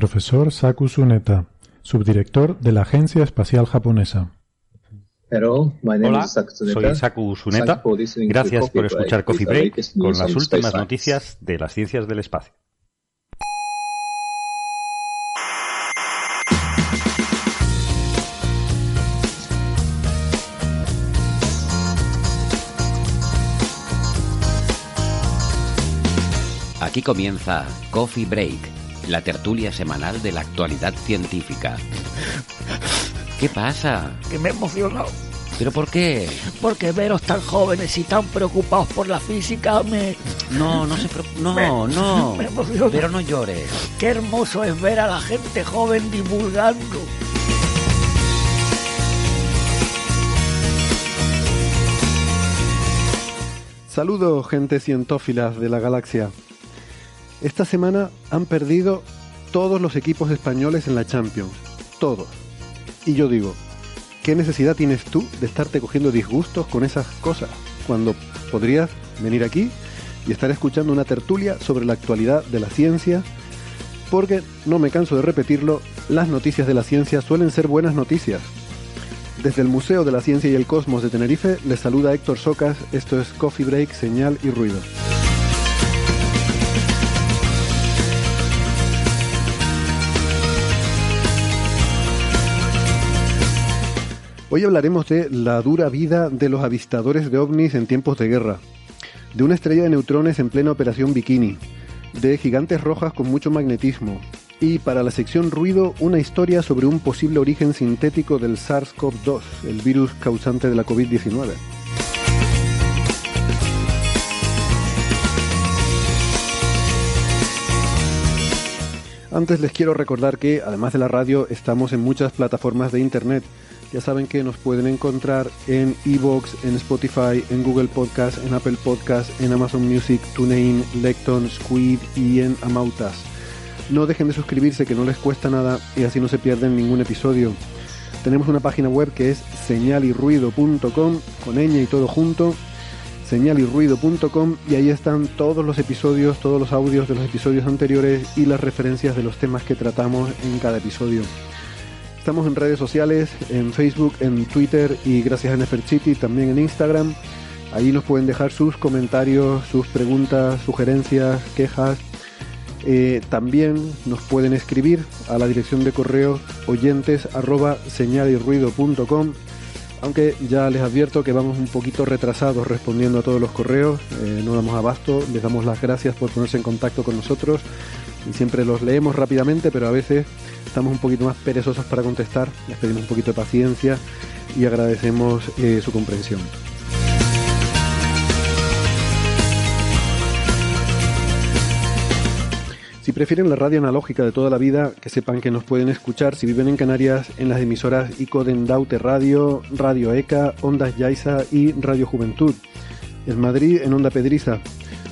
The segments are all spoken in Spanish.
Profesor Saku Tsuneta, subdirector de la Agencia Espacial Japonesa. Hello, my name Hola, is Saku soy. Saku Suneta. Gracias por escuchar Coffee Break con las últimas noticias de las ciencias del espacio. Aquí comienza Coffee Break, la tertulia semanal de la actualidad científica. ¿Qué pasa? que me he emocionado. ¿Pero por qué? Porque veros tan jóvenes y tan preocupados por la física me... No, no se preocupe. No, no. me emociona. Pero no llores. Qué hermoso es ver a la gente joven divulgando. Saludos, gente cientófilas de la galaxia. Esta semana han perdido todos los equipos españoles en la Champions. Todos. Y yo digo, ¿qué necesidad tienes tú de estarte cogiendo disgustos con esas cosas? Cuando podrías venir aquí y estar escuchando una tertulia sobre la actualidad de la ciencia. Porque, no me canso de repetirlo, las noticias de la ciencia suelen ser buenas noticias. Desde el Museo de la Ciencia y el Cosmos de Tenerife les saluda Héctor Socas, esto es Coffee Break, Señal y Ruido. Hoy hablaremos de la dura vida de los avistadores de ovnis en tiempos de guerra, de una estrella de neutrones en plena operación bikini, de gigantes rojas con mucho magnetismo, y para la sección ruido una historia sobre un posible origen sintético del SARS-CoV-2, el virus causante de la COVID-19. Antes les quiero recordar que, además de la radio, estamos en muchas plataformas de internet. Ya saben que nos pueden encontrar en Evox, en Spotify, en Google Podcast, en Apple Podcast, en Amazon Music, TuneIn, Lecton, Squid y en Amautas. No dejen de suscribirse que no les cuesta nada y así no se pierden ningún episodio. Tenemos una página web que es señalirruido.com con ñ y todo junto señalirruido.com y ahí están todos los episodios, todos los audios de los episodios anteriores y las referencias de los temas que tratamos en cada episodio. En redes sociales, en Facebook, en Twitter y gracias a Neferchiti también en Instagram. Ahí nos pueden dejar sus comentarios, sus preguntas, sugerencias, quejas. Eh, también nos pueden escribir a la dirección de correo oyentes arroba señalirruido.com aunque ya les advierto que vamos un poquito retrasados respondiendo a todos los correos, eh, no damos abasto, les damos las gracias por ponerse en contacto con nosotros y siempre los leemos rápidamente, pero a veces estamos un poquito más perezosos para contestar, les pedimos un poquito de paciencia y agradecemos eh, su comprensión. Si prefieren la radio analógica de toda la vida, que sepan que nos pueden escuchar si viven en Canarias en las emisoras Icoden Daute Radio, Radio ECA, Ondas Yaiza y Radio Juventud. En Madrid en Onda Pedriza,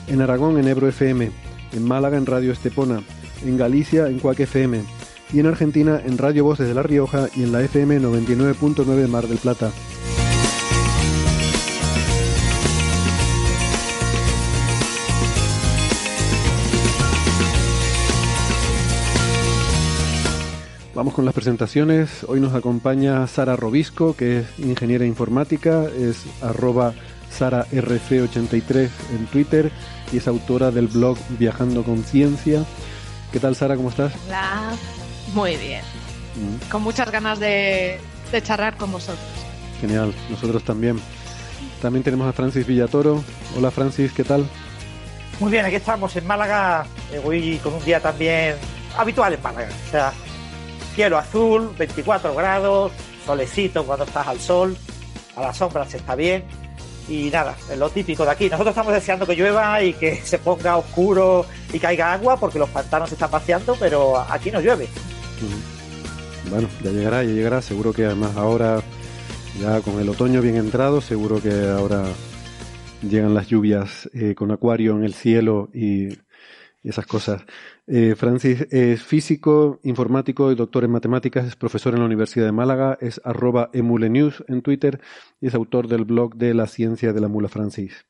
en Aragón en Ebro FM, en Málaga en Radio Estepona, en Galicia en Cuac FM y en Argentina en Radio Voces de La Rioja y en la FM 99.9 Mar del Plata. Vamos con las presentaciones. Hoy nos acompaña Sara Robisco, que es ingeniera informática, es arroba SaraRC83 en Twitter y es autora del blog Viajando con Ciencia. ¿Qué tal, Sara? ¿Cómo estás? Hola, muy bien. Mm, Con muchas ganas de, de charlar con vosotros. Genial, nosotros también. También tenemos a Francis Villatoro. Hola, Francis, ¿qué tal? Muy bien, aquí estamos en Málaga, eh, hoy con un día también habitual en Málaga. O sea, cielo azul, 24 grados, solecito cuando estás al sol, a la sombra se está bien. Y nada, es lo típico de aquí. Nosotros estamos deseando que llueva y que se ponga oscuro y caiga agua porque los pantanos se están vaciando, pero aquí no llueve. Bueno, ya llegará, ya llegará. Seguro que además ahora, ya con el otoño bien entrado, seguro que ahora llegan las lluvias eh, con acuario en el cielo y, esas cosas. Eh, Francis es físico, informático y doctor en matemáticas, es profesor en la Universidad de Málaga, es arroba emulenews en Twitter y es autor del blog de la ciencia de la mula Francis.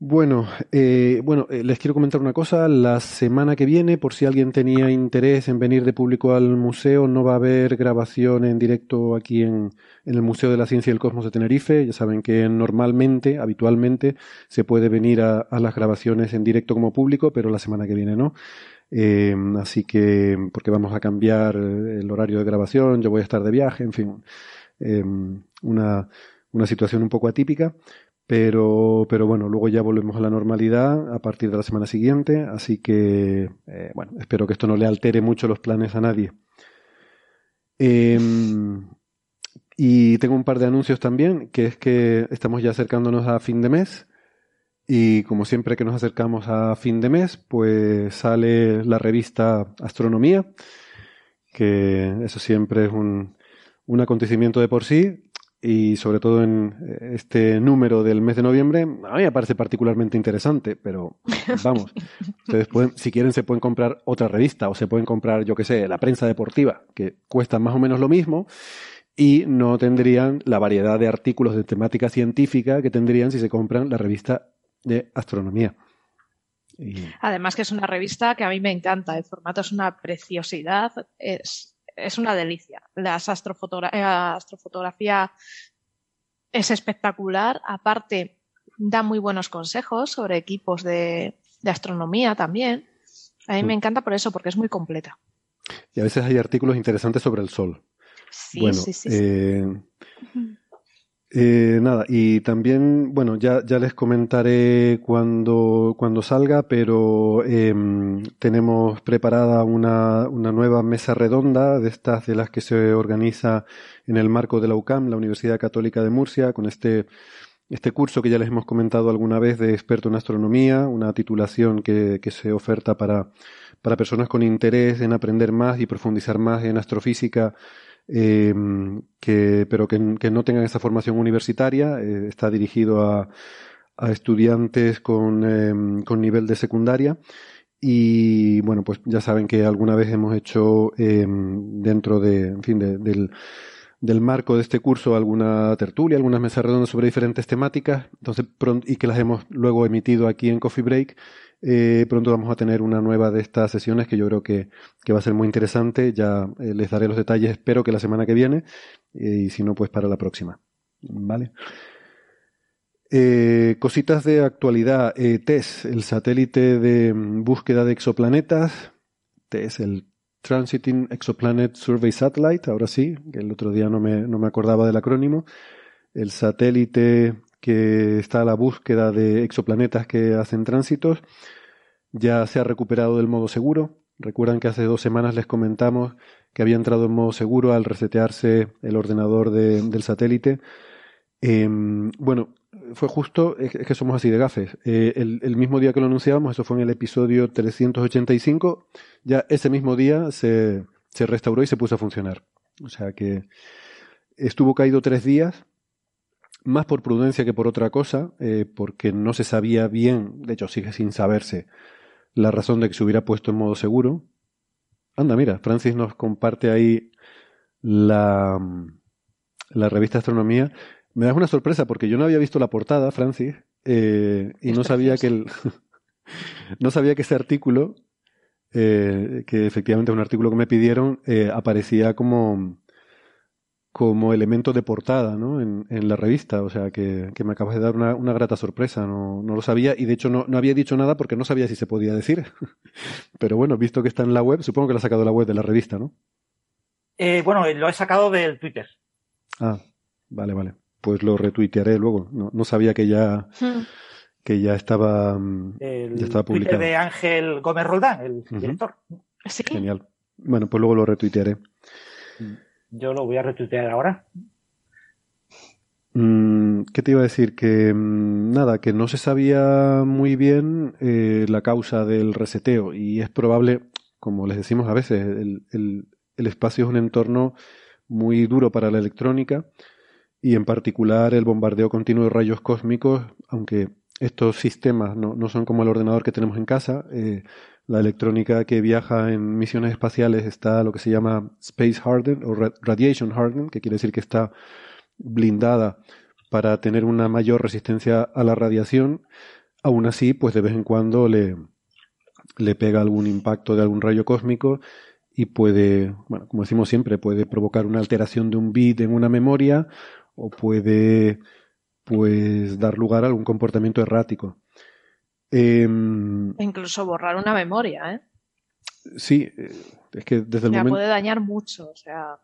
Bueno, eh, bueno, eh, les quiero comentar una cosa. La semana que viene, por si alguien tenía interés en venir de público al museo, no va a haber grabación en directo aquí en, el Museo de la Ciencia y el Cosmos de Tenerife. Ya saben que normalmente, habitualmente, se puede venir a, las grabaciones en directo como público, pero la semana que viene no. Eh, así que, porque vamos a cambiar el horario de grabación, yo voy a estar de viaje, en fin, una, una situación un poco atípica. Pero, pero bueno, luego ya volvemos a la normalidad a partir de la semana siguiente, así que, eh, bueno, espero que esto no le altere mucho los planes a nadie. Em, y tengo un par de anuncios también, que es que estamos ya acercándonos a fin de mes. Y como siempre que nos acercamos a fin de mes, pues sale la revista Astronomía, que eso siempre es un, un acontecimiento de por sí y sobre todo en eh, este número del mes de noviembre, a mí me parece particularmente interesante, pero vamos, ustedes pueden, si quieren se pueden comprar otra revista o se pueden comprar, yo qué sé, la prensa deportiva, que cuesta más o menos lo mismo y no tendrían la variedad de artículos de temática científica que tendrían si se compran la revista de astronomía. Además que es una revista que a mí me encanta, el formato es una preciosidad, es es una delicia. La eh, astrofotografía es espectacular. Aparte, da muy buenos consejos sobre equipos de, astronomía también. A mí me encanta por eso, porque es muy completa. Y a veces hay artículos interesantes sobre el Sol. Sí, sí, sí. Eh, eh, nada, y también, bueno, ya, ya les comentaré cuando, cuando salga, pero em, tenemos preparada una, una, nueva mesa redonda de estas de las que se organiza en el marco de la UCAM, la Universidad Católica de Murcia, con este, este curso que ya les hemos comentado alguna vez de experto en astronomía, una titulación que, que se oferta para, para personas con interés en aprender más y profundizar más en astrofísica eh, que, pero que, no tengan esa formación universitaria. Eh, está dirigido a, a estudiantes con, em, con, nivel de secundaria. Y bueno, pues ya saben que alguna vez hemos hecho em, dentro de, en fin, del, del marco de este curso alguna tertulia, algunas mesas redondas sobre diferentes temáticas, entonces y que las hemos luego emitido aquí en Coffee Break. Eh, pronto vamos a tener una nueva de estas sesiones que yo creo que, va a ser muy interesante. Ya eh, les daré los detalles, espero que la semana que viene, eh, y si no, pues para la próxima. ¿Vale? cositas de actualidad. TESS, el satélite de mm, búsqueda de exoplanetas. TESS, el Transiting Exoplanet Survey Satellite, ahora sí, que el otro día no me, no me acordaba del acrónimo. El satélite que está a la búsqueda de exoplanetas que hacen tránsitos. Ya se ha recuperado del modo seguro. Recuerdan que hace dos semanas les comentamos que había entrado en modo seguro al resetearse el ordenador del satélite. Em, bueno, fue justo, es que somos así de gafes. Eh, el, mismo día que lo anunciábamos, eso fue en el episodio 385, ya ese mismo día se, se restauró y se puso a funcionar. O sea que estuvo caído tres días, más por prudencia que por otra cosa, eh, porque no se sabía bien, de hecho sigue sin saberse, la razón de que se hubiera puesto en modo seguro. Anda, mira, Francis nos comparte ahí la, la revista Astronomía. Me das una sorpresa porque yo no había visto la portada, Francis, eh, y no sabía que el, no sabía que ese artículo, eh, que efectivamente es un artículo que me pidieron, aparecía como como elemento de portada ¿no? en, en la revista. O sea, que, que me acabas de dar una, una grata sorpresa. No, no, lo sabía y de hecho no, no, había dicho nada porque no sabía si se podía decir. Pero bueno, visto que está en la web, supongo que lo ha sacado de la web de la revista, ¿no? Eh, bueno, lo he sacado del Twitter. Ah, vale, vale. Pues lo retuitearé luego. No, no sabía que ya, hmm. que ya estaba, mm, el ya estaba publicado. Twitter de Ángel Gómez Roldán, el director. ¿Sí? Genial. Bueno, pues luego lo retuitearé. Yo lo voy a retuitear ahora. Mm, ¿Qué te iba a decir? Que mm, nada, que no se sabía muy bien eh, la causa del reseteo y es probable, como les decimos a veces, el, espacio es un entorno muy duro para la electrónica y en particular el bombardeo continuo de rayos cósmicos, aunque estos sistemas no, no son como el ordenador que tenemos en casa, eh, la electrónica que viaja en misiones espaciales está lo que se llama Space Hardened o Radiation Hardened, que quiere decir que está blindada para tener una mayor resistencia a la radiación, aún así, pues de vez en cuando le, le pega algún impacto de algún rayo cósmico y puede, bueno, como decimos siempre, puede provocar una alteración de un bit en una memoria o puede, pues, dar lugar a algún comportamiento errático. Em, incluso borrar una memoria, ¿eh? Sí, eh, es que desde el momento... puede dañar mucho, o sea...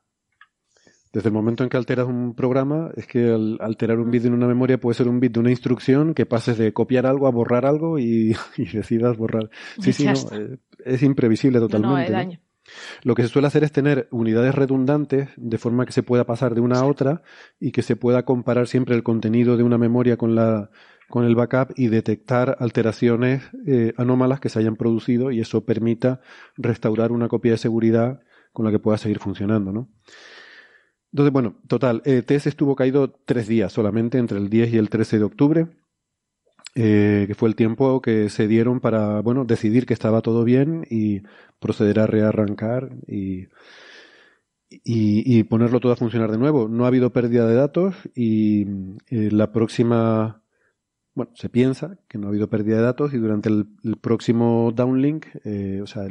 Desde el momento en que alteras un programa, es que al alterar un bit en una memoria puede ser un bit de una instrucción que pases de copiar algo a borrar algo y, decidas borrar. Sí, sí, no, es imprevisible totalmente. No, Lo que se suele hacer es tener unidades redundantes de forma que se pueda pasar de una a otra y que se pueda comparar siempre el contenido de una memoria con la con el backup y detectar alteraciones eh, anómalas que se hayan producido y eso permita restaurar una copia de seguridad con la que pueda seguir funcionando, ¿no? Entonces, bueno, total, eh, TES estuvo caído tres días solamente, entre el 10 y el 13 de octubre, eh, que fue el tiempo que se dieron para, bueno, decidir que estaba todo bien y proceder a rearrancar y, y, ponerlo todo a funcionar de nuevo. No ha habido pérdida de datos y eh, la próxima, bueno, se piensa que no ha habido pérdida de datos y durante el, próximo downlink, o sea,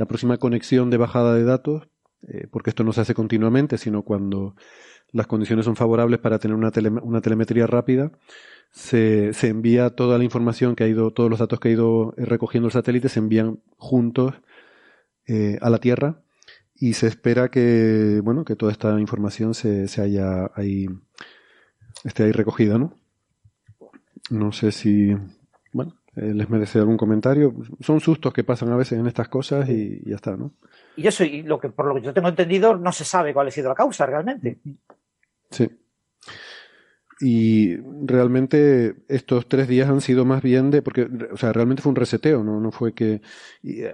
la próxima conexión de bajada de datos, eh, porque esto no se hace continuamente, sino cuando las condiciones son favorables para tener una, una telemetría rápida, se, se, envía toda la información que ha ido, todos los datos que ha ido eh, recogiendo el satélite, se envían juntos eh, a la Tierra y se espera que, bueno, que toda esta información se, se haya ahí, esté ahí recogida, ¿no? No sé si, bueno, les merece algún comentario. Son sustos que pasan a veces en estas cosas y ya está, ¿no? Y eso, y lo que por lo que yo tengo entendido, no se sabe cuál ha sido la causa realmente. Sí. Y realmente estos tres días han sido más bien de, porque, o sea, realmente fue un reseteo, ¿no? No fue que,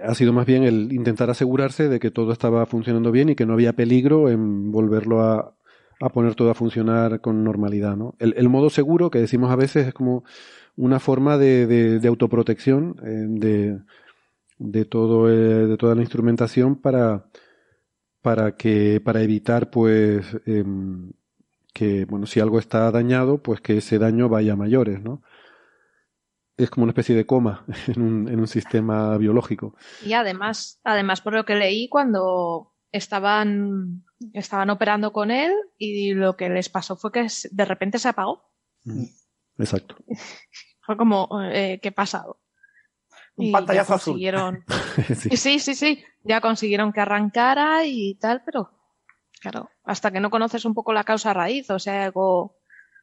ha sido más bien el intentar asegurarse de que todo estaba funcionando bien y que no había peligro en volverlo a, a poner todo a funcionar con normalidad, ¿no? El, modo seguro que decimos a veces es como una forma de autoprotección, eh, de, de todo eh, de toda la instrumentación para para que para evitar pues em, que bueno si algo está dañado pues que ese daño vaya a mayores no es como una especie de coma en un, en un sistema biológico y además además por lo que leí cuando estaban estaban operando con él y lo que les pasó fue que de repente se apagó mm, exacto fue como eh, qué pasado un pantallazo azul. sí. sí, sí, sí. Ya consiguieron que arrancara y tal, pero claro, hasta que no conoces un poco la causa raíz, o sea, algo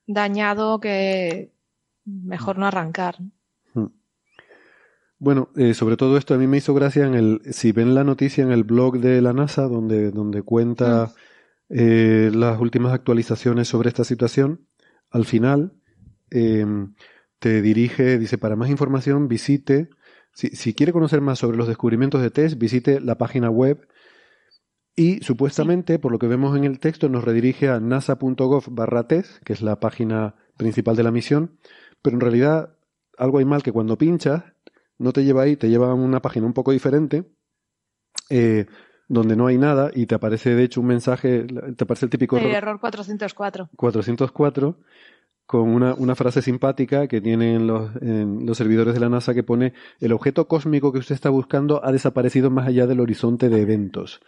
dañado que mejor no arrancar. Bueno, eh, sobre todo esto a mí me hizo gracia en el, si ven la noticia en el blog de la NASA donde, donde cuenta hmm. eh, las últimas actualizaciones sobre esta situación, al final eh, te dirige, dice, para más información visite si, quiere conocer más sobre los descubrimientos de TESS, visite la página web y supuestamente, por lo que vemos en el texto, nos redirige a nasa.gov barra TESS, que es la página principal de la misión, pero en realidad algo hay mal que cuando pinchas no te lleva ahí, te lleva a una página un poco diferente, eh, donde no hay nada y te aparece de hecho un mensaje, te aparece el típico error. error 404. 404 con una, una, frase simpática que tienen los, en los servidores de la NASA que pone el objeto cósmico que usted está buscando ha desaparecido más allá del horizonte de eventos.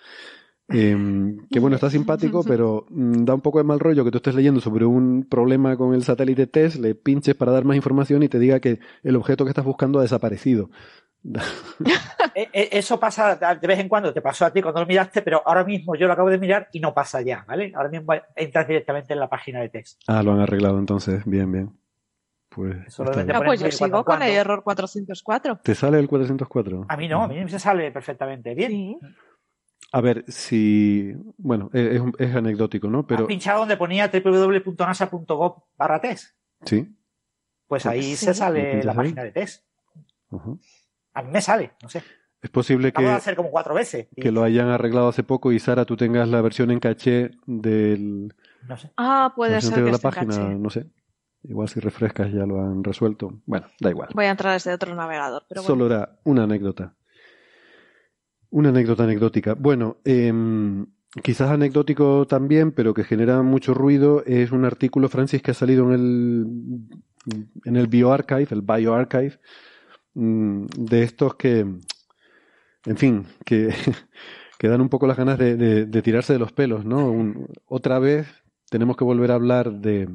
Em, que bueno, está simpático, pero mm, da un poco de mal rollo que tú estés leyendo sobre un problema con el satélite TESS, le pinches para dar más información y te diga que el objeto que estás buscando ha desaparecido. E, e, eso pasa de vez en cuando, te pasó a ti cuando lo miraste, pero ahora mismo yo lo acabo de mirar y no pasa ya, ¿vale? Ahora mismo entras directamente en la página de texto. Ah, lo han arreglado entonces, bien, bien. Pues, ah, pues yo sigo con el error 404. ¿Te sale el 404? A mí no, a mí se sale perfectamente bien. A ver, si. Bueno, es, es anecdótico, ¿no? Pero. ¿Has pinchado donde ponía www.nasa.gov barra test? Sí. Pues ahí se sale la página de test. A mí me sale, no sé. Es posible que. hacer como cuatro veces. Que lo hayan arreglado hace poco y Sara, tú tengas la versión en caché del. No sé. Ah, puede ser. De la página, no sé. Igual si refrescas ya lo han resuelto. Bueno, da igual. Voy a entrar desde otro navegador. Pero Solo era una anécdota. Una anécdota anecdótica. Bueno, em, quizás anecdótico también, pero que genera mucho ruido, es un artículo, Francis, que ha salido en el, en el BioArchive, el BioArchive, mm, de estos que, en fin, que, que dan un poco las ganas de, tirarse de los pelos, ¿no? otra vez tenemos que volver a hablar de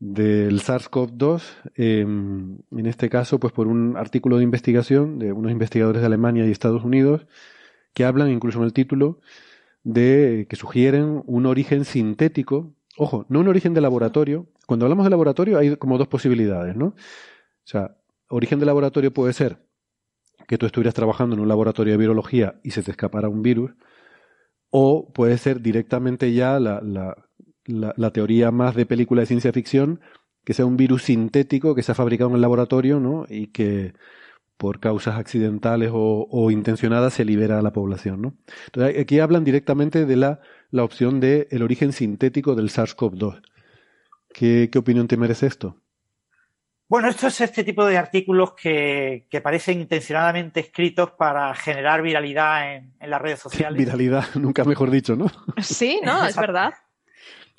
del SARS-CoV-2, em, en este caso, pues por un artículo de investigación de unos investigadores de Alemania y Estados Unidos que hablan, incluso en el título, de que sugieren un origen sintético. Ojo, no un origen de laboratorio. Cuando hablamos de laboratorio hay como dos posibilidades, ¿no? O sea, origen de laboratorio puede ser que tú estuvieras trabajando en un laboratorio de virología y se te escapara un virus, o puede ser directamente ya la, la, teoría más de película de ciencia ficción, que sea un virus sintético que se ha fabricado en el laboratorio, ¿no? Y que por causas accidentales o, intencionadas se libera a la población, ¿no? Entonces aquí hablan directamente de la, la opción de el origen sintético del SARS-CoV-2. ¿Qué, ¿Qué opinión te merece esto? Bueno, esto es este tipo de artículos que, que parecen intencionadamente escritos para generar viralidad en, en, las redes sociales. Viralidad, nunca mejor dicho, ¿no? Sí, no, es verdad.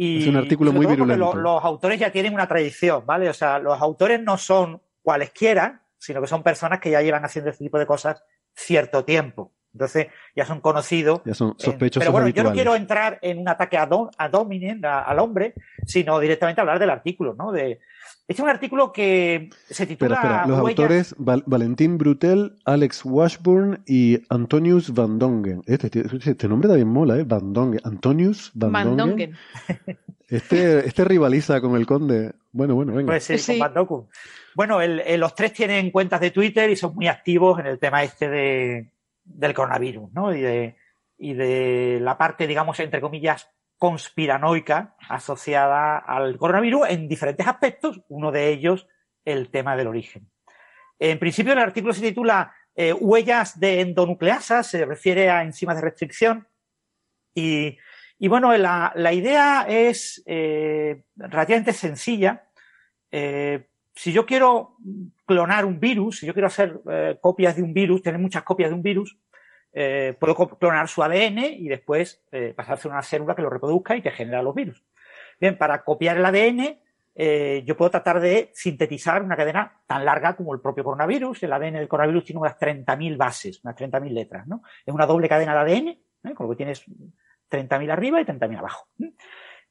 Y es un artículo muy virulento. Los, autores ya tienen una tradición, ¿vale? O sea, los autores no son cualesquiera, sino que son personas que ya llevan haciendo este tipo de cosas cierto tiempo. Entonces, ya son conocidos. Ya son sospechosos. pero bueno, yo no quiero entrar en un ataque a, Dominen, al hombre, sino directamente hablar del artículo, ¿no? De, este es un artículo que se titula. Espera, Los autores Valentín Brutel, Alex Washburn y Antonius Van Dongen. Este, este, este nombre también mola, ¿eh? Van Dongen. Antonius Van, Dongen. Este, este rivaliza con el conde. Bueno, bueno, venga. Pues sí, Con Van Bueno, los tres tienen cuentas de Twitter y son muy activos en el tema este de, del coronavirus, ¿no? Y de, y de la parte, digamos, entre comillas, conspiranoica asociada al coronavirus en diferentes aspectos, uno de ellos el tema del origen. En principio el artículo se titula eh, Huellas de endonucleasas, se refiere a enzimas de restricción y, bueno, la, idea es eh, relativamente sencilla. Eh, si yo quiero clonar un virus, si yo quiero hacer copias de un virus, tener muchas copias de un virus, eh, puedo clonar su ADN y después eh, pasarse a una célula que lo reproduzca y que genera los virus. Bien, para copiar el ADN, eh, yo puedo tratar de sintetizar una cadena tan larga como el propio coronavirus. El ADN del coronavirus tiene unas 30.000 bases, unas 30.000 letras, ¿no? Es una doble cadena de ADN, con lo que tienes 30.000 arriba y 30.000 abajo.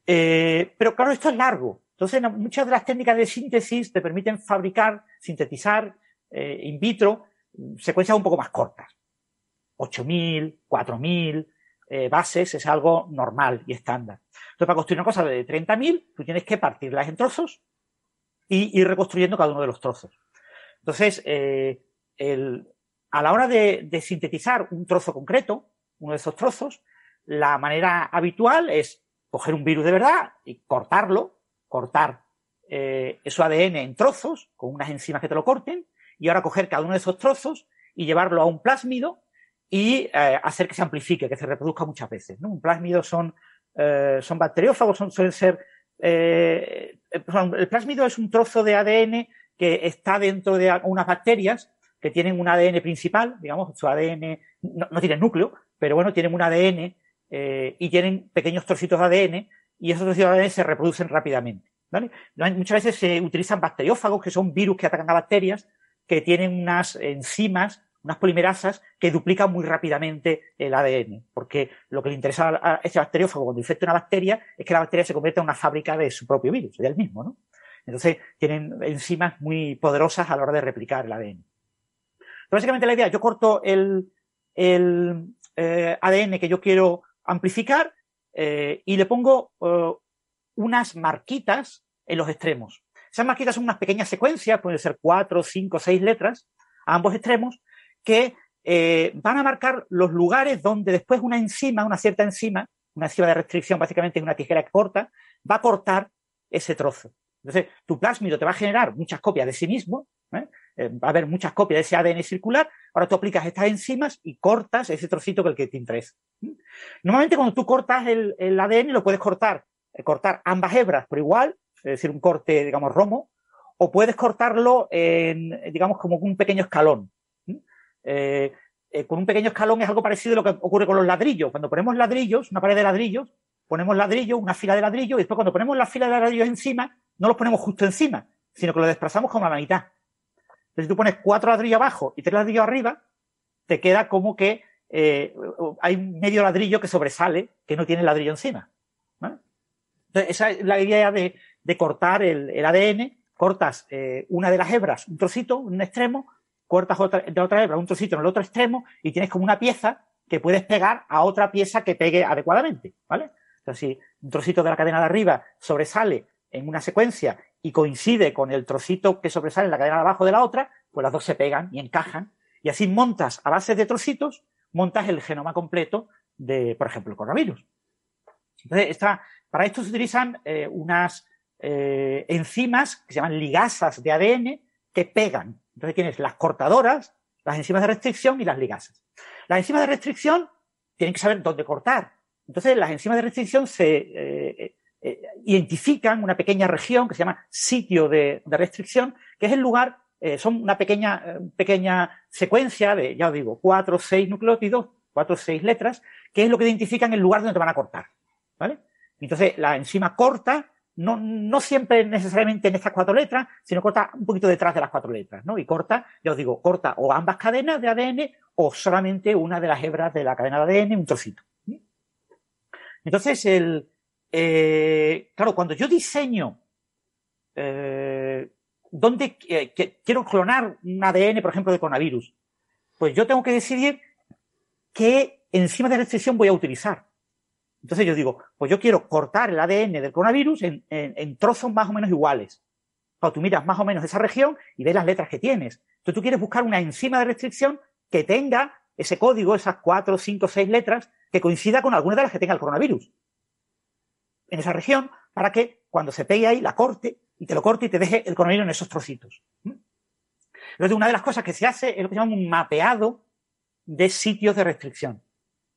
pero claro, esto es largo. Entonces, muchas de las técnicas de síntesis te permiten fabricar, sintetizar in vitro secuencias un poco más cortas. 8.000, 4.000 eh, bases es algo normal y estándar. Entonces, para construir una cosa de 30.000, tú tienes que partirlas en trozos y ir reconstruyendo cada uno de los trozos. Entonces, eh, a la hora de, sintetizar un trozo concreto, uno de esos trozos, la manera habitual es coger un virus de verdad y cortarlo, cortar eh, su ADN en trozos con unas enzimas que te lo corten, y ahora coger cada uno de esos trozos y llevarlo a un plásmido y eh, hacer que se amplifique, que se reproduzca muchas veces. ¿no? Un plásmido son, eh, son bacteriófagos, son, suelen ser. Eh, el plásmido es un trozo de ADN que está dentro de unas bacterias que tienen un ADN principal, digamos, su ADN no, no tienen núcleo, pero bueno, tienen un ADN y tienen pequeños trocitos de ADN y esos trocitos de ADN se reproducen rápidamente. ¿vale? Muchas veces se utilizan bacteriófagos, que son virus que atacan a bacterias, que tienen unas enzimas unas polimerasas que duplican muy rápidamente el ADN, porque lo que le interesa a este bacteriófago cuando infecta una bacteria es que la bacteria se convierta en una fábrica de su propio virus, del mismo, ¿no? Entonces tienen enzimas muy poderosas a la hora de replicar el ADN. básicamente la idea, yo corto el, el eh, ADN que yo quiero amplificar eh, y le pongo eh, unas marquitas en los extremos. Esas marquitas son unas pequeñas secuencias, pueden ser cuatro, cinco, seis letras a ambos extremos, que eh, van a marcar los lugares donde después una enzima, una cierta enzima, una enzima de restricción, básicamente es una tijera que corta, va a cortar ese trozo. Entonces, tu plásmido te va a generar muchas copias de sí mismo, ¿eh? Eh, va a haber muchas copias de ese ADN circular, ahora tú aplicas estas enzimas y cortas ese trocito que el que te interesa. Normalmente cuando tú cortas el, ADN lo puedes cortar, cortar ambas hebras por igual, es decir, un corte, digamos, romo, o puedes cortarlo en, digamos, como un pequeño escalón. Eh, eh, con un pequeño escalón es algo parecido a lo que ocurre con los ladrillos. Cuando ponemos ladrillos, una pared de ladrillos, ponemos ladrillos, una fila de ladrillos, y después cuando ponemos la fila de ladrillos encima, no los ponemos justo encima, sino que los desplazamos como a la mitad. Entonces, si tú pones cuatro ladrillos abajo y tres ladrillos arriba, te queda como que eh, hay medio ladrillo que sobresale, que no tiene ladrillo encima. Entonces, esa es la idea de, cortar el, ADN. Cortas una de las hebras, un trocito, un extremo, cortas de otra hebra un trocito en el otro extremo y tienes como una pieza que puedes pegar a otra pieza que pegue adecuadamente, ¿vale? Entonces, si un trocito de la cadena de arriba sobresale en una secuencia y coincide con el trocito que sobresale en la cadena de abajo de la otra, pues las dos se pegan y encajan. Y así montas, a base de trocitos, montas el genoma completo de, por ejemplo, el coronavirus. Entonces, para esto se utilizan eh, unas eh, enzimas que se llaman ligasas de ADN que pegan entonces tienes las cortadoras, las enzimas de restricción y las ligasas. Las enzimas de restricción tienen que saber dónde cortar. Entonces las enzimas de restricción se eh, eh, identifican una pequeña región que se llama sitio de, restricción, que es el lugar, eh, son una pequeña, pequeña secuencia de, ya os digo, cuatro o seis nucleótidos, cuatro o seis letras, que es lo que identifican el lugar donde te van a cortar. ¿Vale? Entonces la enzima corta no, no siempre necesariamente en estas cuatro letras, sino corta un poquito detrás de las cuatro letras, ¿no? Y corta, ya os digo, corta o ambas cadenas de ADN o solamente una de las hebras de la cadena de ADN, un trocito. Entonces, el, eh, claro, cuando yo diseño eh, dónde quiero clonar un ADN, por ejemplo, de coronavirus, pues yo tengo que decidir qué enzima de restricción voy a utilizar. Entonces yo digo, pues yo quiero cortar el ADN del coronavirus en, trozos más o menos iguales. Cuando tú miras más o menos esa región y ves las letras que tienes. Entonces tú quieres buscar una enzima de restricción que tenga ese código, esas cuatro, cinco, seis letras, que coincida con alguna de las que tenga el coronavirus. En esa región, para que cuando se pegue ahí, la corte, y te lo corte y te deje el coronavirus en esos trocitos. Entonces, una de las cosas que se hace es lo que se llama un mapeado de sitios de restricción.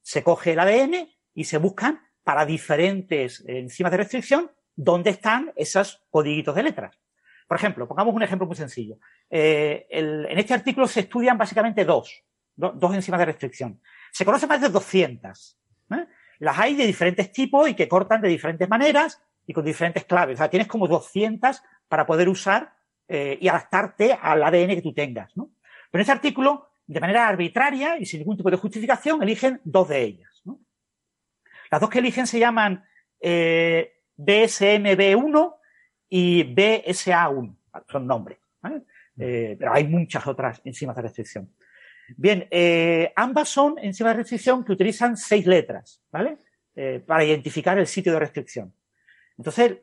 Se coge el ADN y se buscan para diferentes enzimas de restricción dónde están esos codiguitos de letras. Por ejemplo, pongamos un ejemplo muy sencillo. Eh, en este artículo se estudian básicamente dos, dos enzimas de restricción. Se conocen más de 200. ¿eh? Las hay de diferentes tipos y que cortan de diferentes maneras y con diferentes claves. O sea, tienes como 200 para poder usar eh, y adaptarte al ADN que tú tengas. Pero en este artículo, de manera arbitraria y sin ningún tipo de justificación, eligen dos de ellas. Las dos que eligen se llaman eh, BSMB1 y BSA1. Son nombres. Eh, pero hay muchas otras enzimas de restricción. Bien, eh, ambas son enzimas de restricción que utilizan seis letras, ¿vale? para identificar el sitio de restricción. Entonces,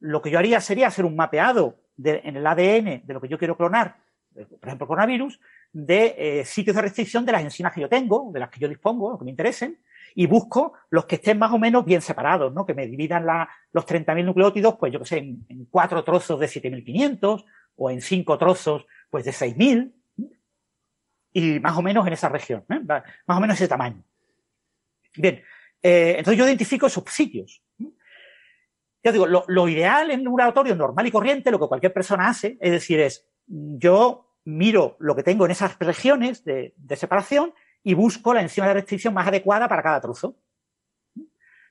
lo que yo haría sería hacer un mapeado en el ADN de lo que yo quiero clonar, por ejemplo, coronavirus, de sitios de restricción de las enzimas que yo tengo, de las que yo dispongo, que me interesen, y busco los que estén más o menos bien separados, ¿no? Que me dividan la, los 30.000 nucleótidos, pues yo que sé, en, cuatro trozos de 7.500 o en cinco trozos, pues de 6.000 y más o menos en esa región, ¿eh? más o menos ese tamaño. Bien, eh, entonces yo identifico esos sitios. Yo digo, lo, ideal en un laboratorio normal y corriente, lo que cualquier persona hace, es decir, es yo miro lo que tengo en esas regiones de, de separación y busco la enzima de restricción más adecuada para cada trozo.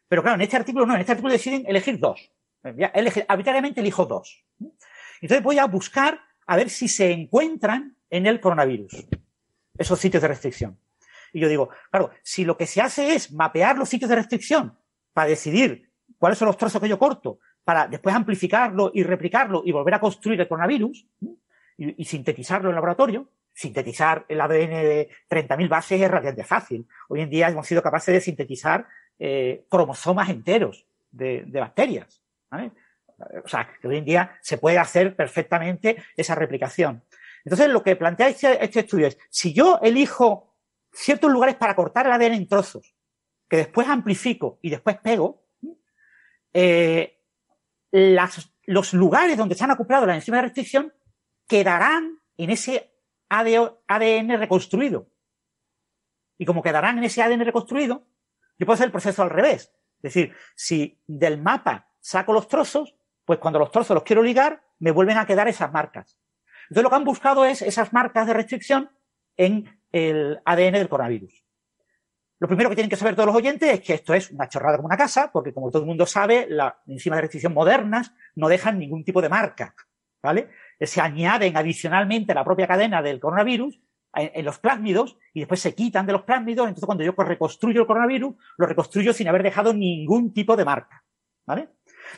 Pero claro, en este artículo no, en este artículo deciden elegir dos. arbitrariamente elijo dos. Entonces voy a buscar a ver si se encuentran en el coronavirus, esos sitios de restricción. Y yo digo, claro, si lo que se hace es mapear los sitios de restricción para decidir cuáles son los trozos que yo corto, para después amplificarlo y replicarlo y volver a construir el coronavirus y sintetizarlo en el laboratorio, sintetizar el ADN de 30.000 bases es relativamente fácil. Hoy en día hemos sido capaces de sintetizar eh, cromosomas enteros de, bacterias. O sea, que hoy en día se puede hacer perfectamente esa replicación. Entonces, lo que plantea este, este, estudio es, si yo elijo ciertos lugares para cortar el ADN en trozos, que después amplifico y después pego, eh, los lugares donde se han acoplado las enzimas de restricción quedarán en ese ADN reconstruido. Y como quedarán en ese ADN reconstruido, yo puedo hacer el proceso al revés. Es decir, si del mapa saco los trozos, pues cuando los trozos los quiero ligar, me vuelven a quedar esas marcas. Entonces lo que han buscado es esas marcas de restricción en el ADN del coronavirus. Lo primero que tienen que saber todos los oyentes es que esto es una chorrada como una casa, porque como todo el mundo sabe, las enzimas de restricción modernas no dejan ningún tipo de marca, ¿vale? Se añaden adicionalmente a la propia cadena del coronavirus en, los plásmidos y después se quitan de los plásmidos. Entonces, cuando yo reconstruyo el coronavirus, lo reconstruyo sin haber dejado ningún tipo de marca. ¿Vale?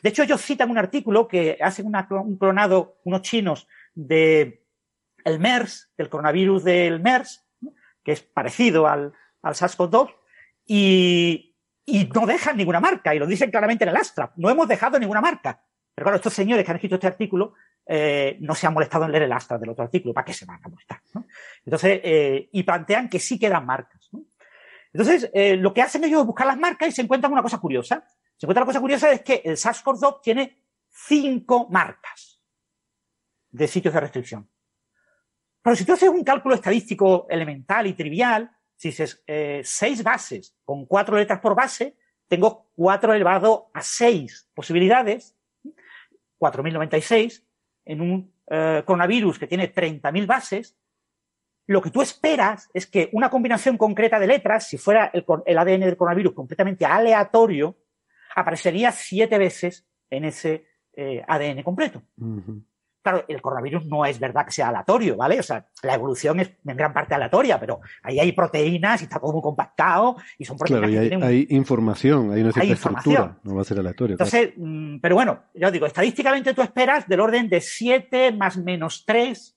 De hecho, ellos citan un artículo que hacen un clonado, unos chinos, de el MERS, del coronavirus del MERS, que es parecido al, al SARS-CoV-2, y, y no dejan ninguna marca, y lo dicen claramente en el Astra. No hemos dejado ninguna marca. Pero claro, estos señores que han escrito este artículo eh, no se han molestado en leer el Astra del otro artículo. ¿Para qué se van a molestar? ¿no? Entonces, eh, y plantean que sí quedan marcas. ¿no? Entonces, eh, lo que hacen ellos es buscar las marcas y se encuentran una cosa curiosa. Se encuentra una cosa curiosa es que el SARS-CoV-2 tiene cinco marcas de sitios de restricción. Pero si tú haces un cálculo estadístico elemental y trivial, si dices eh, seis bases con cuatro letras por base, tengo cuatro elevado a seis posibilidades, 4096, en un eh, coronavirus que tiene 30.000 bases, lo que tú esperas es que una combinación concreta de letras, si fuera el, ADN del coronavirus completamente aleatorio, aparecería siete veces en ese eh, ADN completo. Claro, el coronavirus no es verdad que sea aleatorio, ¿vale? O sea, la evolución es en gran parte aleatoria, pero ahí hay proteínas y está todo muy compactado y son proteínas claro, y hay, información, hay una cierta estructura, no va a ser aleatorio. Entonces, mm, pero bueno, ya os digo, estadísticamente tú esperas del orden de 7 más menos 3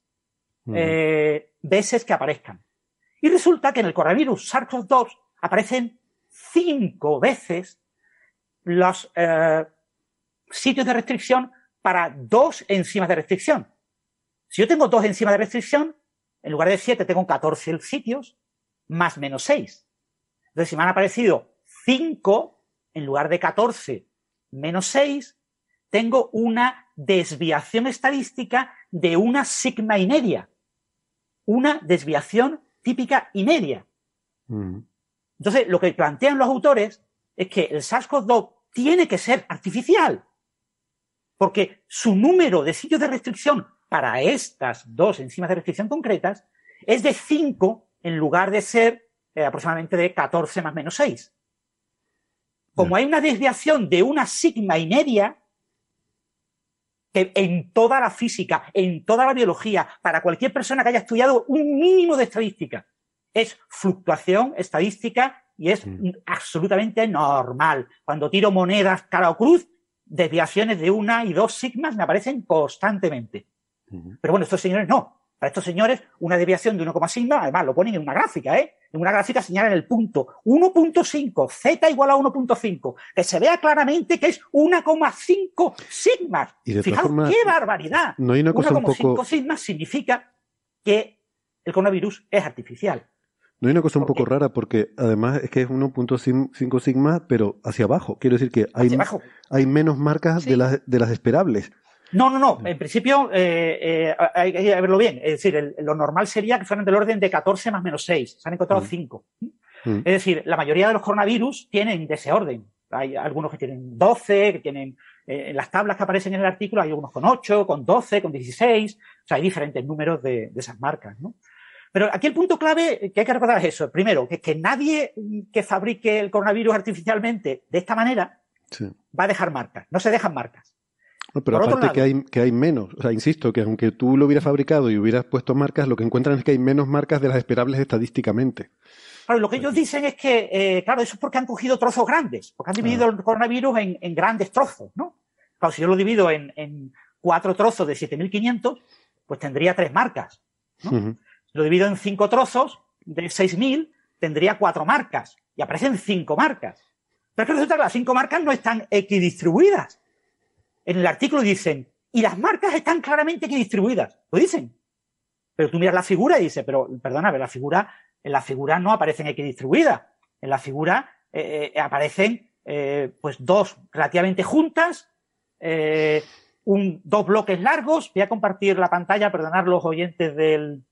eh, veces que aparezcan. Y resulta que en el coronavirus SARS-CoV-2 aparecen 5 veces los eh, sitios de restricción para dos enzimas de restricción. Si yo tengo dos enzimas de restricción, en lugar de 7 tengo 14 sitios, más menos 6. Entonces, si me han aparecido 5 en lugar de 14 menos 6, tengo una desviación estadística de una sigma y media. Una desviación típica y media. Mm. Entonces, lo que plantean los autores es que el SARS-CoV-2 tiene que ser artificial porque su número de sitios de restricción para estas dos enzimas de restricción concretas es de 5 en lugar de ser eh, aproximadamente de 14 más menos 6. Como hay una desviación de una sigma y media, que en toda la física, en toda la biología, para cualquier persona que haya estudiado un mínimo de estadística, es fluctuación estadística y es mm. absolutamente normal. Cuando tiro monedas cara o cruz, desviaciones de una y dos sigmas me aparecen constantemente. Pero bueno, estos señores no. Para estos señores, una desviación de 1, sigma, además lo ponen en una gráfica, ¿eh? En una gráfica señalan el punto 1.5, z igual a 1.5, que se vea claramente que es 1,5 sigmas. Fijaos qué barbaridad. No hay una cosa 1,5 sigmas significa que el coronavirus es artificial. No hay una cosa un poco rara porque además es que es 1.5 sigma, pero hacia abajo. Quiero decir que hay, hay menos marcas de, las, de las esperables. No, no, no. En principio eh, eh, hay, que verlo bien. Es decir, lo normal sería que fueran del orden de 14 más menos 6. Se han encontrado 5. Mm. Mm. Es decir, la mayoría de los coronavirus tienen de ese orden. Hay algunos que tienen 12, que tienen eh, en las tablas que aparecen en el artículo hay algunos con 8, con 12, con 16. O sea, hay diferentes números de, de esas marcas, ¿no? Pero aquí el punto clave que hay que recordar es eso. Primero, que, que nadie que fabrique el coronavirus artificialmente de esta manera va a dejar marcas. No se dejan marcas. pero aparte que, hay, que hay menos. O sea, insisto, que aunque tú lo hubieras fabricado y hubieras puesto marcas, lo que encuentran es que hay menos marcas de las esperables estadísticamente. Claro, lo que ellos dicen es que, eh, claro, eso es porque han cogido trozos grandes, porque han dividido el coronavirus en, grandes trozos, ¿no? Claro, si yo lo divido en, cuatro trozos de 7500, pues tendría tres marcas. ¿no? Lo divido en cinco trozos de 6.000, tendría cuatro marcas. Y aparecen cinco marcas. Pero es que resulta que las cinco marcas no están equidistribuidas. En el artículo dicen, y las marcas están claramente equidistribuidas. Lo dicen. Pero tú miras la figura y dices, pero perdona, la figura, en la figura no aparecen equidistribuidas. En la figura eh, eh, aparecen eh, pues dos relativamente juntas, un, dos bloques largos. Voy a compartir la pantalla, perdonar los oyentes del,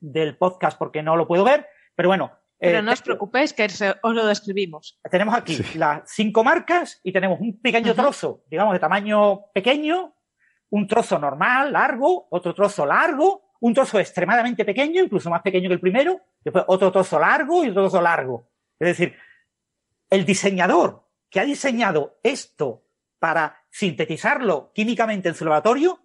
del podcast porque no lo puedo ver, pero bueno. Pero no os preocupéis que os lo describimos. Tenemos aquí las cinco marcas y tenemos un pequeño trozo, digamos, de tamaño pequeño, un trozo normal, largo, otro trozo largo, un trozo extremadamente pequeño, incluso más pequeño que el primero, después otro trozo largo y otro trozo largo. Es decir, el diseñador que ha diseñado esto para sintetizarlo químicamente en su laboratorio,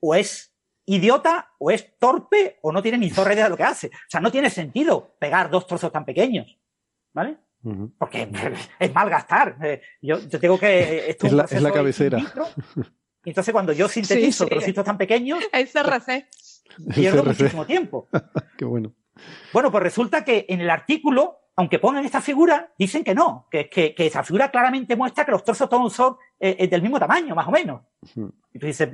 o es idiota, o es torpe, o no tiene ni zorra idea de lo que hace. O sea, no tiene sentido pegar dos trozos tan pequeños. ¿Vale? Porque es mal gastar. Eh, yo, tengo que. Esto es, la, cabecera. entonces, cuando yo sintetizo trocitos tan pequeños. El CRC. Pierdo muchísimo tiempo. Qué bueno. Bueno, pues resulta que en el artículo aunque pongan esta figura, dicen que no, que, que, que esa figura claramente muestra que los trozos todos son eh, del mismo tamaño, más o menos. Y tú dices,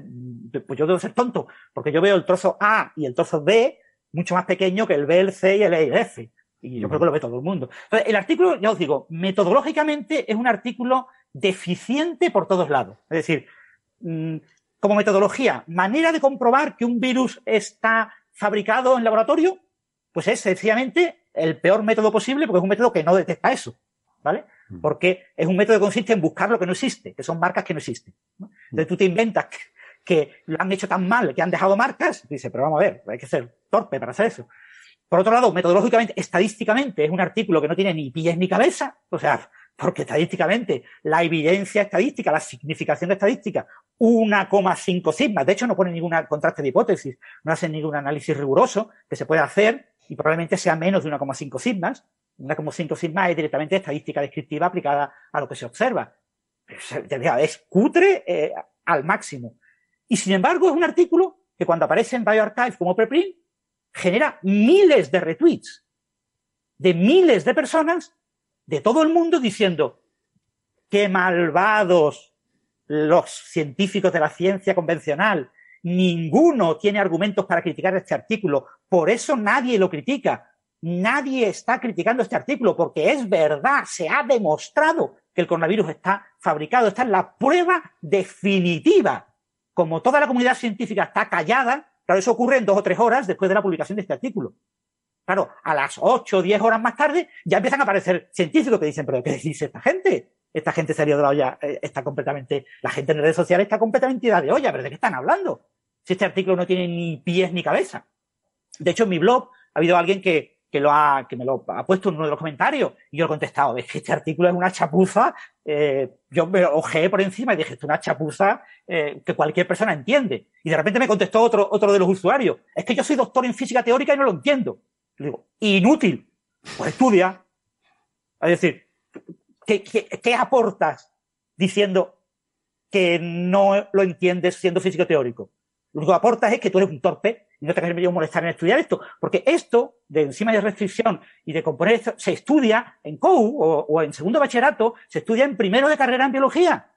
pues yo debo ser tonto, porque yo veo el trozo A y el trozo B mucho más pequeño que el B, el C y el E y el F. Y yo creo que lo ve todo el mundo. Entonces, el artículo, ya os digo, metodológicamente es un artículo deficiente por todos lados. Es decir, mm, como metodología, manera de comprobar que un virus está fabricado en laboratorio, pues es sencillamente el peor método posible porque es un método que no detecta eso, ¿vale? Porque es un método que consiste en buscar lo que no existe, que son marcas que no existen. Entonces tú te inventas que, lo han hecho tan mal que han dejado marcas, y dices, pero vamos a ver, hay que ser torpe para hacer eso. Por otro lado, metodológicamente, estadísticamente, es un artículo que no tiene ni pies ni cabeza, o sea, porque estadísticamente la evidencia estadística, la significación estadística, 1,5 sigmas, de hecho no pone ningún contraste de hipótesis, no hace ningún análisis riguroso que se puede hacer y probablemente sea menos de 1,5 sigmas. 1,5 sigmas es directamente estadística descriptiva aplicada a lo que se observa. Es cutre eh, al máximo. Y sin embargo, es un artículo que cuando aparece en BioArchive como preprint, genera miles de retweets de miles de personas de todo el mundo diciendo qué malvados los científicos de la ciencia convencional. Ninguno tiene argumentos para criticar este artículo. Por eso nadie lo critica. Nadie está criticando este artículo porque es verdad, se ha demostrado que el coronavirus está fabricado, está en la prueba definitiva. Como toda la comunidad científica está callada, claro, eso ocurre en dos o tres horas después de la publicación de este artículo. Claro, a las ocho o diez horas más tarde ya empiezan a aparecer científicos que dicen, pero ¿qué dice esta gente? Esta gente salió de la olla, eh, está completamente, la gente en redes sociales está completamente ida de olla, pero ¿de qué están hablando? Si este artículo no tiene ni pies ni cabeza. De hecho, en mi blog ha habido alguien que, que me lo ha puesto en uno de los comentarios y yo he contestado, es que este artículo es una chapuza, eh, yo me ojeé por encima y dije, es una chapuza eh, que cualquier persona entiende. Y de repente me contestó otro, otro de los usuarios, es que yo soy doctor en física teórica y no lo entiendo. Le digo, inútil, pues estudia. Es decir, ¿qué, qué, qué aportas diciendo que no lo entiendes siendo físico teórico? Lo único que aportas es que tú eres un torpe y no te quieres molestar en estudiar esto. Porque esto, de enzima de restricción y de componer esto, se estudia en COU o, en segundo bachillerato, se estudia en primero de carrera en biología.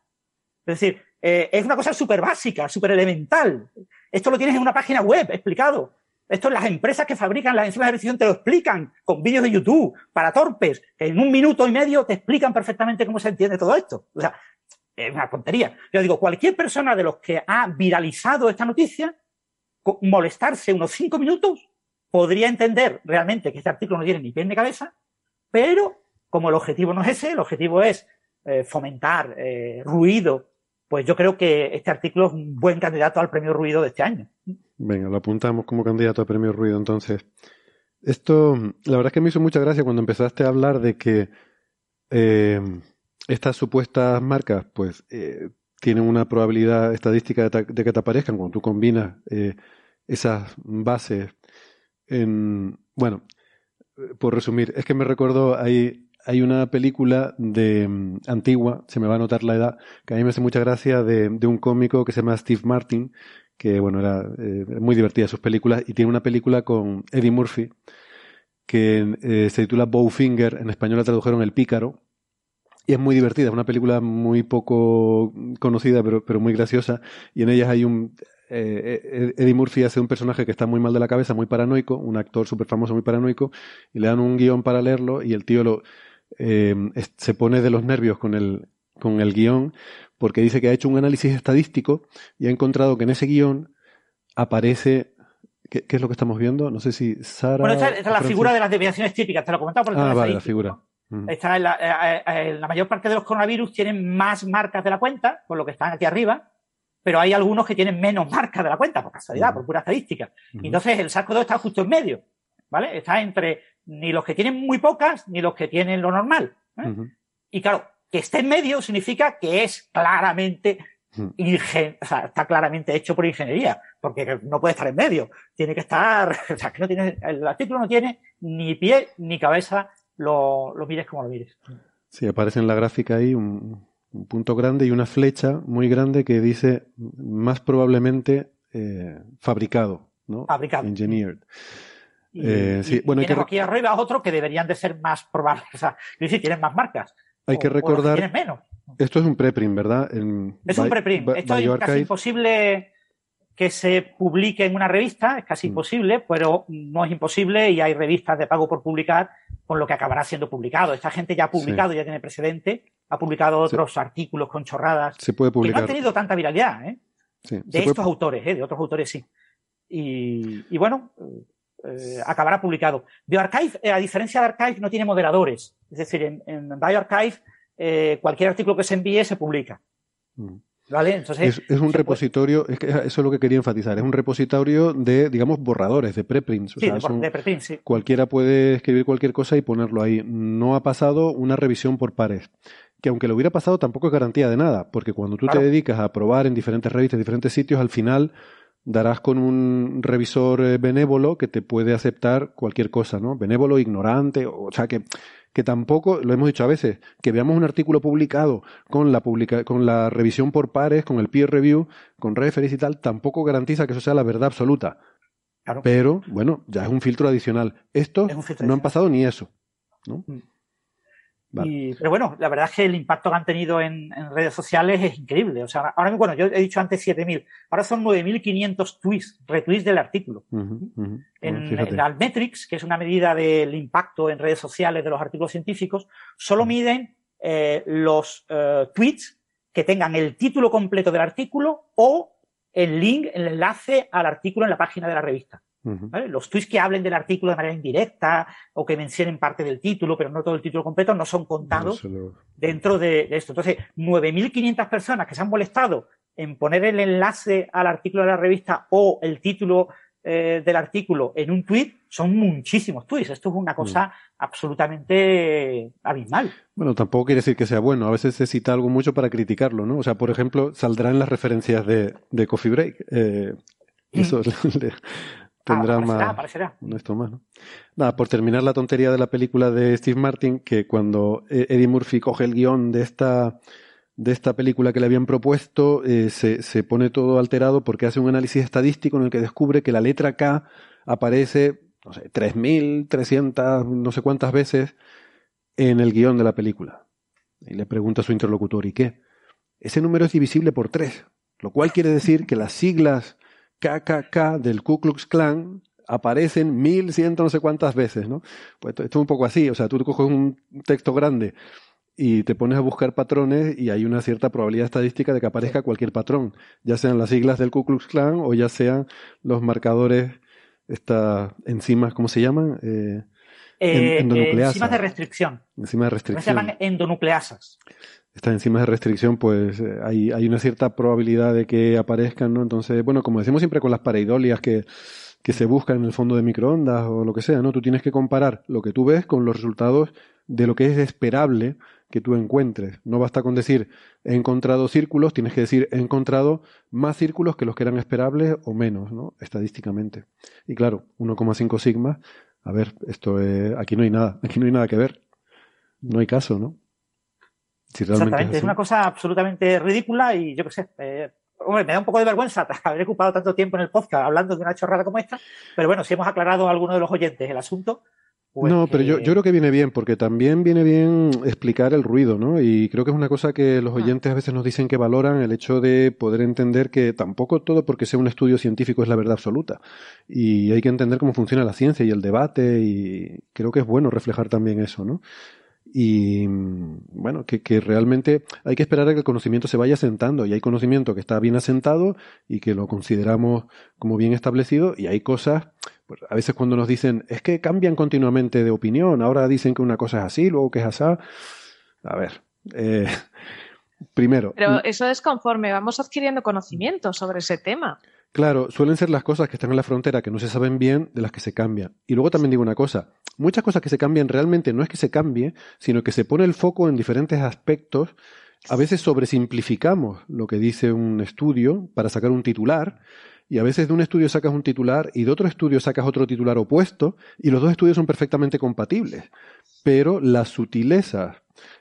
Es decir, eh, es una cosa súper básica, súper elemental. Esto lo tienes en una página web explicado. Esto las empresas que fabrican las enzimas de restricción te lo explican con vídeos de YouTube para torpes. En un minuto y medio te explican perfectamente cómo se entiende todo esto. O sea, es una tontería. Yo digo, cualquier persona de los que ha viralizado esta noticia, molestarse unos cinco minutos, podría entender realmente que este artículo no tiene ni pie ni cabeza, pero como el objetivo no es ese, el objetivo es eh, fomentar eh, ruido, pues yo creo que este artículo es un buen candidato al premio ruido de este año. Venga, lo apuntamos como candidato al premio ruido entonces. Esto, la verdad es que me hizo mucha gracia cuando empezaste a hablar de que eh, estas supuestas marcas, pues, eh, tienen una probabilidad estadística de, que te aparezcan cuando tú combinas eh, esas bases en... Bueno, por resumir, es que me recuerdo, hay, una película de mm, antigua, se me va a notar la edad, que a mí me hace mucha gracia de, de un cómico que se llama Steve Martin, que bueno, era eh, muy divertida sus películas, y tiene una película con Eddie Murphy, que se titula Bowfinger, en español la tradujeron El Pícaro, y es muy divertida, es una película muy poco conocida, pero, pero muy graciosa. Y en ella hay un, eh, Eddie Murphy hace un personaje que está muy mal de la cabeza, muy paranoico, un actor súper famoso, muy paranoico, y le dan un guion para leerlo y el tío lo, se pone de los nervios con el, con el guion porque dice que ha hecho un análisis estadístico y ha encontrado que en ese guion aparece ¿Qué, es lo que estamos viendo? No sé si Sara. Bueno, esta, es la figura de las desviaciones típicas, te lo comentaba por el Ah, vale, la figura. Está en la, eh, eh, la, mayor parte de los coronavirus tienen más marcas de la cuenta, por lo que están aquí arriba, pero hay algunos que tienen menos marcas de la cuenta, por casualidad, por pura estadística. Entonces el saco 2 está justo en medio, ¿vale? Está entre ni los que tienen muy pocas ni los que tienen lo normal. ¿eh? Y claro, que esté en medio significa que es claramente ingen o sea, está claramente hecho por ingeniería, porque no puede estar en medio. Tiene que estar, o sea, que no tiene, el artículo no tiene ni pie ni cabeza lo, mires como lo mires. Sí, aparece en la gráfica ahí un, punto grande y una flecha muy grande que dice más probablemente eh, fabricado, ¿no? Fabricado. Engineered. Eh, sí, bueno, que aquí arriba otro que deberían de ser más probables, o sea, decir, tienen más marcas. Hay que recordar. menos. Esto es un preprint, ¿verdad? es un preprint. Esto es casi imposible que se publique en una revista, es casi mm. imposible, pero no es imposible y hay revistas de pago por publicar con lo que acabará siendo publicado. Esta gente ya ha publicado, ya tiene precedente, ha publicado otros artículos con chorradas se puede publicar. que no han tenido tanta viralidad, ¿eh? de estos autores, ¿eh? de otros autores sí. Y, bueno, eh, acabará publicado. BioArchive, eh, a diferencia de Archive, no tiene moderadores. Es decir, en, en BioArchive cualquier artículo que se envíe se publica. Mm es, un repositorio, es que eso es lo que quería enfatizar, es un repositorio de, digamos, borradores, de preprints. sí, de preprints, sí. Cualquiera puede escribir cualquier cosa y ponerlo ahí. No ha pasado una revisión por pares. Que aunque lo hubiera pasado, tampoco es garantía de nada, porque cuando tú te dedicas a probar en diferentes revistas, en diferentes sitios, al final darás con un revisor eh, benévolo que te puede aceptar cualquier cosa, ¿no? Benévolo, ignorante, o sea que que tampoco, lo hemos dicho a veces, que veamos un artículo publicado con la, publica, con la revisión por pares, con el peer review, con referees y tal, tampoco garantiza que eso sea la verdad absoluta. Pero, bueno, ya es un filtro adicional. Estos no han pasado ni eso. ¿no? Mm pero bueno, la verdad es que el impacto que han tenido en, redes sociales es increíble. O sea, ahora bueno, yo he dicho antes 7.000, ahora son 9.500 tweets, retweets del artículo. En, Almetrics, que es una medida del impacto en redes sociales de los artículos científicos, solo miden eh, los eh, tweets que tengan el título completo del artículo o el link, el enlace al artículo en la página de la revista. Los tweets que hablen del artículo de manera indirecta o que mencionen parte del título, pero no todo el título completo, no son contados dentro de, esto. Entonces, 9.500 personas que se han molestado en poner el enlace al artículo de la revista o el título eh, del artículo en un tweet son muchísimos tweets. Esto es una cosa mm. absolutamente abismal. Bueno, tampoco quiere decir que sea bueno. A veces se cita algo mucho para criticarlo, ¿no? O sea, por ejemplo, saldrá en las referencias de, Coffee Break. Eh, eso tendrá ah, más. Aparecerá. Esto más, ¿no? Nada, por terminar la tontería de la película de Steve Martin, que cuando eh, Eddie Murphy coge el guion de esta, de esta película que le habían propuesto, eh, se, se pone todo alterado porque hace un análisis estadístico en el que descubre que la letra K aparece, no sé, 3.300, no sé cuántas veces en el guion de la película. Y le pregunta a su interlocutor, ¿y qué? Ese número es divisible por 3, lo cual quiere decir que las siglas KKK del Ku Klux Klan aparecen mil ciento no sé cuántas veces, ¿no? Pues esto es un poco así, o sea, tú coges un texto grande y te pones a buscar patrones y hay una cierta probabilidad estadística de que aparezca cualquier patrón, ya sean las siglas del Ku Klux Klan o ya sean los marcadores, estas enzimas, ¿cómo se llaman? Eh, eh, enzimas de restricción. Enzimas de restricción. Se llaman endonucleasas estas enzimas de restricción, pues eh, hay, hay, una cierta probabilidad de que aparezcan, ¿no? Entonces, bueno, como decimos siempre con las pareidolias que, que se buscan en el fondo de microondas o lo que sea, ¿no? Tú tienes que comparar lo que tú ves con los resultados de lo que es esperable que tú encuentres. No basta con decir he encontrado círculos, tienes que decir he encontrado más círculos que los que eran esperables o menos, ¿no? Estadísticamente. Y claro, 1,5 sigma, a ver, esto es, aquí no hay nada, aquí no hay nada que ver. No hay caso, ¿no? Exactamente, es, una cosa absolutamente ridícula y yo qué sé, eh, hombre, me da un poco de vergüenza haber ocupado tanto tiempo en el podcast hablando de una chorrada como esta, pero bueno, si hemos aclarado a alguno de los oyentes el asunto, No, pero yo, yo creo que viene bien, porque también viene bien explicar el ruido, ¿no? Y creo que es una cosa que los ah. oyentes a veces nos dicen que valoran el hecho de poder entender que tampoco todo porque sea un estudio científico es la verdad absoluta. Y hay que entender cómo funciona la ciencia y el debate, y creo que es bueno reflejar también eso, ¿no? Y bueno, que, que, realmente hay que esperar a que el conocimiento se vaya asentando y hay conocimiento que está bien asentado y que lo consideramos como bien establecido y hay cosas, pues a veces cuando nos dicen es que cambian continuamente de opinión, ahora dicen que una cosa es así, luego que es así, a ver, eh, primero. Pero eso es conforme vamos adquiriendo conocimiento sobre ese tema. Claro, suelen ser las cosas que están en la frontera que no se saben bien de las que se cambian. Y luego también digo una cosa, muchas cosas que se cambian realmente no es que se cambie, sino que se pone el foco en diferentes aspectos. A veces sobresimplificamos lo que dice un estudio para sacar un titular, y a veces de un estudio sacas un titular y de otro estudio sacas otro titular opuesto, y los dos estudios son perfectamente compatibles. Pero las sutilezas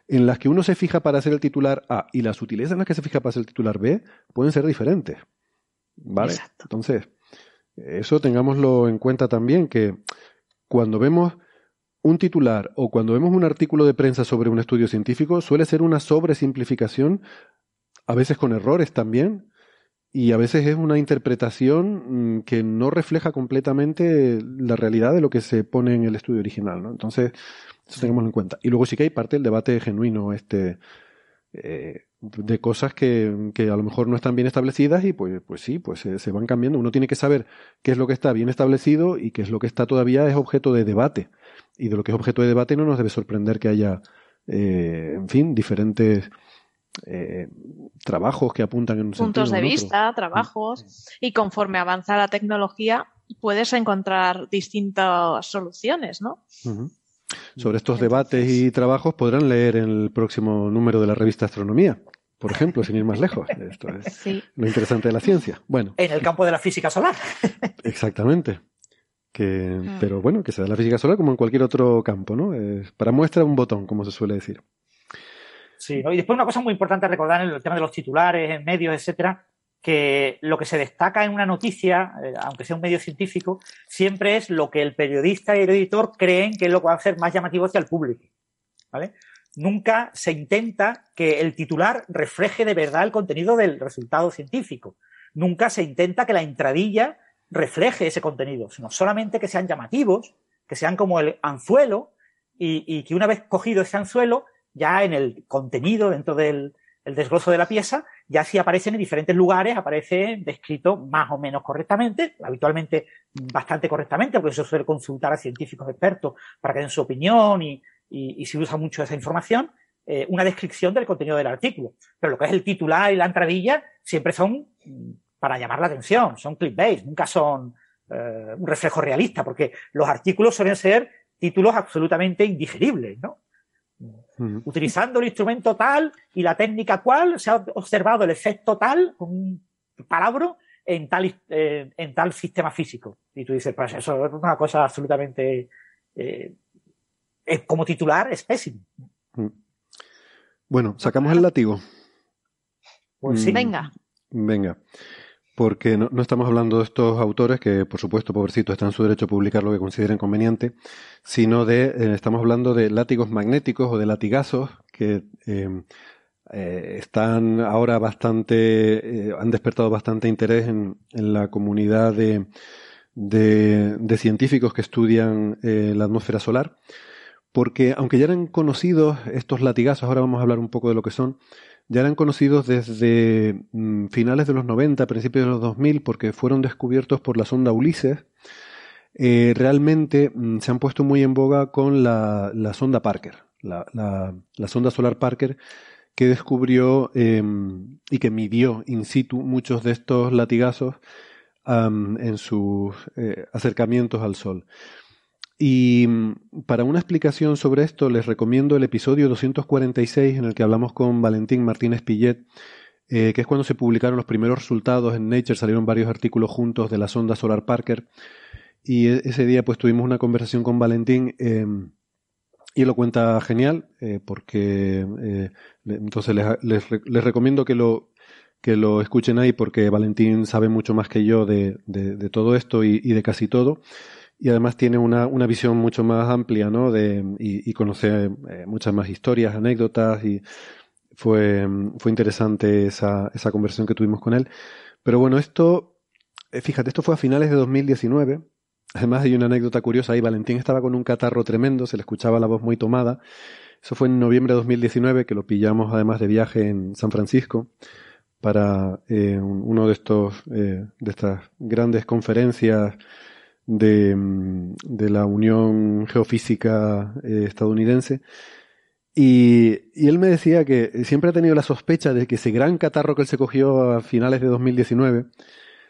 en las que uno se fija para hacer el titular A y las sutilezas en las que se fija para hacer el titular B pueden ser diferentes. ¿Vale? Entonces, eso tengámoslo en cuenta también, que cuando vemos un titular o cuando vemos un artículo de prensa sobre un estudio científico, suele ser una sobresimplificación, a veces con errores también, y a veces es una interpretación mm, que no refleja completamente la realidad de lo que se pone en el estudio original, ¿no? Entonces, eso tengámoslo en cuenta. Y luego sí que hay parte del debate genuino, este, eh, de cosas que, que, a lo mejor no están bien establecidas y pues, pues sí, pues se, van cambiando. Uno tiene que saber qué es lo que está bien establecido y qué es lo que está todavía es objeto de debate. Y de lo que es objeto de debate no nos debe sorprender que haya, eh, en fin, diferentes eh, trabajos que apuntan en un puntos de vista, trabajos y conforme avanza la tecnología puedes encontrar distintas soluciones, ¿no? Sobre estos debates y trabajos podrán leer en el próximo número de la revista Astronomía, por ejemplo, sin ir más lejos. Esto es lo interesante de la ciencia. Bueno. En el campo de la física solar. Exactamente. Que, mm. Pero bueno, que sea la física solar como en cualquier otro campo, ¿no? para muestra un botón, como se suele decir. Sí, y después una cosa muy importante a recordar en el tema de los titulares, en medios, etcétera, que lo que se destaca en una noticia, eh, aunque sea un medio científico, siempre es lo que el periodista y el editor creen que es lo que va a hacer más llamativo hacia el público. ¿Vale? Nunca se intenta que el titular refleje de verdad el contenido del resultado científico. Nunca se intenta que la entradilla refleje ese contenido, sino solamente que sean llamativos, que sean como el anzuelo y, que una vez cogido ese anzuelo, ya en el contenido, dentro del, el de la pieza, ya si aparecen en diferentes lugares, aparece descrito más o menos correctamente, habitualmente bastante correctamente, porque se suele consultar a científicos expertos para que den su opinión y, y, se usa mucho esa información, eh, una descripción del contenido del artículo. Pero lo que es el titular y la entradilla siempre son mm, para llamar la atención, son clickbait, nunca son eh, un reflejo realista, porque los artículos suelen ser títulos absolutamente indigeribles, ¿no? Utilizando el instrumento tal y la técnica cual, se ha observado el efecto tal, con un palabra, en tal, eh, en tal sistema físico. Y tú dices, pues eso es una cosa absolutamente, eh, como titular, es pésimo. Bueno, sacamos el látigo. Pues sí. Venga. Venga porque no, estamos hablando de estos autores que, por supuesto, pobrecitos, están en su derecho a publicar lo que consideren conveniente, sino de, eh, estamos hablando de látigos magnéticos o de latigazos que em, eh, están ahora bastante, eh, han despertado bastante interés en, en la comunidad de, de, de, científicos que estudian la atmósfera solar, porque aunque ya eran conocidos estos latigazos, ahora vamos a hablar un poco de lo que son, ya eran conocidos desde mm, finales de los 90, principios de los 2000, porque fueron descubiertos por la sonda Ulises. Eh, realmente mm, se han puesto muy en boga con la, sonda Parker, la, sonda solar Parker, que descubrió em, y que midió in situ muchos de estos latigazos en sus eh, acercamientos al Sol. Y mm, para una explicación sobre esto les recomiendo el episodio 246 en el que hablamos con Valentín Martínez Pillet, eh, que es cuando se publicaron los primeros resultados en Nature, salieron varios artículos juntos de la sonda Solar Parker. Y e, ese día pues tuvimos una conversación con Valentín em, y lo cuenta genial, eh, porque eh, entonces les, recomiendo que lo, que lo escuchen ahí porque Valentín sabe mucho más que yo de, de, todo esto y de casi todo. Y además tiene una, una visión mucho más amplia, ¿no? De, y, conoce eh, muchas más historias, anécdotas y fue, fue interesante esa, esa conversación que tuvimos con él. Pero bueno, esto, eh, fíjate, esto fue a finales de 2019. Además hay una anécdota curiosa ahí, Valentín estaba con un catarro tremendo, se le escuchaba la voz muy tomada. Eso fue en noviembre de 2019, que lo pillamos además de viaje en San Francisco para eh, uno de estos eh, de estas grandes conferencias de, de la Unión Geofísica eh, estadounidense. Y, y, él me decía que siempre ha tenido la sospecha de que ese gran catarro que él se cogió a finales de 2019,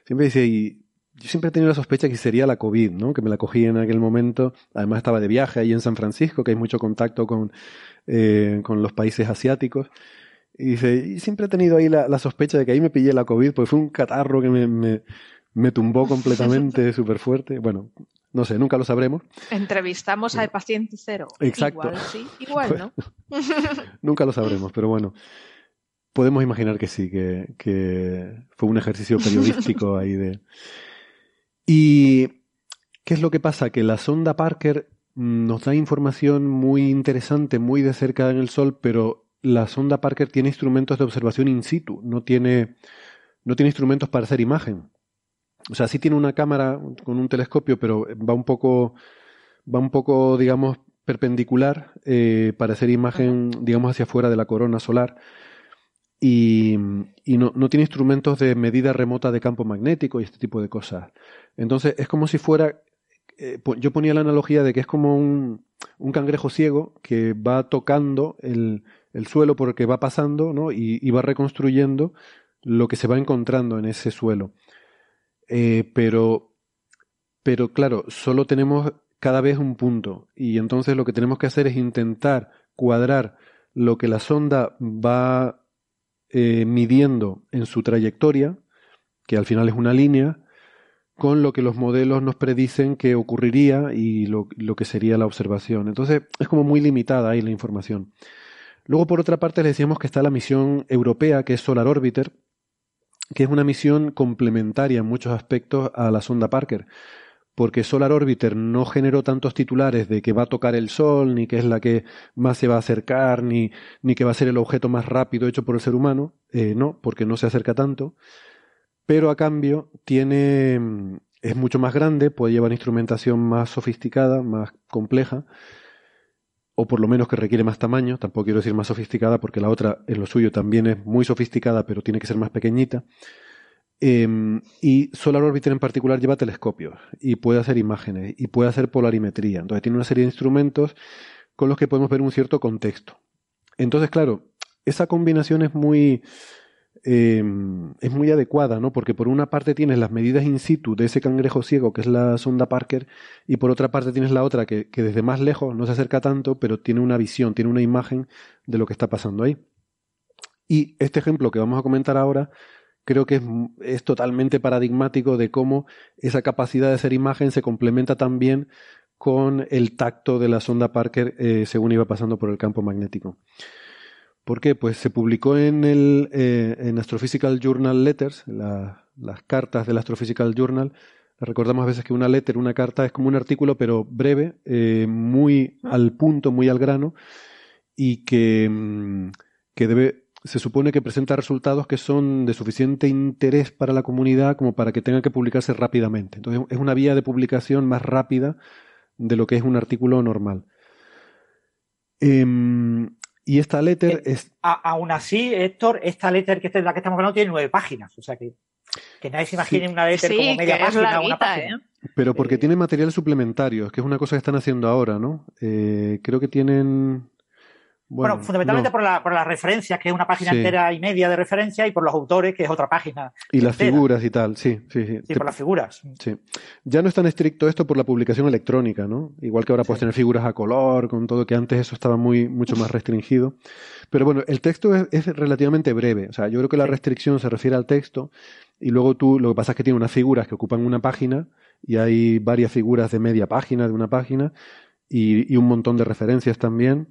siempre dice, y yo siempre he tenido la sospecha que sería la COVID, ¿no? Que me la cogí en aquel momento. Además estaba de viaje ahí en San Francisco, que hay mucho contacto con, eh, con los países asiáticos. Y dice, y siempre he tenido ahí la, la, sospecha de que ahí me pillé la COVID, porque fue un catarro que me, me tumbó completamente, súper fuerte. Bueno, no sé, nunca lo sabremos. Entrevistamos al paciente cero. Exacto. Igual sí, igual no. nunca lo sabremos, pero bueno. Podemos imaginar que sí, que, que fue un ejercicio periodístico ahí de... ¿Y qué es lo que pasa? Que la sonda Parker nos da información muy interesante, muy de cerca en el Sol, pero la sonda Parker tiene instrumentos de observación in situ, no tiene, no tiene instrumentos para hacer imagen. O sea, sí tiene una cámara con un telescopio, pero va un poco, va un poco, digamos, perpendicular eh, para hacer imagen, digamos, hacia afuera de la corona solar y, y no, no, tiene instrumentos de medida remota de campo magnético y este tipo de cosas. Entonces es como si fuera, eh, yo ponía la analogía de que es como un, un cangrejo ciego que va tocando el, el, suelo por el que va pasando ¿no? y, y, va reconstruyendo lo que se va encontrando en ese suelo. Eh, pero, pero claro, solo tenemos cada vez un punto y entonces lo que tenemos que hacer es intentar cuadrar lo que la sonda va eh, midiendo en su trayectoria, que al final es una línea, con lo que los modelos nos predicen que ocurriría y lo, lo, que sería la observación. Entonces es como muy limitada ahí la información. Luego, por otra parte, les decíamos que está la misión europea, que es Solar Orbiter, que es una misión complementaria en muchos aspectos a la sonda Parker porque Solar Orbiter no generó tantos titulares de que va a tocar el Sol, ni que es la que más se va a acercar, ni, ni que va a ser el objeto más rápido hecho por el ser humano, eh, no, porque no se acerca tanto, pero a cambio tiene, es mucho más grande, puede llevar instrumentación más sofisticada, más compleja, o por lo menos que requiere más tamaño, tampoco quiero decir más sofisticada porque la otra en lo suyo también es muy sofisticada, pero tiene que ser más pequeñita. Eh, y Solar Orbiter en particular lleva telescopios y puede hacer imágenes y puede hacer polarimetría. Entonces tiene una serie de instrumentos con los que podemos ver un cierto contexto. Entonces, claro, esa combinación es muy, eh, es muy adecuada, ¿no? Porque por una parte tienes las medidas in situ de ese cangrejo ciego, que es la sonda Parker, y por otra parte tienes la otra que, que desde más lejos no se acerca tanto, pero tiene una visión, tiene una imagen de lo que está pasando ahí. Y este ejemplo que vamos a comentar ahora creo que es, es, totalmente paradigmático de cómo esa capacidad de hacer imagen se complementa también con el tacto de la sonda Parker eh, según iba pasando por el campo magnético. ¿Por qué? Pues se publicó en el eh, en Astrophysical Journal Letters, la, las cartas del Astrophysical Journal. Recordamos a veces que una letter, una carta, es como un artículo, pero breve, eh, muy al punto, muy al grano, y que, mm, que debe se supone que presenta resultados que son de suficiente interés para la comunidad como para que tengan que publicarse rápidamente. Entonces es una vía de publicación más rápida de lo que es un artículo normal. Eh, y esta letter eh, es... A, aún así, Héctor, esta letter que es la que estamos hablando tiene nueve páginas. O sea que, que nadie se imagine sí. una letter sí, como media página, una página. ¿eh? Pero porque eh, tiene material suplementario, que es una cosa que están haciendo ahora, ¿no? Eh, creo que tienen bueno, bueno, fundamentalmente no. por, la, por las referencias, que es una página sí. entera y media de referencia, y por los autores, que es otra página. Y las figuras y tal, sí, sí, sí. Sí, por las figuras. Sí. Ya no es tan estricto esto por la publicación electrónica, ¿no? Igual que ahora puedes tener figuras a color, con todo, que antes eso estaba muy, mucho más restringido. Pero bueno, el texto es, es relativamente breve. O sea, yo creo que la restricción se refiere al texto, y luego tú, lo que pasa es que tiene unas figuras que ocupan una página, y hay varias figuras de media página, de una página, y, y un montón de referencias también.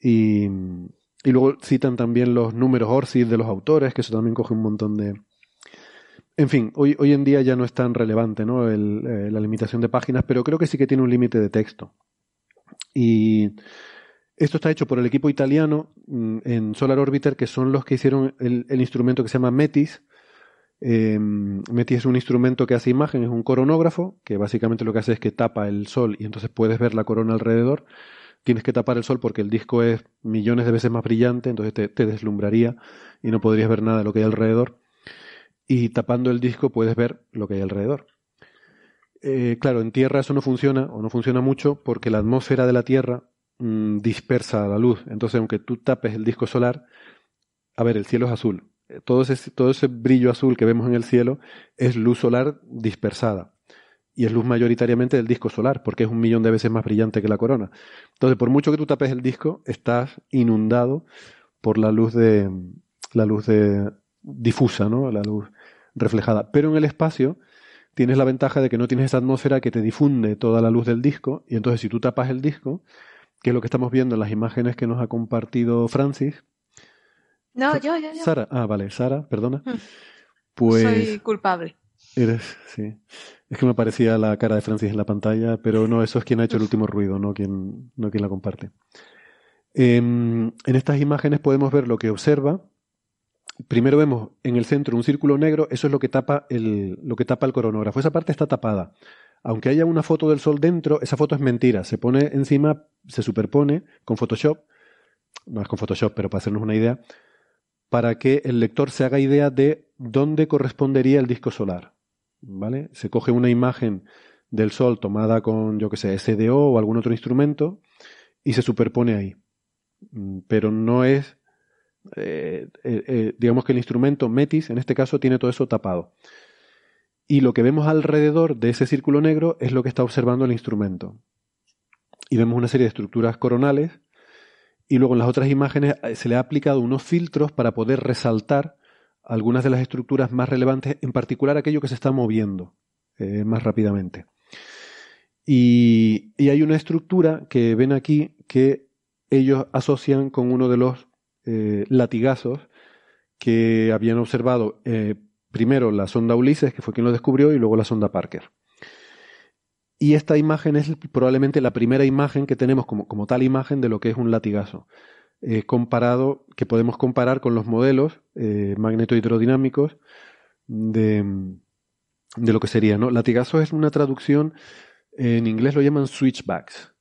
Y, y luego citan también los números ORCID de los autores, que eso también coge un montón de... en fin, hoy, hoy en día ya no es tan relevante ¿no? El, eh, la limitación de páginas, pero creo que sí que tiene un límite de texto. Y esto está hecho por el equipo italiano mm, en Solar Orbiter, que son los que hicieron el, instrumento que se llama METIS. Em, METIS es un instrumento que hace imagen, es un coronógrafo, que básicamente lo que hace es que tapa el sol y entonces puedes ver la corona alrededor. Tienes que tapar el sol porque el disco es millones de veces más brillante, entonces te, deslumbraría y no podrías ver nada de lo que hay alrededor. Y tapando el disco puedes ver lo que hay alrededor. Eh, claro, en Tierra eso no funciona o no funciona mucho porque la atmósfera de la Tierra Mm, dispersa la luz. Entonces, aunque tú tapes el disco solar, a ver, el cielo es azul. Eh, todo ese, todo ese brillo azul que vemos en el cielo es luz solar dispersada. Y es luz mayoritariamente del disco solar, porque es un millón de veces más brillante que la corona. Entonces, por mucho que tú tapes el disco, estás inundado por la luz de la luz de difusa, ¿no? La luz reflejada. Pero en el espacio tienes la ventaja de que no tienes esa atmósfera que te difunde toda la luz del disco, y entonces si tú tapas el disco, que es lo que estamos viendo en las imágenes que nos ha compartido Francis. No, yo, yo, yo. Sara, ah, vale, Sara, perdona. Hmm. Pues. Soy culpable. Eres, sí. Es que me parecía la cara de Francis en la pantalla, pero no, eso es quien ha hecho el último ruido, no quien, no quien la comparte. Em, en estas imágenes podemos ver lo que observa. Primero vemos en el centro un círculo negro, eso es lo que tapa el, lo que tapa el coronógrafo. Esa parte está tapada aunque haya una foto del sol dentro, esa foto es mentira. Se pone encima, se superpone con Photoshop, no es con Photoshop, pero para hacernos una idea, para que el lector se haga idea de dónde correspondería el disco solar. ¿Vale? Se coge una imagen del sol tomada con, yo que sé, SDO o algún otro instrumento y se superpone ahí. Mm, pero no es, eh, eh, eh, digamos que el instrumento Metis, en este caso, tiene todo eso tapado y lo que vemos alrededor de ese círculo negro es lo que está observando el instrumento. Y vemos una serie de estructuras coronales y luego en las otras imágenes se le ha aplicado unos filtros para poder resaltar algunas de las estructuras más relevantes, en particular aquello que se está moviendo eh, más rápidamente. Y, hay una estructura que ven aquí que ellos asocian con uno de los eh, latigazos que habían observado primero la sonda Ulises, que fue quien lo descubrió, y luego la sonda Parker. Y esta imagen es probablemente la primera imagen que tenemos como, como tal imagen de lo que es un latigazo. Eh, comparado, que podemos comparar con los modelos eh, magneto-hidrodinámicos de, de, lo que sería. ¿no? Latigazo es una traducción, en inglés lo llaman switchbacks.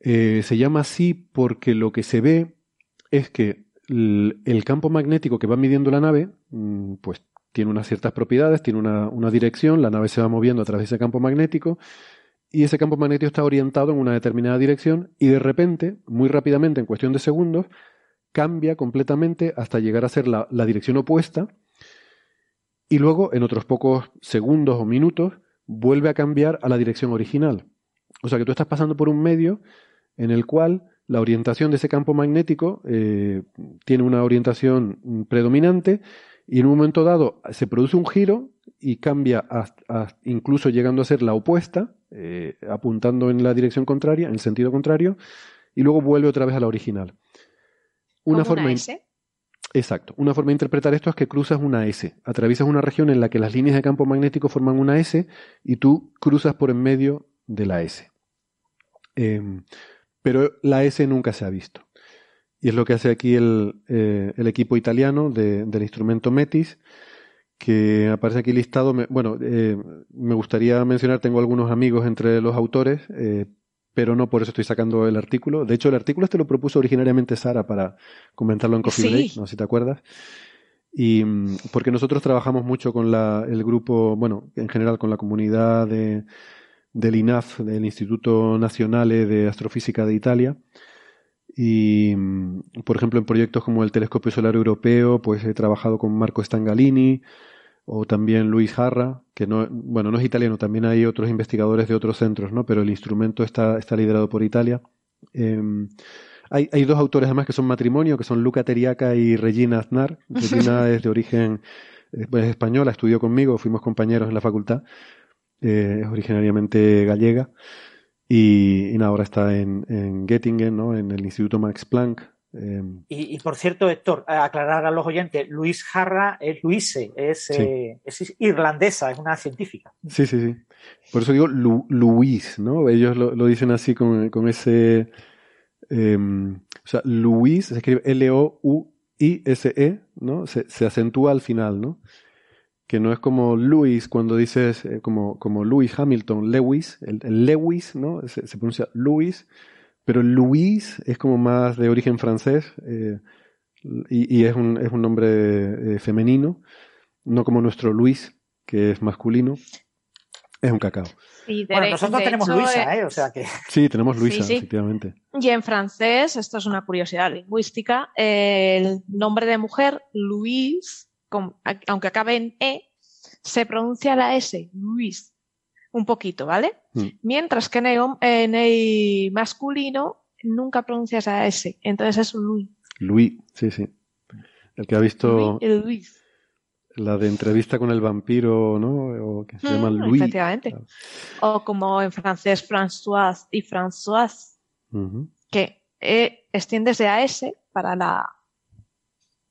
Eh, se llama así porque lo que se ve es que el campo magnético que va midiendo la nave, mm, pues tiene unas ciertas propiedades, tiene una, dirección, la nave se va moviendo a través de ese campo magnético y ese campo magnético está orientado en una determinada dirección y de repente, muy rápidamente, en cuestión de segundos, cambia completamente hasta llegar a ser la, la dirección opuesta y luego, en otros pocos segundos o minutos, vuelve a cambiar a la dirección original. O sea que tú estás pasando por un medio en el cual la orientación de ese campo magnético eh, tiene una orientación predominante y en un momento dado se produce un giro y cambia incluso llegando a ser la opuesta, eh, apuntando en la dirección contraria, en el sentido contrario, y luego vuelve otra vez a la original. Una forma una S? Exacto. Una forma de interpretar esto es que cruzas una S. Atraviesas una región en la que las líneas de campo magnético forman una S y tú cruzas por en medio de la S. Em, pero la S nunca se ha visto. Y es lo que hace aquí el, eh, el equipo italiano de, del instrumento Metis, que aparece aquí listado. bueno, eh, me gustaría mencionar, tengo algunos amigos entre los autores, eh, pero no por eso estoy sacando el artículo. De hecho, el artículo este lo propuso originariamente Sara para comentarlo en Coffee Break, no sé si te acuerdas. Y mm, porque nosotros trabajamos mucho con la, el grupo, bueno, en general con la comunidad de, del INAF, del Instituto Nacional de Astrofísica de Italia, y, mm, por ejemplo, en proyectos como el Telescopio Solar Europeo, pues he trabajado con Marco Stangalini o también Luis Jarra, que no, bueno, no es italiano, también hay otros investigadores de otros centros, ¿no? Pero el instrumento está, está liderado por Italia. Em, hay, hay, dos autores además que son matrimonio, que son Luca Teriaca y Regina Aznar. Regina es de origen pues, española, estudió conmigo, fuimos compañeros en la facultad, eh, es originariamente gallega. Y, ahora está en, en, Göttingen, ¿no? en el Instituto Max Planck, Em, y, por cierto, Héctor, aclarar a los oyentes, Luis Jarra es Luise, es, eh, es irlandesa, es una científica. Sí, sí, sí. Por eso digo Luis, ¿no? Ellos lo, dicen así con, ese... Em, o sea, Luis se escribe L-O-U-I-S-E, ¿no? Se, se, acentúa al final, ¿no? Que no es como Luis cuando dices, eh, como, como Louis Hamilton, Lewis, el, Lewis, ¿no? Se, se pronuncia Luis pero Luis es como más de origen francés eh, y, es, un, es un nombre eh, femenino, no como nuestro Luis, que es masculino. Es un cacao. bueno, nosotros tenemos Luisa, ¿eh? O sea que... Sí, tenemos Luisa, efectivamente. Y en francés, esto es una curiosidad lingüística, el nombre de mujer, Luis, aunque acabe en E, se pronuncia la S, Luis un poquito, ¿vale? Mm. Mientras que en el, masculino nunca pronuncias a S, entonces es Luis. Luis, sí, sí. El que ha visto el Luis. la de entrevista con el vampiro, ¿no? O que se llama mm, Luis. Efectivamente. O como en francés François y Françoise, que eh, extiendes de a S para la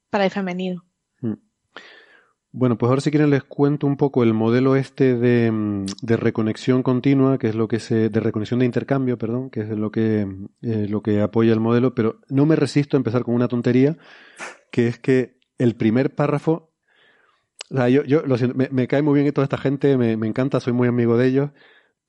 para el femenino. Bueno, pues ahora si quieren les cuento un poco el modelo este de, mm, de reconexión continua, que es lo que se, de reconexión de intercambio, perdón, que es lo que, eh, lo que apoya el modelo, pero no me resisto a empezar con una tontería, que es que el primer párrafo, o sea, yo, yo lo me, me, cae muy bien toda esta gente, me, me encanta, soy muy amigo de ellos,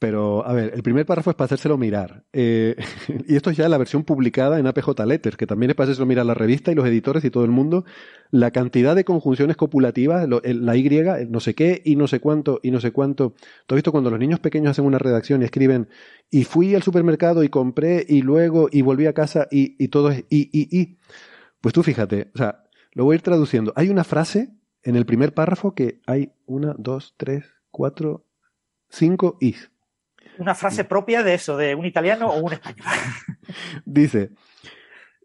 pero, a ver, el primer párrafo es para hacérselo mirar. Eh, y esto es ya la versión publicada en APJ Letters, que también es para hacérselo mirar la revista y los editores y todo el mundo. La cantidad de conjunciones copulativas, la Y, no sé qué y no sé cuánto y no sé cuánto. ¿Tú has visto cuando los niños pequeños hacen una redacción y escriben, y fui al supermercado y compré y luego y volví a casa y, y todo es y, y, y? Pues tú fíjate, o sea, lo voy a ir traduciendo. Hay una frase en el primer párrafo que hay una, dos, tres, cuatro, cinco is una frase propia de eso, de un italiano o un español. Dice,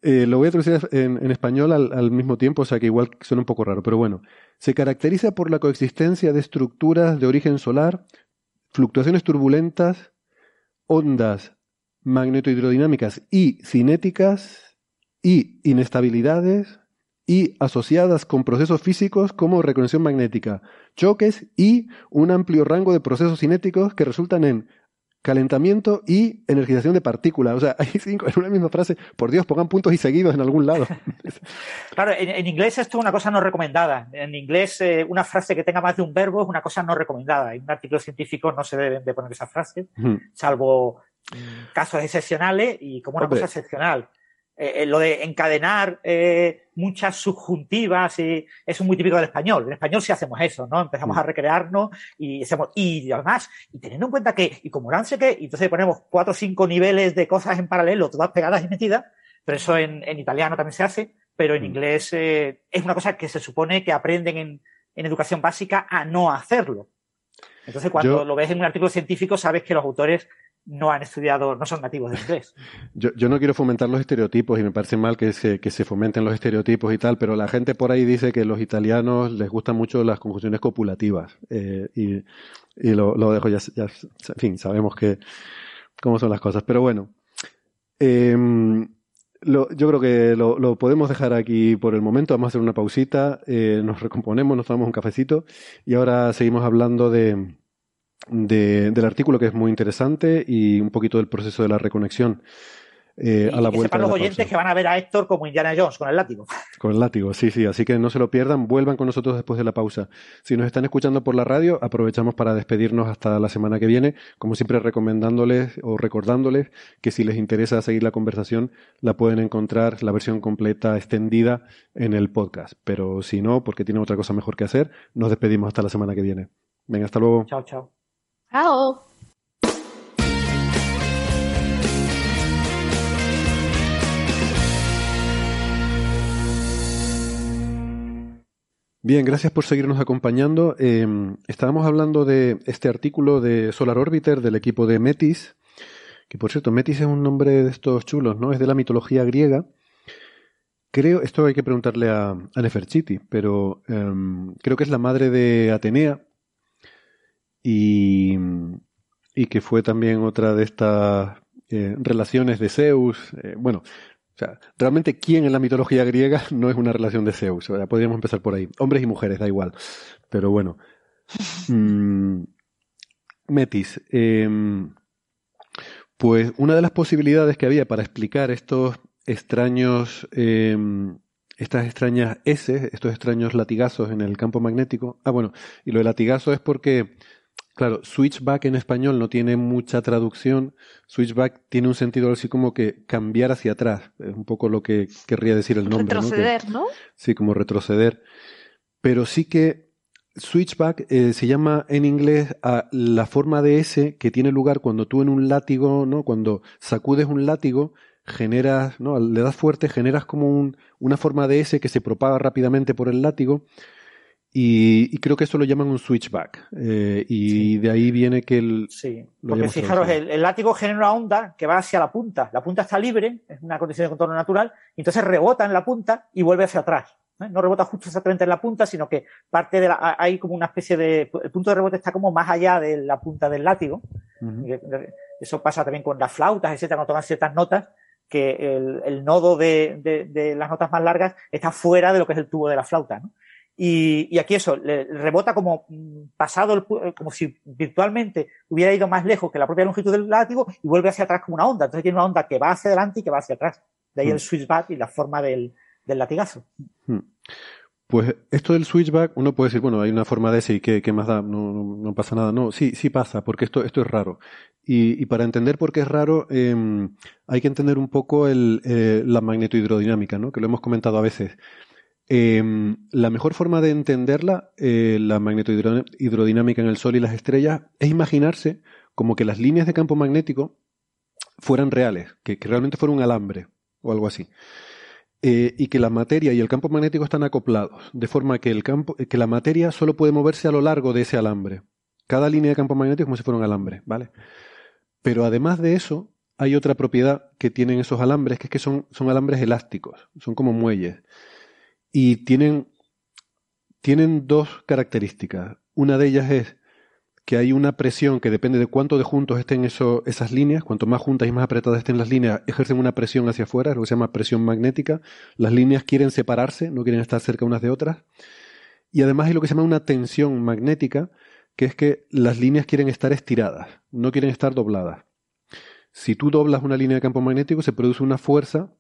eh, lo voy a traducir en, español al, mismo tiempo, o sea que igual suena un poco raro, pero bueno. Se caracteriza por la coexistencia de estructuras de origen solar, fluctuaciones turbulentas, ondas magnetohidrodinámicas y cinéticas y inestabilidades y asociadas con procesos físicos como reconexión magnética, choques y un amplio rango de procesos cinéticos que resultan en calentamiento y energización de partículas. O sea, hay cinco en una misma frase. Por Dios, pongan puntos y seguidos en algún lado. claro, en, inglés esto es una cosa no recomendada. En inglés, eh, una frase que tenga más de un verbo es una cosa no recomendada. En un artículo científico no se deben de poner esas frases, salvo mm, casos excepcionales y como una cosa excepcional. Eh, eh, lo de encadenar eh, muchas subjuntivas y eso es muy típico del español. En español sí hacemos eso, ¿no? Empezamos mm. a recrearnos y hacemos, y además, y teniendo en cuenta que, y como no sé qué, entonces ponemos cuatro o cinco niveles de cosas en paralelo, todas pegadas y metidas, pero eso en, en italiano también se hace, pero en mm. inglés es una cosa que se supone que aprenden en, en educación básica a no hacerlo. Entonces, cuando lo ves en un artículo científico, sabes que los autores no han estudiado, no son nativos de inglés. Yo, yo no quiero fomentar los estereotipos y me parece mal que se, que se fomenten los estereotipos y tal, pero la gente por ahí dice que los italianos les gustan mucho las conjunciones copulativas eh, y, y lo, lo, dejo ya, ya, en fin, sabemos que cómo son las cosas, pero bueno. Eh, lo, yo creo que lo, lo, podemos dejar aquí por el momento. Vamos a hacer una pausita, eh, nos recomponemos, nos tomamos un cafecito y ahora seguimos hablando de, de, del artículo que es muy interesante y un poquito del proceso de la reconexión. Eh, a la que sepan los oyentes que van a ver a Héctor como Indiana Jones con el látigo. Con el látigo, sí, sí. Así que no se lo pierdan, vuelvan con nosotros después de la pausa. Si nos están escuchando por la radio, aprovechamos para despedirnos hasta la semana que viene, como siempre recomendándoles o recordándoles que si les interesa seguir la conversación, la pueden encontrar la versión completa extendida en el podcast. Pero si no, porque tienen otra cosa mejor que hacer, nos despedimos hasta la semana que viene. Venga, hasta luego. Chao, chao. Chao. Bien, gracias por seguirnos acompañando. Em, estábamos hablando de este artículo de Solar Orbiter del equipo de Metis, que por cierto, Metis es un nombre de estos chulos, ¿no? Es de la mitología griega. Creo, esto hay que preguntarle a, a pero em, creo que es la madre de Atenea, y, y que fue también otra de estas eh, relaciones de Zeus. Eh, bueno, O sea, realmente, ¿quién en la mitología griega no es una relación de Zeus? O sea, podríamos empezar por ahí. Hombres y mujeres, da igual. Pero bueno. Mm, Metis. Em, pues una de las posibilidades que había para explicar estos extraños, em, estas extrañas S, estos extraños latigazos en el campo magnético. Ah, bueno, y lo de latigazo es porque Claro, switchback en español no tiene mucha traducción. Switchback tiene un sentido así como que cambiar hacia atrás. Es un poco lo que querría decir el nombre. Retroceder, ¿no? Sí, como retroceder. Pero sí que switchback eh, se llama en inglés a la forma de S que tiene lugar cuando tú en un látigo, ¿no? Cuando sacudes un látigo, generas, ¿no? Le das fuerte, generas como un, una forma de S que se propaga rápidamente por el látigo y, creo que eso lo llaman un switchback. Eh, y de ahí viene que el. Sí, porque fijaros, el, látigo genera una onda que va hacia la punta. La punta está libre, es una condición de contorno natural, y entonces rebota en la punta y vuelve hacia atrás. ¿eh? No rebota justo exactamente en la punta, sino que parte de la. Hay como una especie de. El punto de rebote está como más allá de la punta del látigo. Eso pasa también con las flautas, etcétera, cuando tocan ciertas notas que el, nodo de, de, las notas más largas está fuera de lo que es el tubo de la flauta. ¿no? Y, y, aquí eso, le rebota como mm, pasado, el, eh, como si virtualmente hubiera ido más lejos que la propia longitud del látigo y vuelve hacia atrás como una onda. Entonces tiene una onda que va hacia adelante y que va hacia atrás. De ahí el hmm. switchback y la forma del, del latigazo. Hmm. Pues esto del switchback, uno puede decir, bueno, hay una forma de ese y qué, qué más da, no, no, no, pasa nada. No, sí, sí pasa, porque esto, esto es raro. Y, y para entender por qué es raro, eh, hay que entender un poco el, eh, la magnetohidrodinámica, ¿no? Que lo hemos comentado a veces. Em, la mejor forma de entenderla, eh, la magnetohidrodinámica en el Sol y las estrellas, es imaginarse como que las líneas de campo magnético fueran reales, que, realmente fuera un alambre o algo así. Eh, y que la materia y el campo magnético están acoplados, de forma que, el campo, que la materia solo puede moverse a lo largo de ese alambre. Cada línea de campo magnético es como si fuera un alambre, ¿vale? Pero además de eso, hay otra propiedad que tienen esos alambres, que es que son alambres elásticos, son como muelles y tienen, tienen dos características. Una de ellas es que hay una presión que depende de cuánto de juntos estén esas líneas, cuanto más juntas y más apretadas estén las líneas, ejercen una presión hacia afuera, lo que se llama presión magnética. Las líneas quieren separarse, no quieren estar cerca unas de otras. Y además hay lo que se llama una tensión magnética, que es que las líneas quieren estar estiradas, no quieren estar dobladas. Si tú doblas una línea de campo magnético, se produce una fuerza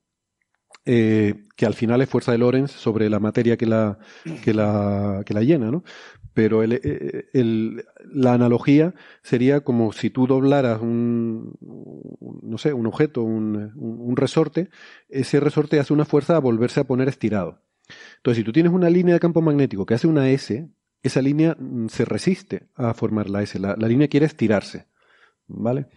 eh, que al final es fuerza de Lorentz sobre la materia que la, que la, que la llena, ¿no? Pero el, eh, el, la analogía sería como si tú doblaras un, no sé, un objeto, un, un, resorte, ese resorte hace una fuerza a volverse a poner estirado. Entonces, si tú tienes una línea de campo magnético que hace una S, esa línea mm, se resiste a formar la S, la, la línea quiere estirarse, ¿vale?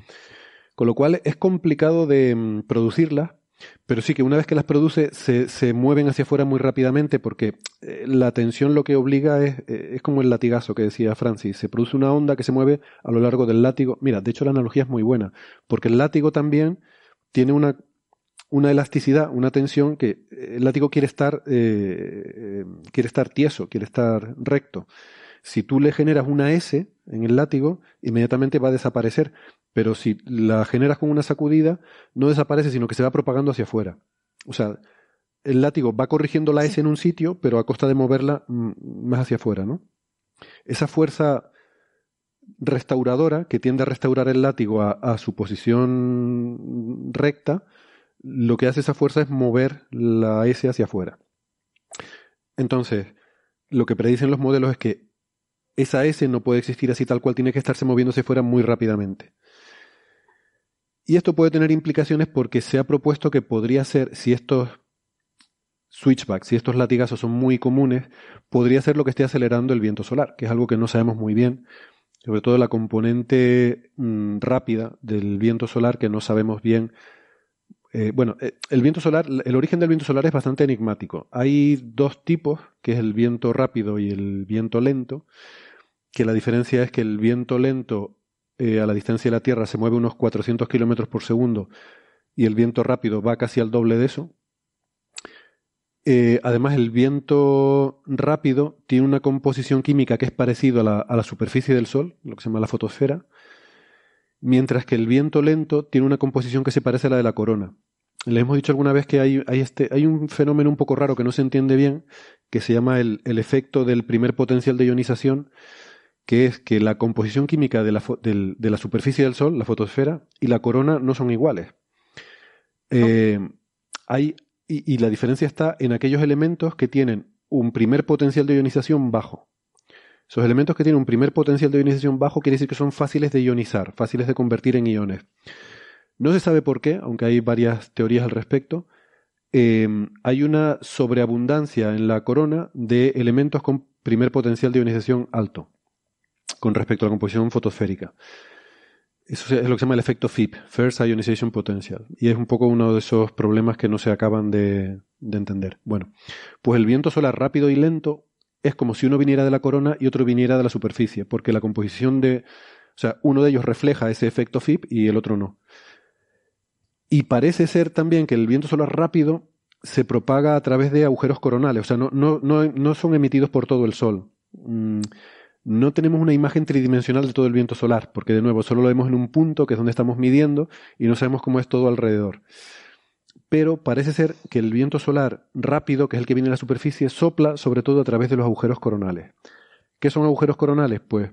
Con lo cual es complicado de mm, producirla pero sí que una vez que las produce se, se mueven hacia afuera muy rápidamente porque eh, la tensión lo que obliga es, eh, es como el latigazo que decía Francis. Se produce una onda que se mueve a lo largo del látigo. Mira, de hecho la analogía es muy buena porque el látigo también tiene una, una elasticidad, una tensión que eh, el látigo quiere estar, quiere estar tieso, quiere estar recto. Si tú le generas una S en el látigo, inmediatamente va a desaparecer. Pero si la generas con una sacudida, no desaparece, sino que se va propagando hacia afuera. O sea, el látigo va corrigiendo la S en un sitio, pero a costa de moverla mm, más hacia afuera, ¿no? Esa fuerza restauradora que tiende a restaurar el látigo a, su posición recta, lo que hace esa fuerza es mover la S hacia afuera. Entonces, lo que predicen los modelos es que esa S no puede existir así tal cual, tiene que estarse moviéndose fuera muy rápidamente. Y esto puede tener implicaciones porque se ha propuesto que podría ser, si estos switchbacks, si estos latigazos son muy comunes, podría ser lo que esté acelerando el viento solar, que es algo que no sabemos muy bien, sobre todo la componente mm, rápida del viento solar que no sabemos bien. Eh, bueno, eh, el viento solar, el origen del viento solar es bastante enigmático. Hay dos tipos, que es el viento rápido y el viento lento, que la diferencia es que el viento lento eh, a la distancia de la Tierra se mueve unos 400 kilómetros por segundo y el viento rápido va casi al doble de eso. Eh, además, el viento rápido tiene una composición química que es parecido a la, a la, superficie del Sol, lo que se llama la fotosfera, mientras que el viento lento tiene una composición que se parece a la de la corona. le hemos dicho alguna vez que hay, hay, este, hay un fenómeno un poco raro que no se entiende bien, que se llama el, el efecto del primer potencial de ionización, que es que la composición química de la, de la superficie del Sol, la fotosfera, y la corona no son iguales. Eh, hay, y, la diferencia está en aquellos elementos que tienen un primer potencial de ionización bajo. Esos elementos que tienen un primer potencial de ionización bajo quiere decir que son fáciles de ionizar, fáciles de convertir en iones. No se sabe por qué, aunque hay varias teorías al respecto. Em, hay una sobreabundancia en la corona de elementos con primer potencial de ionización alto con respecto a la composición fotosférica. Eso es lo que se llama el efecto FIP, First Ionization Potential. Y es un poco uno de esos problemas que no se acaban de, entender. Bueno, pues el viento solar rápido y lento es como si uno viniera de la corona y otro viniera de la superficie, porque la composición de. O sea, uno de ellos refleja ese efecto FIP y el otro no. Y parece ser también que el viento solar rápido se propaga a través de agujeros coronales, o sea, no, no, no, son emitidos por todo el Sol. Mm, no tenemos una imagen tridimensional de todo el viento solar, porque de nuevo solo lo vemos en un punto, que es donde estamos midiendo, y no sabemos cómo es todo alrededor. Pero parece ser que el viento solar rápido, que es el que viene a la superficie, sopla sobre todo a través de los agujeros coronales. ¿Qué son agujeros coronales? Pues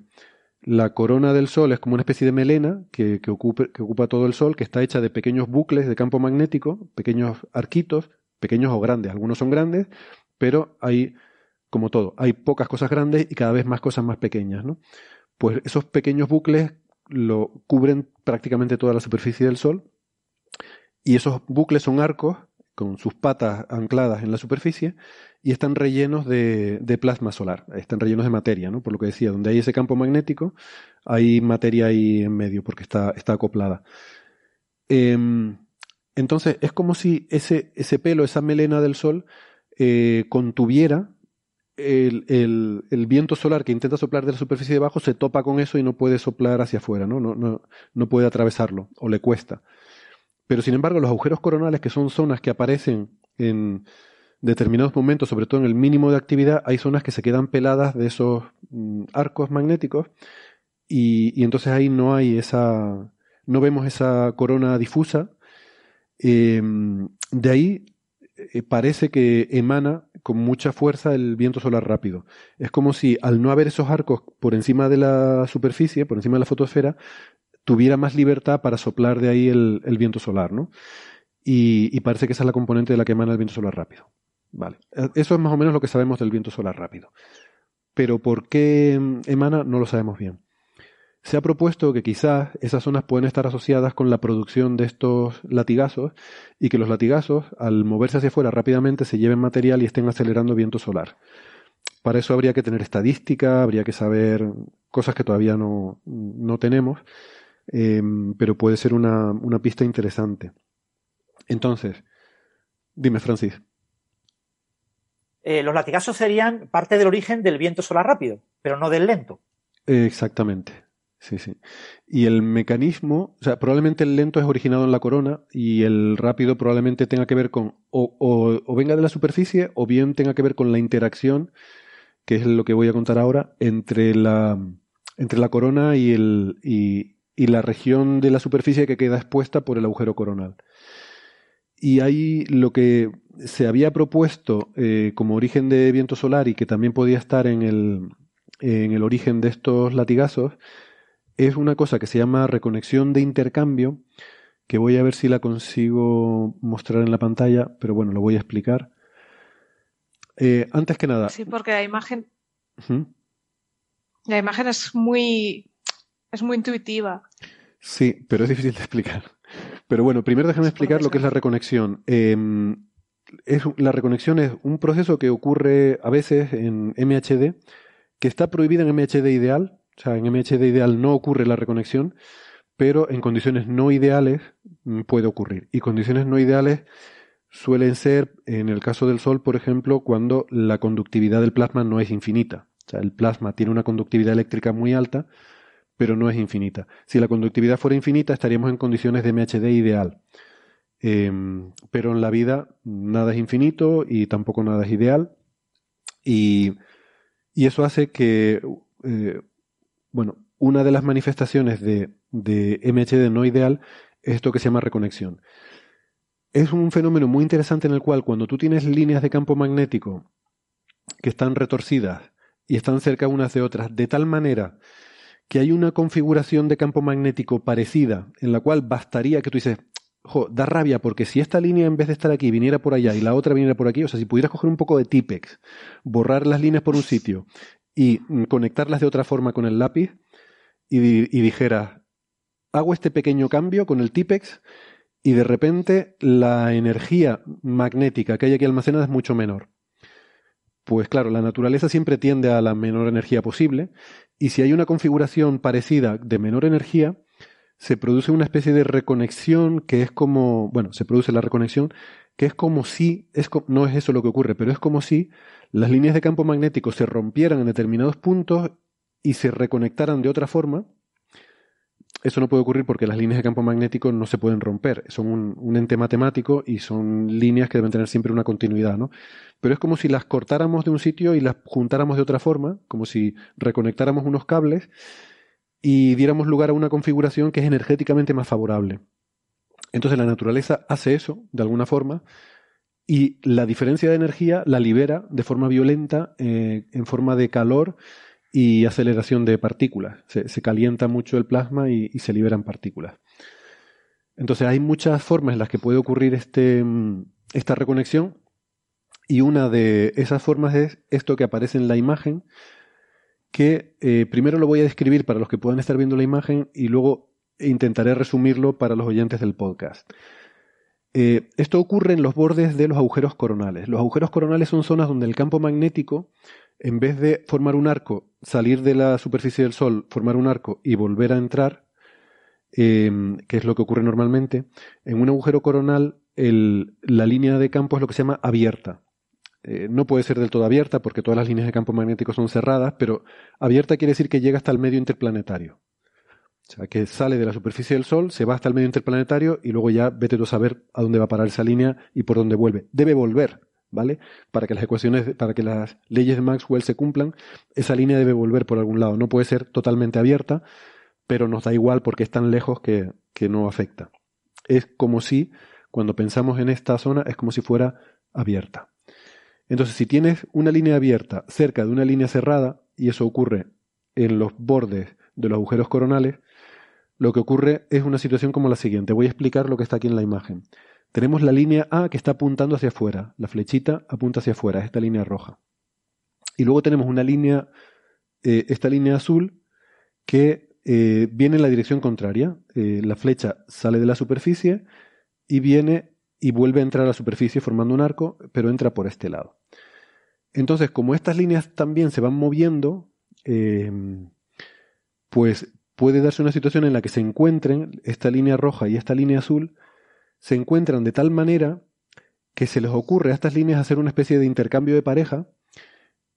la corona del Sol es como una especie de melena que, que, ocupa todo el Sol, que está hecha de pequeños bucles de campo magnético, pequeños arquitos, pequeños o grandes. Algunos son grandes, pero hay como todo, hay pocas cosas grandes y cada vez más cosas más pequeñas, ¿no? Pues esos pequeños bucles lo cubren prácticamente toda la superficie del Sol y esos bucles son arcos con sus patas ancladas en la superficie y están rellenos de, plasma solar, están rellenos de materia, ¿no? Por lo que decía, donde hay ese campo magnético, hay materia ahí en medio porque está, acoplada. Em, entonces, es como si ese, ese pelo, esa melena del Sol, eh, contuviera el, el, viento solar que intenta soplar de la superficie de abajo se topa con eso y no puede soplar hacia afuera, ¿no? No, no, no puede atravesarlo o le cuesta. Pero sin embargo, los agujeros coronales, que son zonas que aparecen en determinados momentos, sobre todo en el mínimo de actividad, hay zonas que se quedan peladas de esos mm, arcos magnéticos y, y, entonces ahí no hay esa, no vemos esa corona difusa. Eh, de ahí eh, parece que emana con mucha fuerza el viento solar rápido. Es como si al no haber esos arcos por encima de la superficie, por encima de la fotosfera, tuviera más libertad para soplar de ahí el, viento solar, ¿no? Y, parece que esa es la componente de la que emana el viento solar rápido. Vale. E, eso es más o menos lo que sabemos del viento solar rápido. Pero por qué emana no lo sabemos bien se ha propuesto que quizás esas zonas pueden estar asociadas con la producción de estos latigazos y que los latigazos, al moverse hacia afuera rápidamente, se lleven material y estén acelerando viento solar. Para eso habría que tener estadística, habría que saber cosas que todavía no, tenemos, em, pero puede ser una, pista interesante. Entonces, dime, Francis. Eh, los latigazos serían parte del origen del viento solar rápido, pero no del lento. exactamente. Sí, sí. Y el mecanismo, o sea, probablemente el lento es originado en la corona y el rápido probablemente tenga que ver con, o, venga de la superficie, o bien tenga que ver con la interacción, que es lo que voy a contar ahora, entre la, entre la corona y, el, y, y la región de la superficie que queda expuesta por el agujero coronal. Y ahí lo que se había propuesto eh, como origen de viento solar y que también podía estar en el, en el origen de estos latigazos es una cosa que se llama reconexión de intercambio, que voy a ver si la consigo mostrar en la pantalla, pero bueno, lo voy a explicar. Eh, antes que nada. Sí, porque la imagen. La imagen es muy. es muy intuitiva. Sí, pero es difícil de explicar. Pero bueno, primero déjame explicar lo que es la reconexión. Em, es, la reconexión es un proceso que ocurre a veces en MHD, que está prohibido en MHD ideal, o sea, en MHD ideal no ocurre la reconexión, pero en condiciones no ideales mm, puede ocurrir. Y condiciones no ideales suelen ser, en el caso del Sol, por ejemplo, cuando la conductividad del plasma no es infinita. O sea, el plasma tiene una conductividad eléctrica muy alta, pero no es infinita. Si la conductividad fuera infinita, estaríamos en condiciones de MHD ideal. Em, pero en la vida nada es infinito y tampoco nada es ideal. Y, eso hace que eh, bueno, una de las manifestaciones de, MHD no ideal es esto que se llama reconexión. es un fenómeno muy interesante en el cual cuando tú tienes líneas de campo magnético que están retorcidas y están cerca unas de otras, de tal manera que hay una configuración de campo magnético parecida, en la cual bastaría que tú dices, jo, da rabia porque si esta línea en vez de estar aquí viniera por allá y la otra viniera por aquí, o sea, si pudieras coger un poco de Tipex, borrar las líneas por un sitio y mm, conectarlas de otra forma con el lápiz y, y dijeras, hago este pequeño cambio con el Tipex y de repente la energía magnética que hay aquí almacenada es mucho menor. Pues claro, la naturaleza siempre tiende a la menor energía posible y si hay una configuración parecida de menor energía, se produce una especie de reconexión que es como, bueno, se produce la reconexión que es como si, es, no es eso lo que ocurre, pero es como si las líneas de campo magnético se rompieran en determinados puntos y se reconectaran de otra forma eso no puede ocurrir porque las líneas de campo magnético no se pueden romper. Son un, ente matemático y son líneas que deben tener siempre una continuidad, ¿no? Pero es como si las cortáramos de un sitio y las juntáramos de otra forma, como si reconectáramos unos cables y diéramos lugar a una configuración que es energéticamente más favorable. Entonces la naturaleza hace eso, de alguna forma, y la diferencia de energía la libera de forma violenta, eh, en forma de calor, y aceleración de partículas. Se, calienta mucho el plasma y, se liberan partículas. Entonces hay muchas formas en las que puede ocurrir este, mm, esta reconexión y una de esas formas es esto que aparece en la imagen, que eh, primero lo voy a describir para los que puedan estar viendo la imagen y luego intentaré resumirlo para los oyentes del podcast. Eh, esto ocurre en los bordes de los agujeros coronales. Los agujeros coronales son zonas donde el campo magnético en vez de formar un arco, salir de la superficie del Sol, formar un arco y volver a entrar, em, que es lo que ocurre normalmente, en un agujero coronal la línea de campo es lo que se llama abierta. Eh, no puede ser del todo abierta porque todas las líneas de campo magnético son cerradas, pero abierta quiere decir que llega hasta el medio interplanetario. O sea, que sale de la superficie del Sol, se va hasta el medio interplanetario y luego ya vete tú a saber a dónde va a parar esa línea y por dónde vuelve. Debe volver, ¿vale? Para que las ecuaciones, para que las leyes de Maxwell se cumplan, esa línea debe volver por algún lado. No puede ser totalmente abierta, pero nos da igual porque es tan lejos que, que no afecta. Es como si, cuando pensamos en esta zona, es como si fuera abierta. Entonces, si tienes una línea abierta cerca de una línea cerrada, y eso ocurre en los bordes de los agujeros coronales, lo que ocurre es una situación como la siguiente. Voy a explicar lo que está aquí en la imagen. Tenemos la línea A que está apuntando hacia afuera, la flechita apunta hacia afuera, esta línea roja. Y luego tenemos una línea, eh, esta línea azul, que eh, viene en la dirección contraria. Eh, la flecha sale de la superficie y viene y vuelve a entrar a la superficie formando un arco, pero entra por este lado. Entonces, como estas líneas también se van moviendo, pues puede darse una situación en la que se encuentren esta línea roja y esta línea azul se encuentran de tal manera que se les ocurre a estas líneas hacer una especie de intercambio de pareja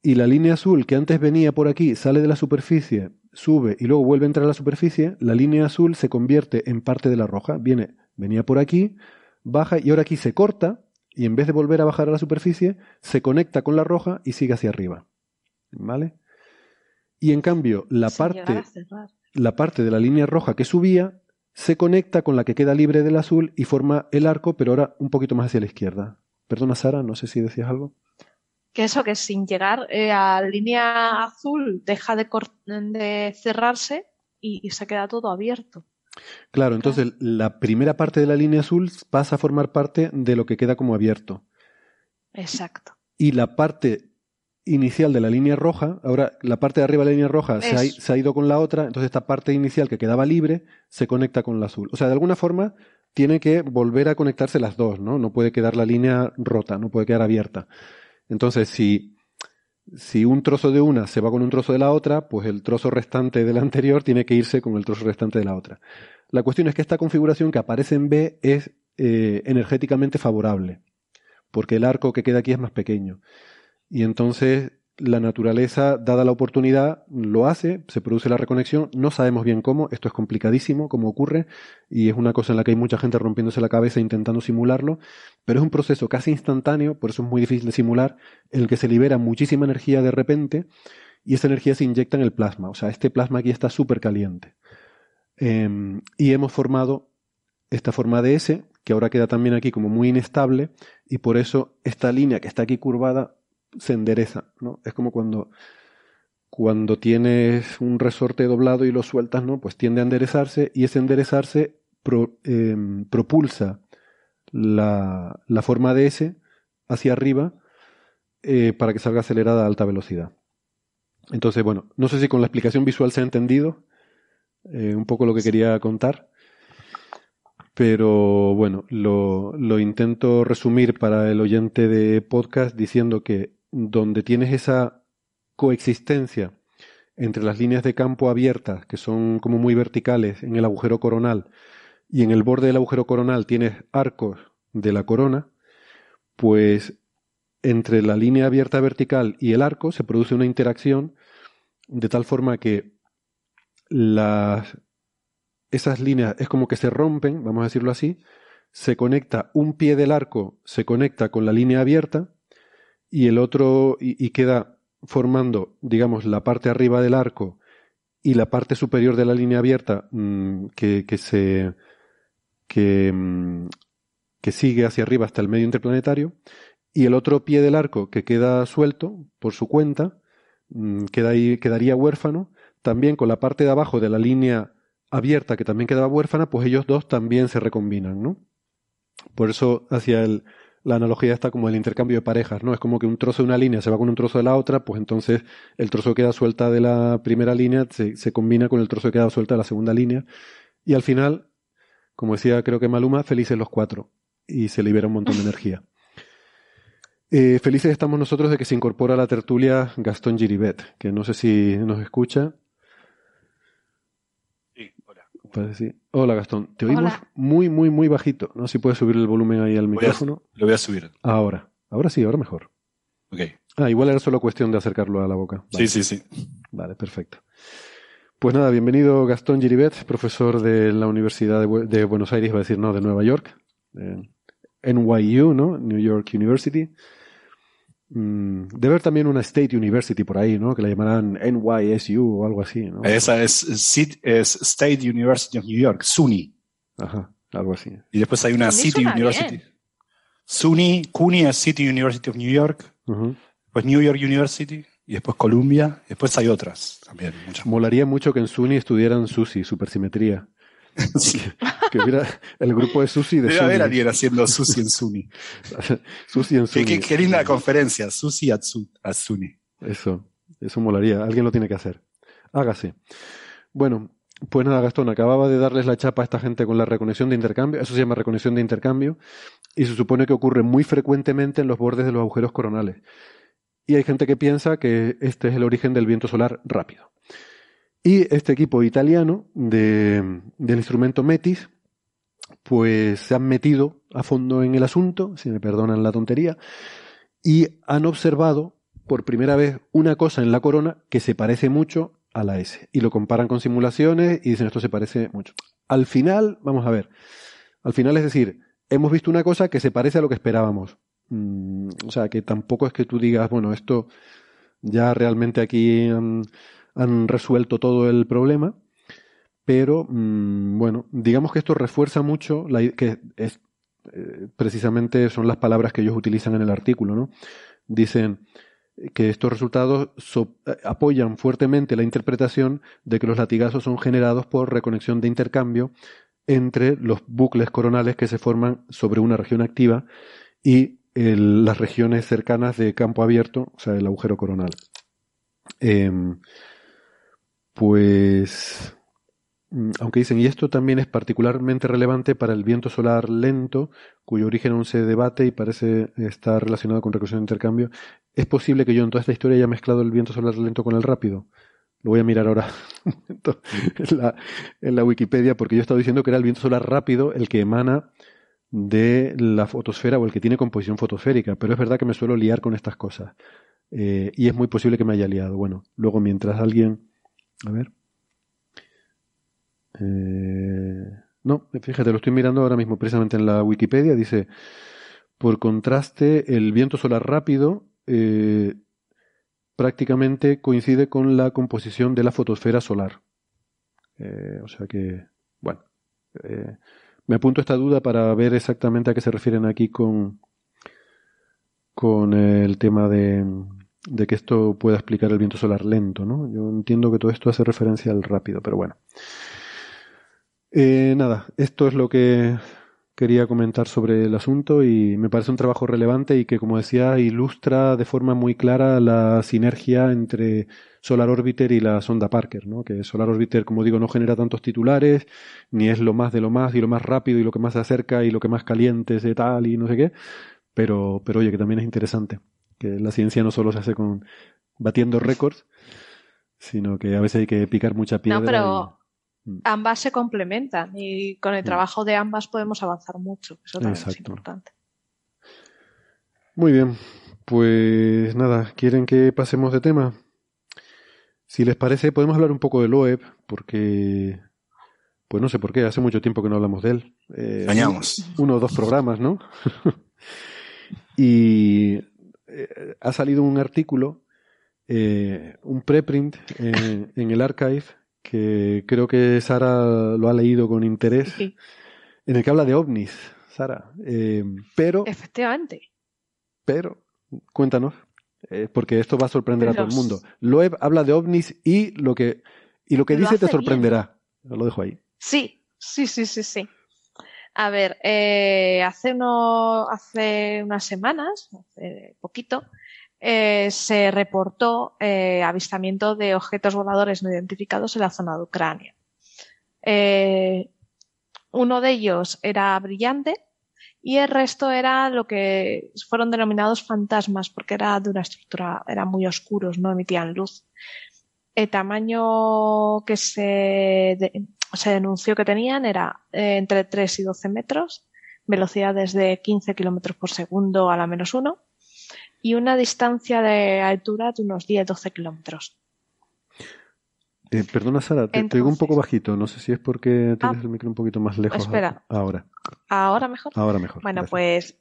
y la línea azul que antes venía por aquí sale de la superficie, sube y luego vuelve a entrar a la superficie, la línea azul se convierte en parte de la roja, viene, venía por aquí, baja y ahora aquí se corta y en vez de volver a bajar a la superficie, se conecta con la roja y sigue hacia arriba. ¿Vale? Y en cambio, la parte, la parte de la línea roja que subía se conecta con la que queda libre del azul y forma el arco, pero ahora un poquito más hacia la izquierda. Perdona, Sara, no sé si decías algo. Que eso, que sin llegar eh, a la línea azul deja de, cerrarse y, se queda todo abierto. Claro, entonces la primera parte de la línea azul pasa a formar parte de lo que queda como abierto. Exacto. Y la parte inicial de la línea roja, ahora la parte de arriba de la línea roja se ha, ido con la otra, entonces esta parte inicial que quedaba libre se conecta con la azul. O sea, de alguna forma tiene que volver a conectarse las dos, ¿no? No puede quedar la línea rota, no puede quedar abierta. Entonces, si, si un trozo de una se va con un trozo de la otra, pues el trozo restante de la anterior tiene que irse con el trozo restante de la otra. La cuestión es que esta configuración que aparece en B es eh, energéticamente favorable, porque el arco que queda aquí es más pequeño. Y entonces la naturaleza, dada la oportunidad, lo hace, se produce la reconexión, no sabemos bien cómo, esto es complicadísimo, cómo ocurre, y es una cosa en la que hay mucha gente rompiéndose la cabeza intentando simularlo, pero es un proceso casi instantáneo, por eso es muy difícil de simular, en el que se libera muchísima energía de repente, y esa energía se inyecta en el plasma, o sea, este plasma aquí está súper caliente. Em, y hemos formado esta forma de S, que ahora queda también aquí como muy inestable y por eso esta línea que está aquí curvada se endereza, ¿no? Es como cuando cuando tienes un resorte doblado y lo sueltas, ¿no? Pues tiende a enderezarse y ese enderezarse em, propulsa la, la, forma de S hacia arriba eh, para que salga acelerada a alta velocidad. Entonces, bueno, no sé si con la explicación visual se ha entendido eh, un poco lo que quería contar, pero bueno, lo, lo intento resumir para el oyente de podcast diciendo que donde tienes esa coexistencia entre las líneas de campo abiertas, que son como muy verticales en el agujero coronal, y en el borde del agujero coronal tienes arcos de la corona, pues entre la línea abierta vertical y el arco se produce una interacción de tal forma que las, esas líneas es como que se rompen, vamos a decirlo así, se conecta un pie del arco, se conecta con la línea abierta y el otro y, queda formando, digamos, la parte arriba del arco y la parte superior de la línea abierta mm, que, que, se que, mm, que sigue hacia arriba hasta el medio interplanetario y el otro pie del arco que queda suelto por su cuenta, mm, queda ahí, quedaría huérfano, también con la parte de abajo de la línea abierta que también quedaba huérfana, pues ellos dos también se recombinan, ¿no? Por eso hacia el, la analogía está como el intercambio de parejas, ¿no? Es como que un trozo de una línea se va con un trozo de la otra, pues entonces el trozo que queda suelta de la primera línea se, se combina con el trozo que queda suelta de la segunda línea. Y al final, como decía creo que Maluma, felices los cuatro. Y se libera un montón de energía. Eh, felices estamos nosotros de que se incorpora a la tertulia Gastón Giribet, que no sé si nos escucha. Sí, hola. Hola Gastón, te oímos muy, muy, muy bajito. No sé si puedes subir el volumen ahí al micrófono. lo voy a subir. Ahora, ahora sí, ahora mejor. Ok. Ah, igual era solo cuestión de acercarlo a la boca. Sí, sí, sí. Vale, perfecto. Pues nada, bienvenido Gastón Giribet, profesor de la Universidad de, Buenos Aires, va a decir, no, de Nueva York, NYU, ¿no? New York University. Mm, debe haber también una State University por ahí, ¿no? Que la llamarán NYSU o algo así, ¿no? Esa es, es State University of New York, SUNY. Ajá, algo así. Y después hay una City University. SUNY, CUNY es City University of New York. Pues New York University. Y después Columbia. Después hay otras también. Molaría mucho que en SUNY estudiaran SUSI, supersimetría. Que, hubiera el grupo de Susi de Debe haber alguien haciendo Susi en Suni. Susi en Suni. Qué, linda conferencia, Susi Suni. Eso, eso molaría. Alguien lo tiene que hacer. Hágase. Bueno, pues nada, Gastón, acababa de darles la chapa a esta gente con la reconexión de intercambio. Eso se llama reconexión de intercambio. Y se supone que ocurre muy frecuentemente en los bordes de los agujeros coronales. Y hay gente que piensa que este es el origen del viento solar rápido. Y este equipo italiano de, del instrumento Metis, pues se han metido a fondo en el asunto, si me perdonan la tontería, y han observado por primera vez una cosa en la corona que se parece mucho a la S. Y lo comparan con simulaciones y dicen esto se parece mucho. Al final, vamos a ver, al final es decir, hemos visto una cosa que se parece a lo que esperábamos. Mm, o sea, que tampoco es que tú digas, bueno, esto ya realmente aquí han resuelto todo el problema, pero mm, bueno, digamos que esto refuerza mucho la, que es eh, precisamente son las palabras que ellos utilizan en el artículo, ¿no? Dicen que estos resultados eh, apoyan fuertemente la interpretación de que los latigazos son generados por reconexión de intercambio entre los bucles coronales que se forman sobre una región activa y las regiones cercanas de campo abierto, o sea, el agujero coronal. Em, pues, mm, aunque dicen, y esto también es particularmente relevante para el viento solar lento, cuyo origen aún se debate y parece estar relacionado con recursión de intercambio, ¿es posible que yo en toda esta historia haya mezclado el viento solar lento con el rápido? Lo voy a mirar ahora en, la, Wikipedia, porque yo he estado diciendo que era el viento solar rápido el que emana de la fotosfera o el que tiene composición fotosférica, pero es verdad que me suelo liar con estas cosas. Eh, y es muy posible que me haya liado. Bueno, luego mientras alguien a ver. Eh, no, fíjate, lo estoy mirando ahora mismo precisamente en la Wikipedia. Dice, por contraste, el viento solar rápido eh, prácticamente coincide con la composición de la fotosfera solar. Eh, o sea que, bueno, me apunto esta duda para ver exactamente a qué se refieren aquí con, con el tema de, de que esto pueda explicar el viento solar lento, ¿no? Yo entiendo que todo esto hace referencia al rápido, pero bueno. Eh, nada, esto es lo que quería comentar sobre el asunto y me parece un trabajo relevante y que, como decía, ilustra de forma muy clara la sinergia entre Solar Orbiter y la sonda Parker, ¿no? Que Solar Orbiter, como digo, no genera tantos titulares, ni es lo más de lo más y lo más rápido y lo que más se acerca y lo que más caliente es de tal y no sé qué, pero, pero oye, que también es interesante, que la ciencia no solo se hace con batiendo récords, sino que a veces hay que picar mucha piedra. No, pero Mm. ambas se complementan y con el mm. trabajo de ambas podemos avanzar mucho. Eso también es importante. Muy bien, pues nada, ¿quieren que pasemos de tema? Si les parece, podemos hablar un poco del OEB, porque, pues no sé por qué, hace mucho tiempo que no hablamos de él. Eh, Uno o dos programas, ¿no? y eh, ha salido un artículo, eh, un preprint en el archive que creo que Sara lo ha leído con interés, en el que habla de ovnis, Sara. Eh, pero. Efectivamente. Pero, cuéntanos, porque esto va a sorprender a todo el mundo. Loeb habla de ovnis y lo que, y lo que dice te sorprenderá. Lo dejo ahí. Sí, sí, sí, sí, sí. A ver, eh, hace, hace unas semanas, hace poquito, eh, se reportó eh, avistamiento de objetos voladores no identificados en la zona de Ucrania. Uno de ellos era brillante y el resto era lo que fueron denominados fantasmas porque era de una estructura, eran muy oscuros, no emitían luz. El tamaño que se, se denunció que tenían era entre 3 y 12 metros, velocidades de 15 kilómetros por segundo a la menos uno y una distancia de altura de unos 10-12 kilómetros. Eh, perdona, Sara, te, digo un poco bajito. No sé si es porque tienes ah, el micro un poquito más lejos. Espera. Ahora. ¿Ahora mejor? Ahora mejor. Bueno, pues.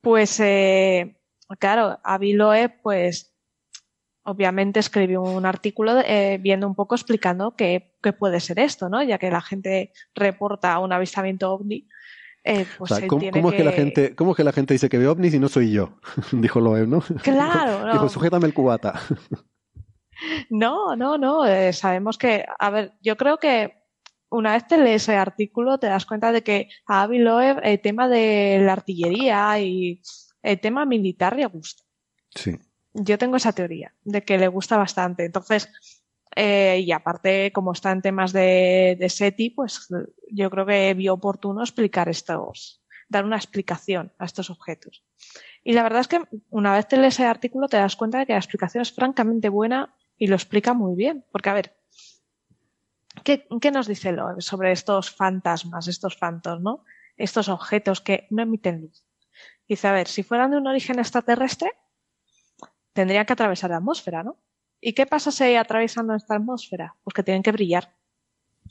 Pues, eh, claro, Aviloe, pues. Obviamente escribió un artículo eh, viendo un poco explicando qué, qué, puede ser esto, ¿no? Ya que la gente reporta un avistamiento ovni eh, pues ¿cómo, es que la gente, ¿Cómo es que la gente dice que ve ovnis y no soy yo? Dijo Loeb, ¿no? Claro. Dijo, sujétame el cubata. No, no, no. Eh, sabemos que, a ver, yo creo que una vez te lees ese artículo te das cuenta de que a Avi Loeb el tema de la artillería y el tema militar le gusta. Sí. Yo tengo esa teoría de que le gusta bastante. Entonces, eh, y aparte, como está en temas de, de SETI, pues yo creo que vio oportuno explicar estos, dar una explicación a estos objetos. Y la verdad es que una vez te lees ese artículo te das cuenta de que la explicación es francamente buena y lo explica muy bien. Porque, a ver, ¿qué, qué nos dice lo sobre estos fantasmas, estos fantos, ¿no? Estos objetos que no emiten luz. Dice, a ver, si fueran de un origen extraterrestre, tendrían que atravesar la atmósfera, ¿no? ¿Y qué pasa si atravesando esta atmósfera? Pues que tienen que brillar.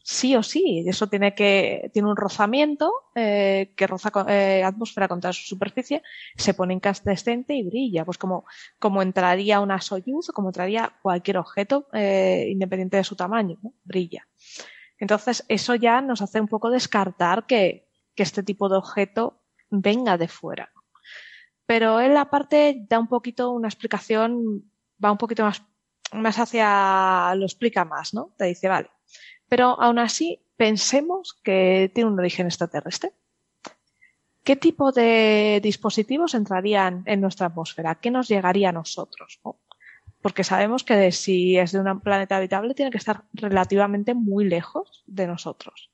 Sí o sí, eso tiene que tiene un rozamiento eh, que roza eh, atmósfera contra su superficie, se pone incandescente y brilla, pues como como entraría una Soyuz o como entraría cualquier objeto eh, independiente de su tamaño, ¿no? brilla. Entonces eso ya nos hace un poco descartar que, que este tipo de objeto venga de fuera. Pero él aparte da un poquito una explicación, va un poquito más más hacia, lo explica más, ¿no? Te dice, vale. Pero aún así, pensemos que tiene un origen extraterrestre. ¿Qué tipo de dispositivos entrarían en nuestra atmósfera? ¿Qué nos llegaría a nosotros? Porque sabemos que si es de un planeta habitable tiene que estar relativamente muy lejos de nosotros.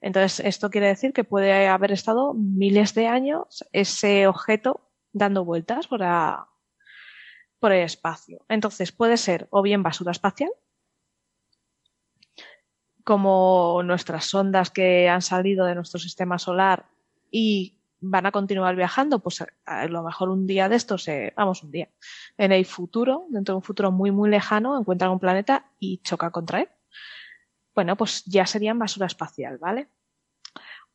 Entonces, esto quiere decir que puede haber estado miles de años ese objeto dando vueltas por, el espacio. Entonces puede ser o bien basura espacial, como nuestras sondas que han salido de nuestro sistema solar y van a continuar viajando, pues a lo mejor un día de estos, vamos, un día, en el futuro, dentro de un futuro muy, muy lejano, encuentran un planeta y choca contra él. Bueno, pues ya serían basura espacial, ¿vale?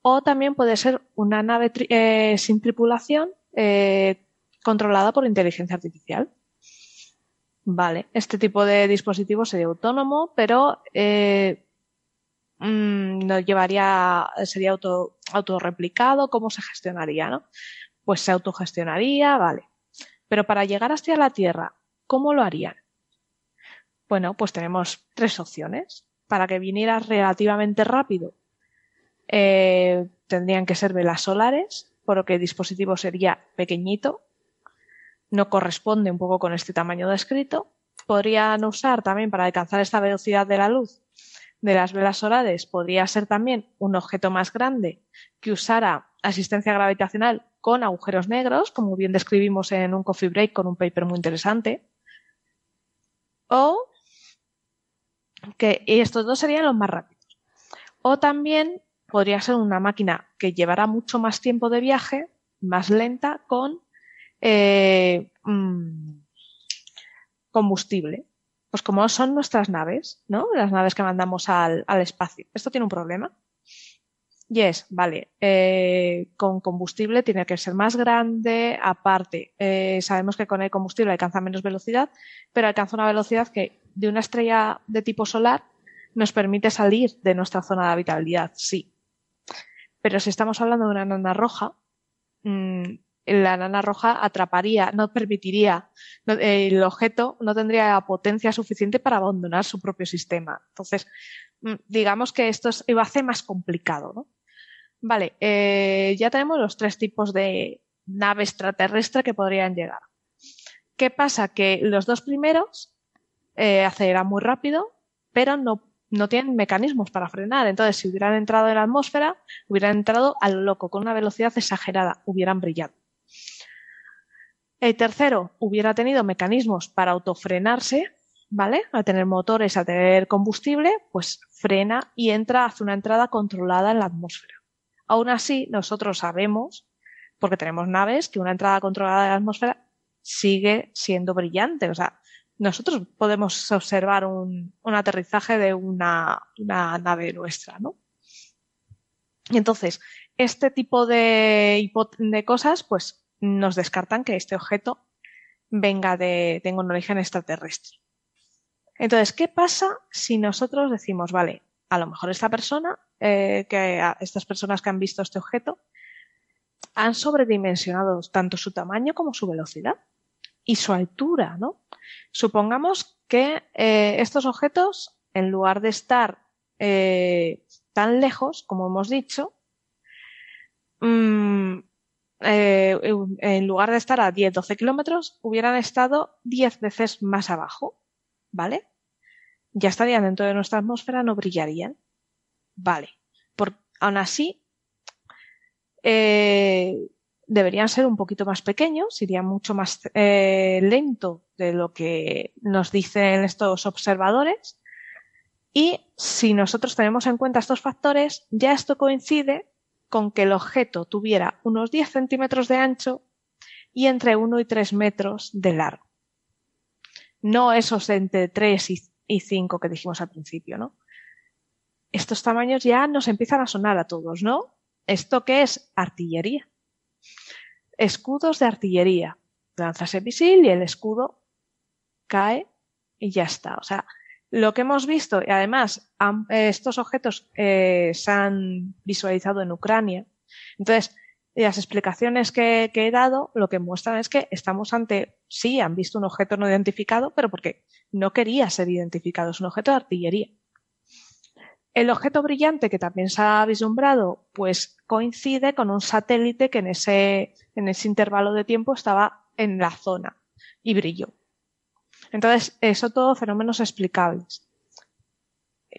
O también puede ser una nave eh, sin tripulación eh, controlada por inteligencia artificial. Vale, este tipo de dispositivo sería autónomo, pero eh, mm, llevaría, sería auto, autorreplicado, ¿cómo se gestionaría, no? Pues se autogestionaría, vale. Pero para llegar hasta la Tierra, ¿cómo lo harían? Bueno, pues tenemos tres opciones. Para que viniera relativamente rápido, eh, tendrían que ser velas solares, por lo que el dispositivo sería pequeñito, no corresponde un poco con este tamaño descrito. Podrían usar también para alcanzar esta velocidad de la luz de las velas solares, podría ser también un objeto más grande que usara asistencia gravitacional con agujeros negros, como bien describimos en un coffee break con un paper muy interesante. O que y estos dos serían los más rápidos. O también podría ser una máquina que llevará mucho más tiempo de viaje, más lenta, con eh, mm, combustible. Pues como son nuestras naves, ¿no? Las naves que mandamos al, espacio. Esto tiene un problema. Y es, vale, eh, con combustible tiene que ser más grande, aparte, eh, sabemos que con el combustible alcanza menos velocidad, pero alcanza una velocidad que de una estrella de tipo solar nos permite salir de nuestra zona de habitabilidad, sí. Pero si estamos hablando de una nana roja, mmm, la nana roja atraparía, no permitiría, el objeto no tendría potencia suficiente para abandonar su propio sistema. Entonces, mm, digamos que esto es, a ser más complicado, ¿no? Vale, eh, ya tenemos los tres tipos de nave extraterrestre que podrían llegar. ¿Qué pasa? Que los dos primeros eh, aceleran muy rápido, pero no, no tienen mecanismos para frenar. Entonces, si hubieran entrado en la atmósfera, hubieran entrado al loco, con una velocidad exagerada, hubieran brillado. El tercero hubiera tenido mecanismos para autofrenarse, ¿vale? Al tener motores, al tener combustible, pues frena y entra, hace una entrada controlada en la atmósfera. Aún así, nosotros sabemos, porque tenemos naves, que una entrada controlada en la atmósfera sigue siendo brillante. O sea, nosotros podemos observar un, aterrizaje de una, nave nuestra, ¿no? Y entonces, este tipo de, de cosas, pues nos descartan que este objeto venga de, tenga un origen extraterrestre. Entonces, ¿qué pasa si nosotros decimos, vale, a lo mejor esta persona, eh, que estas personas que han visto este objeto, han sobredimensionado tanto su tamaño como su velocidad y su altura, ¿no? Supongamos que eh, estos objetos, en lugar de estar eh, tan lejos, como hemos dicho, mmm, eh, en lugar de estar a 10-12 kilómetros, hubieran estado 10 veces más abajo. ¿Vale? Ya estarían dentro de nuestra atmósfera, no brillarían. Vale. Por, aún así, eh, deberían ser un poquito más pequeños, irían mucho más eh, lento de lo que nos dicen estos observadores. Y si nosotros tenemos en cuenta estos factores, ya esto coincide con que el objeto tuviera unos 10 centímetros de ancho y entre 1 y 3 metros de largo. No esos entre 3 y 5 que dijimos al principio, ¿no? Estos tamaños ya nos empiezan a sonar a todos, ¿no? ¿Esto qué es? Artillería. Escudos de artillería. Lanzas el misil y el escudo cae y ya está. O sea, lo que hemos visto, y además estos objetos eh, se han visualizado en Ucrania, entonces las explicaciones que, he dado lo que muestran es que estamos ante, sí, han visto un objeto no identificado, pero porque no quería ser identificado, es un objeto de artillería. El objeto brillante que también se ha vislumbrado, pues coincide con un satélite que en ese, en ese intervalo de tiempo estaba en la zona y brilló. Entonces, eso todo fenómenos explicables.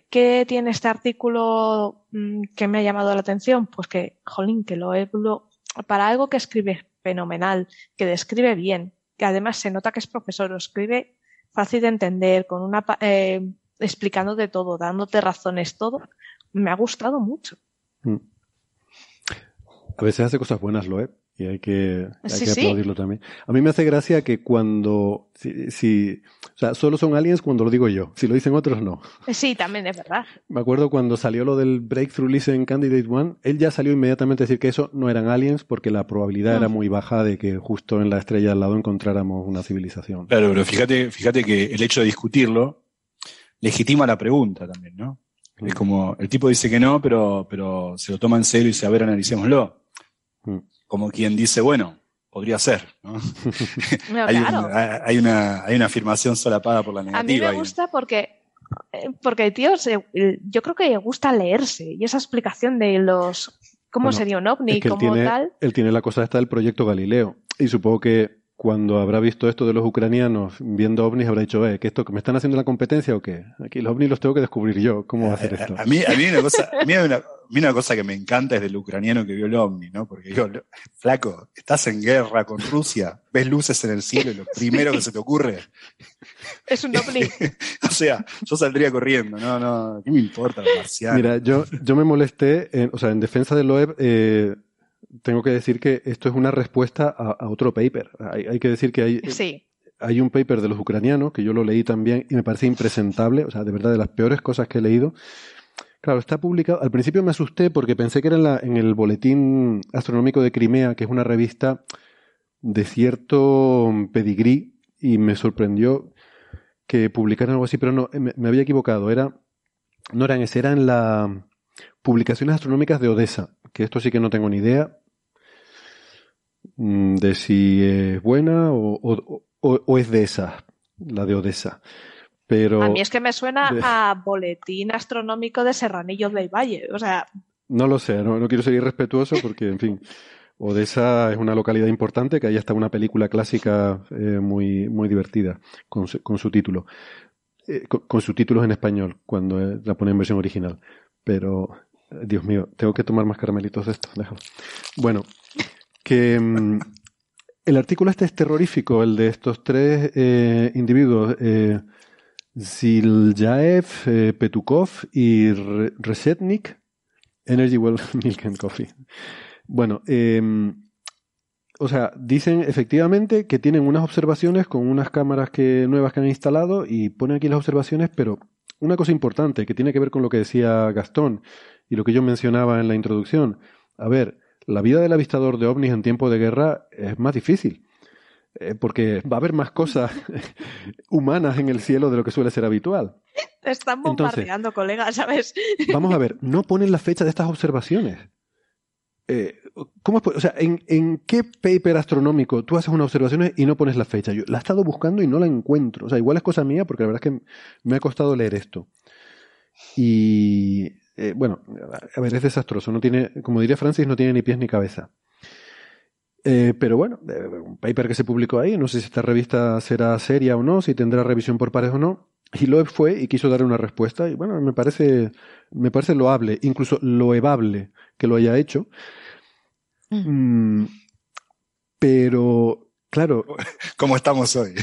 ¿Qué tiene este artículo mm, que me ha llamado la atención? Pues que, jolín, que lo he, para algo que escribe fenomenal, que describe bien, que además se nota que es profesor, lo escribe fácil de entender, con una, eh, explicando de todo, dándote razones, todo, me ha gustado mucho. Mm. A veces hace cosas buenas, lo he y hay que, aplaudirlo también. A mí me hace gracia que cuando, si, o sea, solo son aliens cuando lo digo yo, si lo dicen otros no. Sí, también es verdad. Me acuerdo cuando salió lo del Breakthrough Listen Candidate One, él ya salió inmediatamente a decir que eso no eran aliens porque la probabilidad era mm. muy baja de que justo en la estrella al lado encontráramos una civilización. Claro, pero fíjate, fíjate que el hecho de discutirlo legitima la pregunta también, ¿no? Es como, el tipo dice que no, pero, pero se lo toma en serio y dice, a ver, analicémoslo. Mm. Como quien dice, bueno, podría ser. ¿no? hay, hay, una, hay una afirmación solapada por la negativa. A mí me gusta porque, eh, porque tío, yo creo que le gusta leerse y esa explicación de los cómo sería un ovni, como tal. Él tiene la cosa esta del proyecto Galileo y supongo que cuando habrá visto esto de los ucranianos viendo ovnis, habrá dicho, eh, ¿que esto que me están haciendo la competencia o qué? Aquí los ovnis los tengo que descubrir yo. ¿Cómo va a hacer esto? A, mí, a mí una cosa, a mí una, una, cosa que me encanta es del ucraniano que vio el ovni, ¿no? Porque digo, flaco, estás en guerra con Rusia, ves luces en el cielo y lo primero que se te ocurre. Es un ovni. o sea, yo saldría corriendo, no, no, ¿qué me importa los marcianos? Mira, yo, yo me molesté, en, o sea, en defensa del Loeb, eh, tengo que decir que esto es una respuesta a, otro paper. Hay, que decir que hay, hay un paper de los ucranianos, que yo lo leí también y me parece impresentable, o sea, de verdad de las peores cosas que he leído. Claro, está publicado. Al principio me asusté porque pensé que era en, la, en el Boletín Astronómico de Crimea, que es una revista de cierto pedigrí, y me sorprendió que publicaran algo así, pero no, me, me había equivocado. Era, no eran ese, eran la Publicaciones Astronómicas de Odessa, que esto sí que no tengo ni idea mm, de si es buena o, es de esa, la de Odessa. Pero a mí es que me suena a boletín astronómico de Serranillo del Valle, o sea. No lo sé, no, quiero ser irrespetuoso porque, en fin, Odessa es una localidad importante que hay hasta una película clásica eh, muy, muy divertida con, su título, eh, con, sus títulos en español cuando eh, la pone en versión original. Pero Dios mío, tengo que tomar más caramelitos de estos. Bueno, que mm, el artículo este es terrorífico, el de estos tres eh, individuos, eh, Ziljaev, eh, Petukov y Resetnik, Energy Well Milk and Coffee. Bueno, em, o sea, dicen efectivamente que tienen unas observaciones con unas cámaras que, nuevas que han instalado y ponen aquí las observaciones, pero una cosa importante que tiene que ver con lo que decía Gastón y lo que yo mencionaba en la introducción. A ver, la vida del avistador de ovnis en tiempo de guerra es más difícil, eh, porque va a haber más cosas humanas en el cielo de lo que suele ser habitual. Te están bombardeando, colega, ¿sabes? vamos a ver, no ponen la fecha de estas observaciones. Eh, ¿cómo o sea, ¿en, qué paper astronómico tú haces unas observaciones y no pones la fecha? Yo la he estado buscando y no la encuentro. O sea, igual es cosa mía porque la verdad es que me ha costado leer esto. Y eh, bueno, a ver, es desastroso. No tiene, como diría Francis, no tiene ni pies ni cabeza. Eh, pero bueno, eh, un paper que se publicó ahí, no sé si esta revista será seria o no, si tendrá revisión por pares o no. Y Loeb fue y quiso dar una respuesta y bueno, me parece, me parece loable, incluso loebable que lo haya hecho. Mm. Mm, pero, claro. ¿Cómo estamos hoy?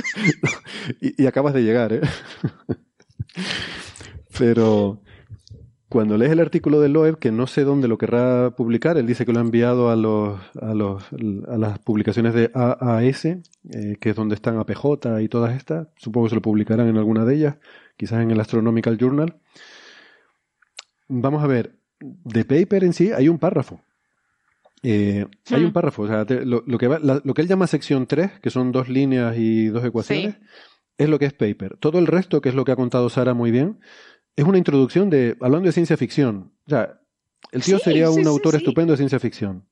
y, y, acabas de llegar, ¿eh? pero, cuando lees el artículo de Loeb, que no sé dónde lo querrá publicar, él dice que lo ha enviado a, los, a, los, a las publicaciones de AAS, eh, que es donde están APJ y todas estas. Supongo que se lo publicarán en alguna de ellas, quizás en el Astronomical Journal. Vamos a ver, de paper en sí hay un párrafo. Eh, hay un hmm. párrafo, o sea, lo, que lo que él llama sección 3, que son dos líneas y dos ecuaciones, es lo que es paper. Todo el resto, que es lo que ha contado Sara muy bien, es una introducción de, hablando de ciencia ficción. O sea, el tío sería un autor estupendo de ciencia ficción.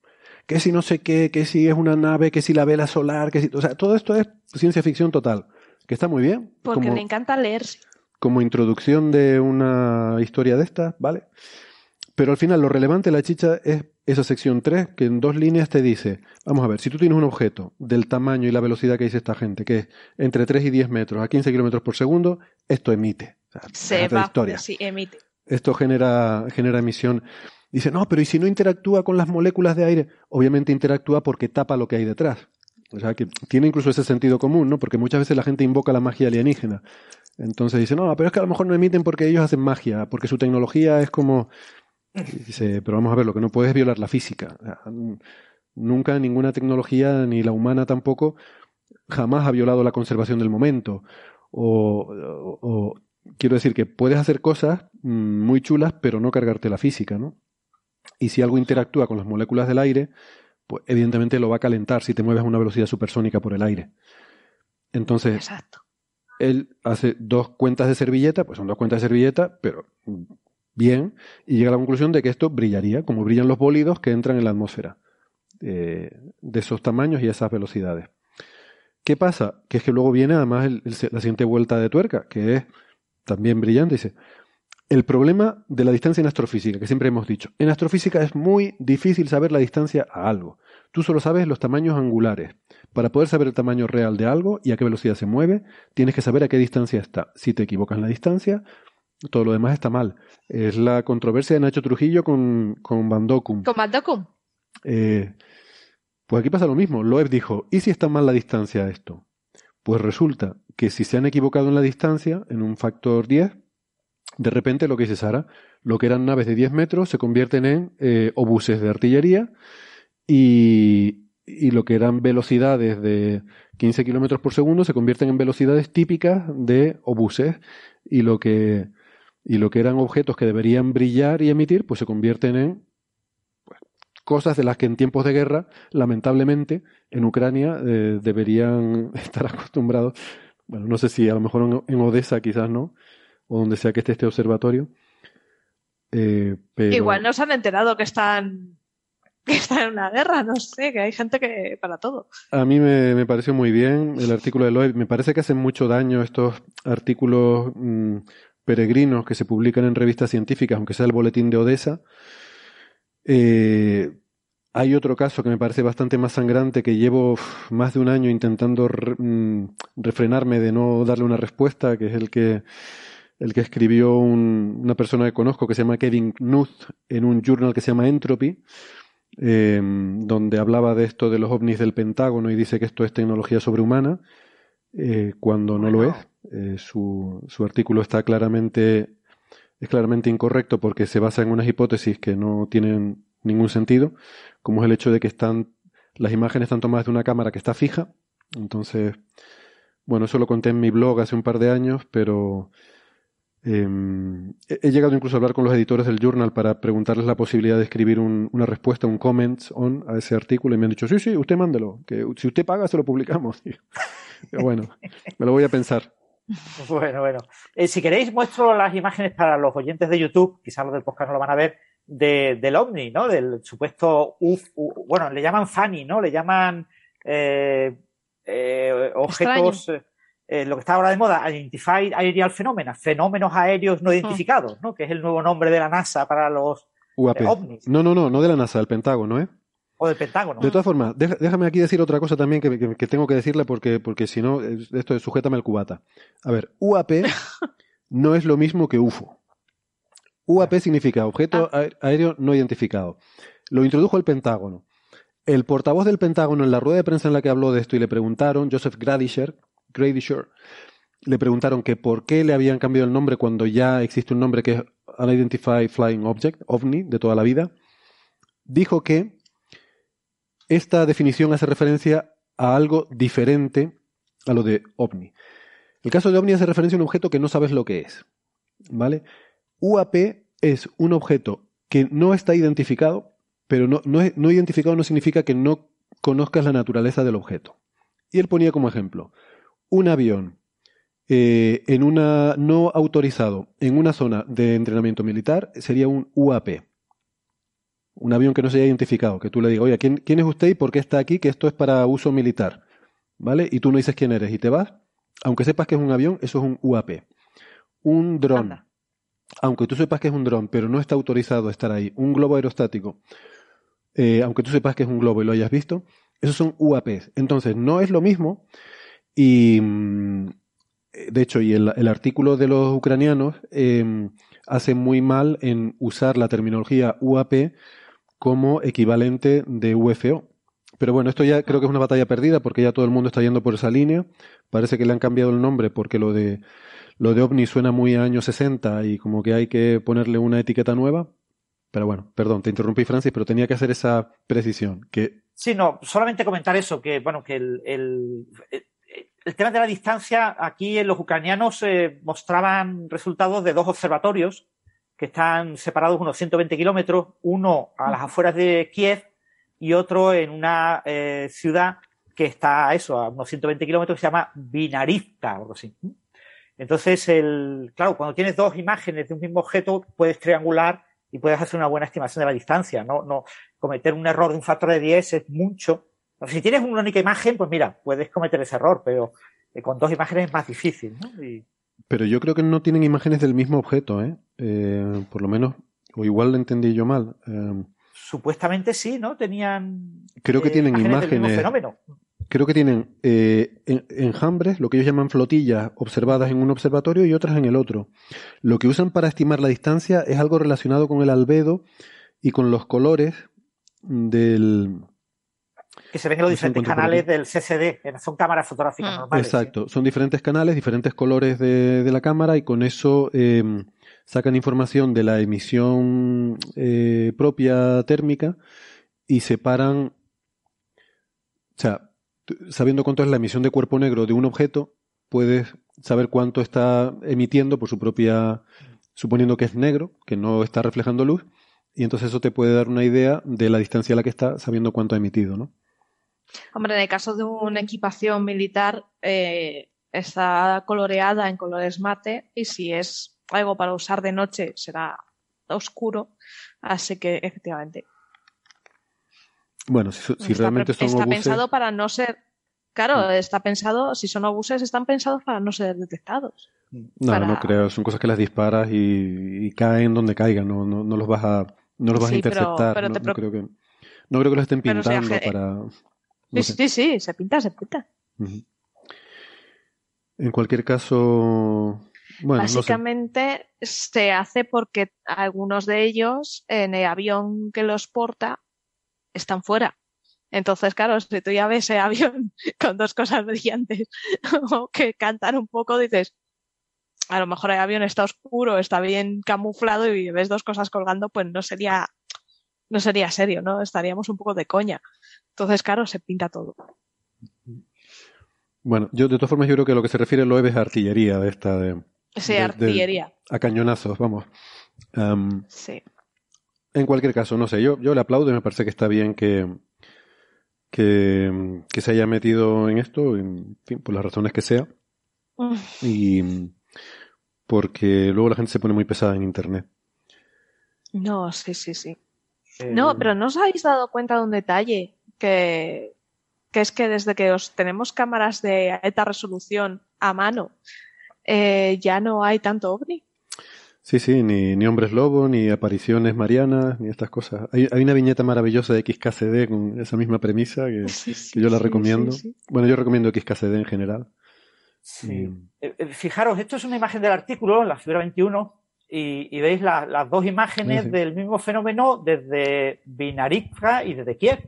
Que si no sé qué, que si es una nave, que si la vela solar, que si, o sea, todo esto es ciencia ficción total. Que está muy bien. Porque le encanta leerse. Como introducción de una historia de esta, ¿vale? Pero al final lo relevante de la chicha es esa sección 3 que en dos líneas te dice, vamos a ver, si tú tienes un objeto del tamaño y la velocidad que dice esta gente, que es entre 3 y 10 metros a 15 kilómetros por segundo, esto emite. Se va, historia. sí, emite. Esto genera, genera emisión. Dice, no, pero ¿y si no interactúa con las moléculas de aire? Obviamente interactúa porque tapa lo que hay detrás. O sea, que tiene incluso ese sentido común, ¿no? Porque muchas veces la gente invoca la magia alienígena. Entonces dice, no, pero es que a lo mejor no emiten porque ellos hacen magia, porque su tecnología es como... dice, pero vamos a ver, lo que no puedes es violar la física. nunca ninguna tecnología, ni la humana tampoco, jamás ha violado la conservación del momento. o quiero decir que puedes hacer cosas mm, muy chulas, pero no cargarte la física, ¿no? Y si algo interactúa con las moléculas del aire, pues evidentemente lo va a calentar si te mueves a una velocidad supersónica por el aire. Entonces, él hace dos cuentas de servilleta, pues son dos cuentas de servilleta, pero bien, y llega a la conclusión de que esto brillaría, como brillan los bólidos que entran en la atmósfera, eh, de esos tamaños y esas velocidades. ¿Qué pasa? Que es que luego viene además la siguiente vuelta de tuerca, que es también brillante. Dice, el problema de la distancia en astrofísica, que siempre hemos dicho, en astrofísica es muy difícil saber la distancia a algo. Tú solo sabes los tamaños angulares. Para poder saber el tamaño real de algo y a qué velocidad se mueve, tienes que saber a qué distancia está. Si te equivocas en la distancia, todo lo demás está mal. Es la controversia de Nacho Trujillo con, con Van ¿Con Van eh, pues aquí pasa lo mismo. Loeb dijo, ¿y si está mal la distancia a esto? Pues resulta que si se han equivocado en la distancia, en un factor 10, de repente lo que dice Sara, lo que eran naves de 10 metros se convierten en eh, obuses de artillería y, lo que eran velocidades de 15 kilómetros por segundo se convierten en velocidades típicas de obuses y lo que y lo que eran objetos que deberían brillar y emitir pues se convierten en pues, cosas de las que en tiempos de guerra lamentablemente en Ucrania eh, deberían estar acostumbrados bueno no sé si a lo mejor en, Odessa quizás no o donde sea que esté este observatorio eh, igual no se han enterado que están que está en una guerra, no sé, que hay gente que para todo. A mí me, pareció muy bien el artículo de Loeb. Me parece que hacen mucho daño estos artículos mm, peregrinos que se publican en revistas científicas, aunque sea el boletín de Odessa. Eh, hay otro caso que me parece bastante más sangrante que llevo más de un año intentando mm, refrenarme de no darle una respuesta, que es el que el que escribió una persona que conozco que se llama Kevin Knuth en un journal que se llama Entropy, Em, donde hablaba de esto de los ovnis del Pentágono y dice que esto es tecnología sobrehumana, eh, cuando no lo es. Eh, su, su, artículo está claramente, es claramente incorrecto porque se basa en unas hipótesis que no tienen ningún sentido, como es el hecho de que están, las imágenes están tomadas de una cámara que está fija. Entonces, bueno, eso lo conté en mi blog hace un par de años, pero Em, he llegado incluso a hablar con los editores del journal para preguntarles la posibilidad de escribir una respuesta, un comment on a ese artículo y me han dicho, sí, sí, usted mándelo, que si usted paga se lo publicamos. bueno, me lo voy a pensar. Bueno, bueno. Eh, si queréis, muestro las imágenes para los oyentes de YouTube, quizás los del podcast no lo van a ver, del ovni, ¿no? Del supuesto UF, bueno, le llaman FANI, ¿no? Le llaman eh, eh, objetos... Eh, lo que está ahora de moda, Identified Aerial Phenomena, fenómenos aéreos no identificados, ¿no? que es el nuevo nombre de la NASA para los ovnis. No, no, no, no de la NASA, del Pentágono, ¿eh? O del Pentágono. De todas formas, déjame aquí decir otra cosa también que, tengo que decirle porque, porque si no, esto es sujétame el cubata. A ver, UAP no es lo mismo que UFO. UAP significa objeto ah. aéreo no identificado. Lo introdujo el Pentágono. El portavoz del Pentágono en la rueda de prensa en la que habló de esto y le preguntaron, Joseph Gradisher, Grady Shore, le preguntaron que por qué le habían cambiado el nombre cuando ya existe un nombre que es Unidentified Flying Object, OVNI, de toda la vida, dijo que esta definición hace referencia a algo diferente a lo de OVNI. El caso de OVNI hace referencia a un objeto que no sabes lo que es. ¿Vale? UAP es un objeto que no está identificado, pero no, identificado no significa que no conozcas la naturaleza del objeto. Y él ponía como ejemplo, un avión eh, en una no autorizado en una zona de entrenamiento militar sería un UAP. Un avión que no se haya identificado, que tú le digas, oye, ¿quién, ¿quién es usted y por qué está aquí? Que esto es para uso militar. ¿Vale? Y tú no dices quién eres y te vas. Aunque sepas que es un avión, eso es un UAP. Un dron. Aunque tú sepas que es un dron, pero no está autorizado a estar ahí. Un globo aerostático. Eh, aunque tú sepas que es un globo y lo hayas visto, esos son UAPs. Entonces, no es lo mismo y mm, de hecho, y el, artículo de los ucranianos em, hace muy mal en usar la terminología UAP como equivalente de UFO. Pero bueno, esto ya creo que es una batalla perdida porque ya todo el mundo está yendo por esa línea. Parece que le han cambiado el nombre porque lo de lo de OVNI suena muy a años 60 y como que hay que ponerle una etiqueta nueva. Pero bueno, perdón, te interrumpí, Francis, pero tenía que hacer esa precisión. Que... Sí, no, solamente comentar eso, que bueno, que el, el tema de la distancia, aquí los ucranianos eh, mostraban resultados de dos observatorios que están separados unos 120 kilómetros, uno a las afueras de Kiev y otro en una eh, ciudad que está a eso, a unos 120 kilómetros, que se llama Binarivka o algo así. Entonces, el, claro, cuando tienes dos imágenes de un mismo objeto, puedes triangular y puedes hacer una buena estimación de la distancia. No, no cometer un error de un factor de 10 es mucho. Si tienes una única imagen, pues mira, puedes cometer ese error, pero eh, con dos imágenes es más difícil. ¿no? Pero yo creo que no tienen imágenes del mismo objeto, ¿eh? eh por lo menos, o igual lo entendí yo mal. Eh, Supuestamente sí, ¿no? Tenían. Creo que tienen imágenes. fenómeno. Creo que tienen enjambres, lo que ellos llaman flotillas, observadas en un observatorio y otras en el otro. Lo que usan para estimar la distancia es algo relacionado con el albedo y con los colores del, que se ven en los diferentes canales del CCD, son cámaras fotográficas mm. normales. Exacto, son diferentes canales, diferentes colores de, la cámara y con eso em, sacan información de la emisión eh, propia térmica y separan, o sea, sabiendo cuánto es la emisión de cuerpo negro de un objeto, puedes saber cuánto está emitiendo por su propia, suponiendo que es negro, que no está reflejando luz, y entonces eso te puede dar una idea de la distancia a la que está, sabiendo cuánto ha emitido, ¿no? Hombre, en el caso de una equipación militar, eh, está coloreada en colores mate y si es algo para usar de noche será oscuro, así que efectivamente. Bueno, si, realmente son Está pensado para no ser... Claro, mm. está pensado, si son obuses, están pensados para no ser detectados. No, no creo, son cosas que las disparas y, caen donde caigan, no, no, los vas a, no los vas a interceptar. no, creo que, no creo que los estén pintando para... Sí, sí, sí, se pinta, se pinta. En cualquier caso, bueno, básicamente se hace porque algunos de ellos en el avión que los porta están fuera. Entonces, claro, si tú ya ves ese avión con dos cosas brillantes o que cantan un poco, dices, a lo mejor el avión está oscuro, está bien camuflado y ves dos cosas colgando, pues no sería, no sería serio, ¿no? Estaríamos un poco de coña. Entonces, claro, se pinta todo. Bueno, yo de todas formas yo creo que lo que se refiere lo es artillería de esta de... Sí, artillería. a cañonazos, vamos. sí. En cualquier caso, no sé, yo, yo le aplaudo y me parece que está bien que, que, se haya metido en esto, en fin, por las razones que sea. Y porque luego la gente se pone muy pesada en Internet. No, sí, sí, sí. No, pero no os habéis dado cuenta de un detalle que, es que desde que os tenemos cámaras de alta resolución a mano, eh, ya no hay tanto ovni. Sí, sí, ni, ni hombres lobo, ni apariciones marianas, ni estas cosas. Hay, hay, una viñeta maravillosa de XKCD con esa misma premisa que, yo la recomiendo. bueno, yo recomiendo XKCD en general. Sí. Eh, eh, fijaros, esto es una imagen del artículo, la figura 21, y, veis las dos imágenes del mismo fenómeno desde Vinarivka y desde Kiev.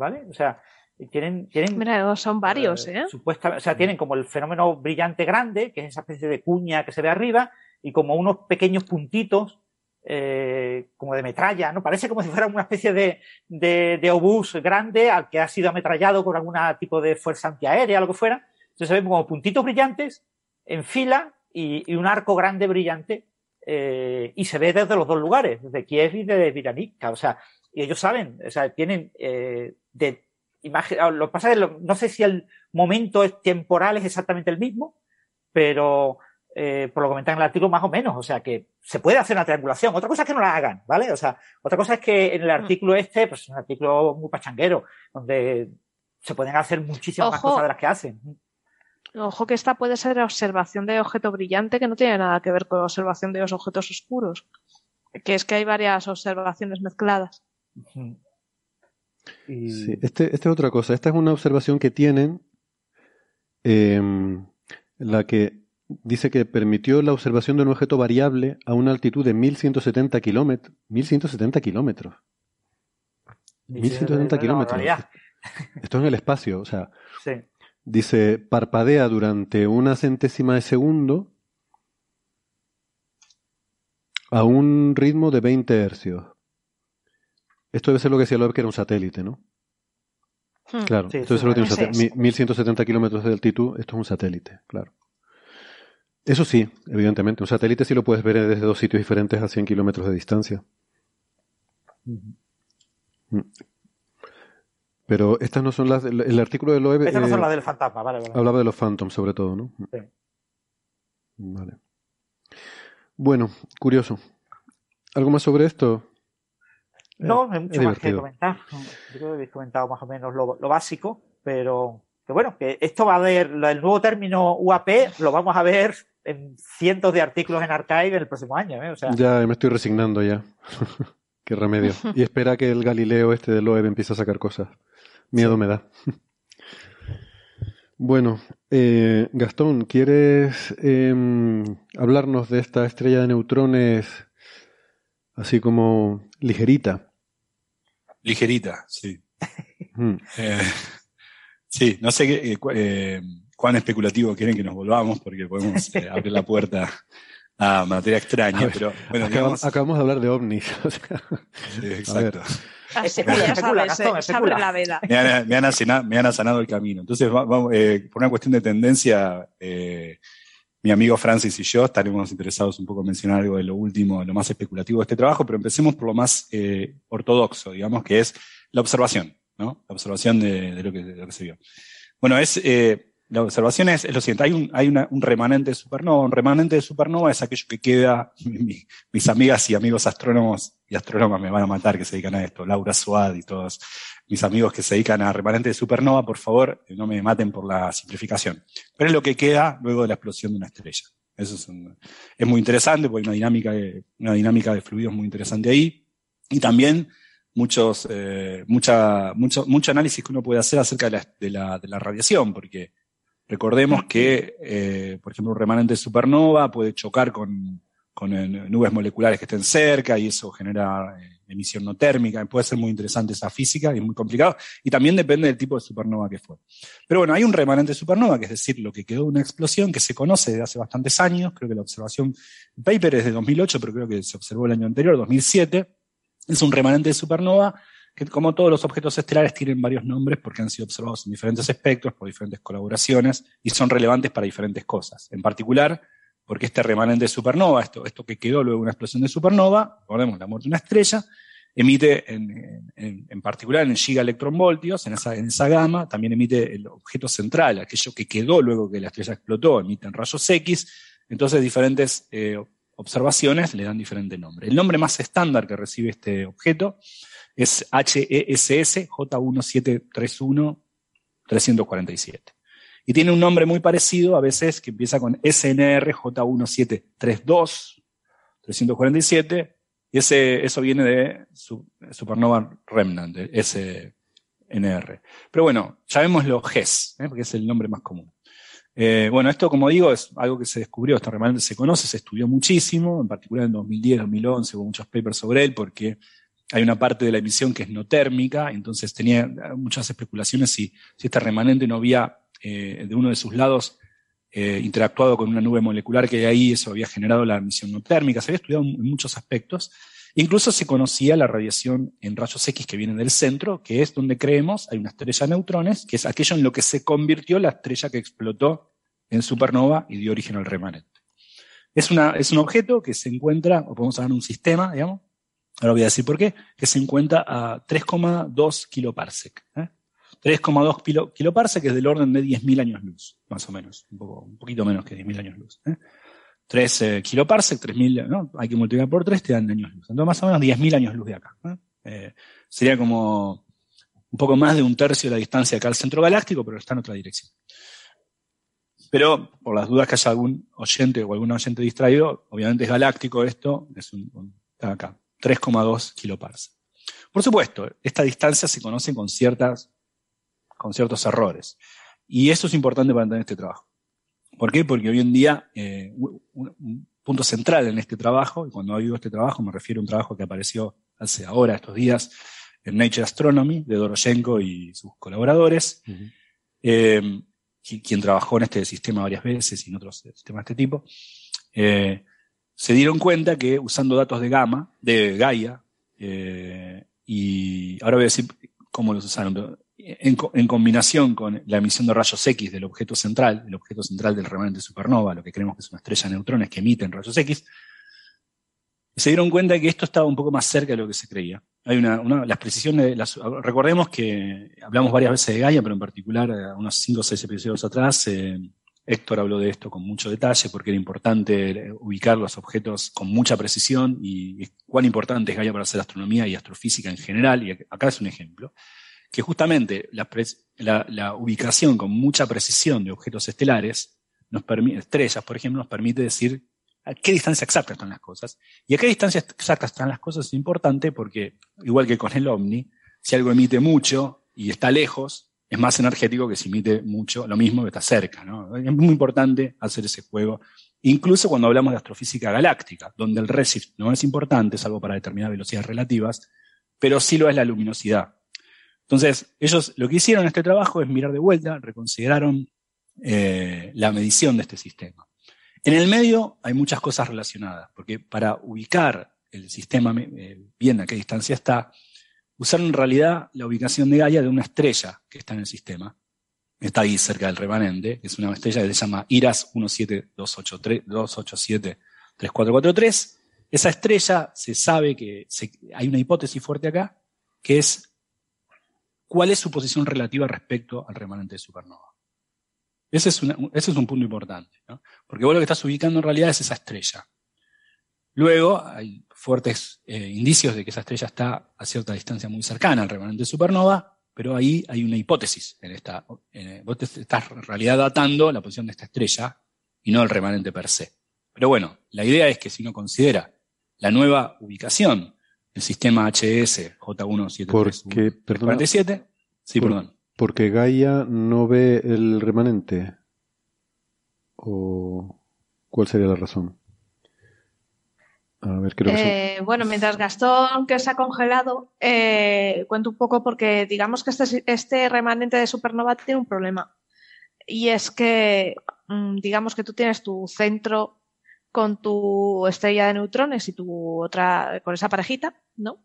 ¿vale? O sea, tienen, tienen son varios, ¿eh? Supuesta, o sea, tienen como el fenómeno brillante grande, que es esa especie de cuña que se ve arriba, y como unos pequeños puntitos, eh, como de metralla, ¿no? Parece como si fuera una especie de, de, obús grande al que ha sido ametrallado con algún tipo de fuerza antiaérea, lo que fuera. Entonces se ven como puntitos brillantes en fila y, un arco grande brillante, eh, y se ve desde los dos lugares, desde Kiev y de Viranica. O sea, y ellos saben, o sea, tienen eh, de ah, lo que pasa es que no sé si el momento temporal es exactamente el mismo, pero eh, por lo que comentan en el artículo más o menos, o sea que se puede hacer una triangulación. Otra cosa es que no la hagan, ¿vale? O sea, otra cosa es que en el mm. artículo este, pues es un artículo muy pachanguero, donde se pueden hacer muchísimas más cosas de las que hacen. Ojo que esta puede ser observación de objeto brillante que no tiene nada que ver con observación de los objetos oscuros. Que es que hay varias observaciones mezcladas. Sí, este, esta es otra cosa. Esta es una observación que tienen, em, la que dice que permitió la observación de un objeto variable a una altitud de 1170 kilómetros. 1170 kilómetros. 1170 kilómetros. Esto es en el espacio, o sea. Dice, parpadea durante una centésima de segundo a un ritmo de 20 hercios. Esto debe ser lo que decía Loeb, que era un satélite, ¿no? Hmm. Claro, esto debe ser lo que tiene un 1170 kilómetros de altitud, esto es un satélite, claro. Eso sí, evidentemente, un satélite sí lo puedes ver desde dos sitios diferentes a 100 kilómetros de distancia. Mm. Pero estas no son las. El artículo de Loeb. Estas no son las del fantasma, vale, Hablaba de los Phantoms, sobre todo, ¿no? Sí. Vale. Bueno, curioso. ¿Algo más sobre esto? No, no hay mucho más que comentar. Yo creo que habéis comentado más o menos lo, básico, pero que bueno, que esto va a ver, el nuevo término UAP lo vamos a ver en cientos de artículos en Archive en el próximo año. ¿eh? Ya me estoy resignando ya. Qué remedio. Y espera que el Galileo este de Loeb empiece a sacar cosas. Miedo me da. Bueno, eh, Gastón, ¿quieres em, hablarnos de esta estrella de neutrones así como ligerita? Ligerita, sí. Mm. Eh, sí, no sé qué, eh, cuán especulativo quieren que nos volvamos porque podemos abrir la puerta a materia extraña, pero bueno, acabamos, de hablar de ovnis. exacto. especula, la vela. Me han, me, han sanado, el camino. Entonces, vamos, eh, por una cuestión de tendencia, eh, mi amigo Francis y yo estaremos interesados un poco en mencionar algo de lo último, lo más especulativo de este trabajo, pero empecemos por lo más eh, ortodoxo, digamos, que es la observación, ¿no? La observación de, lo, que, de lo que se vio. Bueno, es la observación es, lo siguiente, hay, un, hay un remanente de supernova. Un remanente de supernova es aquello que queda, mis amigas y amigos astrónomos y astrónomas me van a matar que se dedican a esto, Laura Suad y todos mis amigos que se dedican a remanente de supernova, por favor, no me maten por la simplificación. Pero es lo que queda luego de la explosión de una estrella. Eso es, es muy interesante porque hay una dinámica, de, una dinámica de fluidos muy interesante ahí. Y también muchos, eh, mucha, mucho, mucho análisis que uno puede hacer acerca de la, de la, de la radiación, porque Recordemos que, eh, por ejemplo, un remanente de supernova puede chocar con, eh, nubes moleculares que estén cerca y eso genera eh, emisión no térmica. Puede ser muy interesante esa física y es muy complicado. Y también depende del tipo de supernova que fue. Pero bueno, hay un remanente de supernova, que es decir, lo que quedó de una explosión que se conoce desde hace bastantes años. Creo que la observación, el paper es de 2008, pero creo que se observó el año anterior, 2007. Es un remanente de supernova que como todos los objetos estelares tienen varios nombres porque han sido observados en diferentes espectros, por diferentes colaboraciones, y son relevantes para diferentes cosas. En particular, porque este remanente de supernova, esto, que quedó luego de una explosión de supernova, recordemos la muerte de una estrella, emite en, particular en gigaelectronvoltios, en esa, en esa gama, también emite el objeto central, aquello que quedó luego que la estrella explotó, emite rayos X, entonces diferentes eh, observaciones le dan diferente nombre. El nombre más estándar que recibe este objeto es HESS J1731 347. Y tiene un nombre muy parecido, a veces que empieza con SNR J1732 347, y ese, eso viene de Supernova Remnant, SNR. Pero bueno, llamémoslo GES, ¿eh? porque es el nombre más común. Eh, bueno, esto, como digo, es algo que se descubrió, esta remanente se conoce, se estudió muchísimo, en particular en 2010, 2011, hubo muchos papers sobre él, porque hay una parte de la emisión que es no térmica, entonces tenía muchas especulaciones si, si este remanente no había eh, de uno de sus lados eh, interactuado con una nube molecular que ahí, eso había generado la emisión no térmica, se había estudiado en muchos aspectos. Incluso se conocía la radiación en rayos X que viene del centro, que es donde creemos hay una estrella de neutrones, que es aquello en lo que se convirtió la estrella que explotó en supernova y dio origen al remanente. Es, una, es un objeto que se encuentra, o podemos hablar de un sistema, digamos, ahora voy a decir por qué, que se encuentra a 3,2 kiloparsec. ¿eh? 3,2 kiloparsec es del orden de 10.000 años luz, más o menos, un, poquito menos que 10.000 años luz. ¿eh? 3 eh, kiloparsec, 3.000, ¿no? hay que multiplicar por 3, te dan años luz. Entonces, más o menos 10.000 años luz de acá. ¿eh? Eh, sería como un poco más de un tercio de la distancia acá al centro galáctico, pero está en otra dirección. Pero, por las dudas que haya algún oyente o algún oyente distraído, obviamente es galáctico esto, es un, un acá, 3,2 kiloparsec. Por supuesto, esta distancia se conoce con, ciertas, con ciertos errores. Y eso es importante para entender este trabajo. ¿Por qué? Porque hoy en día, eh, un, punto central en este trabajo, y cuando digo este trabajo me refiero a un trabajo que apareció hace ahora, estos días, en Nature Astronomy, de Doroshenko y sus colaboradores, eh, quien trabajó en este sistema varias veces y en otros sistemas de este tipo. Eh, se dieron cuenta que usando datos de gamma, de Gaia, eh, y ahora voy a decir cómo los usaron, en, combinación con la emisión de rayos X del objeto central, el objeto central del remanente supernova, lo que creemos que es una estrella de neutrones que emiten rayos X, se dieron cuenta que esto estaba un poco más cerca de lo que se creía. Hay una, las precisiones, las, recordemos que hablamos varias veces de Gaia, pero en particular, unos 5 o 6 episodios atrás, eh, Héctor habló de esto con mucho detalle porque era importante ubicar los objetos con mucha precisión y, cuán importante es Gaia para hacer astronomía y astrofísica en general. Y acá es un ejemplo. Que justamente la, ubicación con mucha precisión de objetos estelares, nos estrellas, por ejemplo, nos permite decir a qué distancia exacta están las cosas. Y a qué distancia exacta están las cosas es importante porque, igual que con el OVNI, si algo emite mucho y está lejos, es más energético que si emite mucho, lo mismo que está cerca. ¿no? Es muy importante hacer ese juego, incluso cuando hablamos de astrofísica galáctica, donde el redshift no es importante, salvo para determinadas velocidades relativas, pero sí lo es la luminosidad. Entonces, ellos lo que hicieron en este trabajo es mirar de vuelta, reconsideraron eh, la medición de este sistema. En el medio hay muchas cosas relacionadas, porque para ubicar el sistema bien a qué distancia está, usaron en realidad la ubicación de Gaia de una estrella que está en el sistema. Está ahí cerca del remanente, es una estrella que se llama IRAS 17287-3443. Esa estrella se sabe que hay una hipótesis fuerte acá, que es cuál es su posición relativa respecto al remanente de supernova. Ese es, ese es un punto importante, ¿no? porque vos lo que estás ubicando en realidad es esa estrella. Luego hay fuertes eh, indicios de que esa estrella está a cierta distancia muy cercana al remanente supernova, pero ahí hay una hipótesis en esta. vos te estás en realidad datando la posición de esta estrella y no el remanente per se. Pero bueno, la idea es que si uno considera la nueva ubicación del sistema HS J17347, sí, perdón. Porque Gaia no ve el remanente. ¿O cuál sería la razón? Eh, bueno, mientras Gastón, que se ha congelado, eh, cuento un poco porque digamos que este, este, remanente de supernova tiene un problema. Y es que, mm, digamos que tú tienes tu centro con tu estrella de neutrones y tu otra, con esa parejita, ¿no?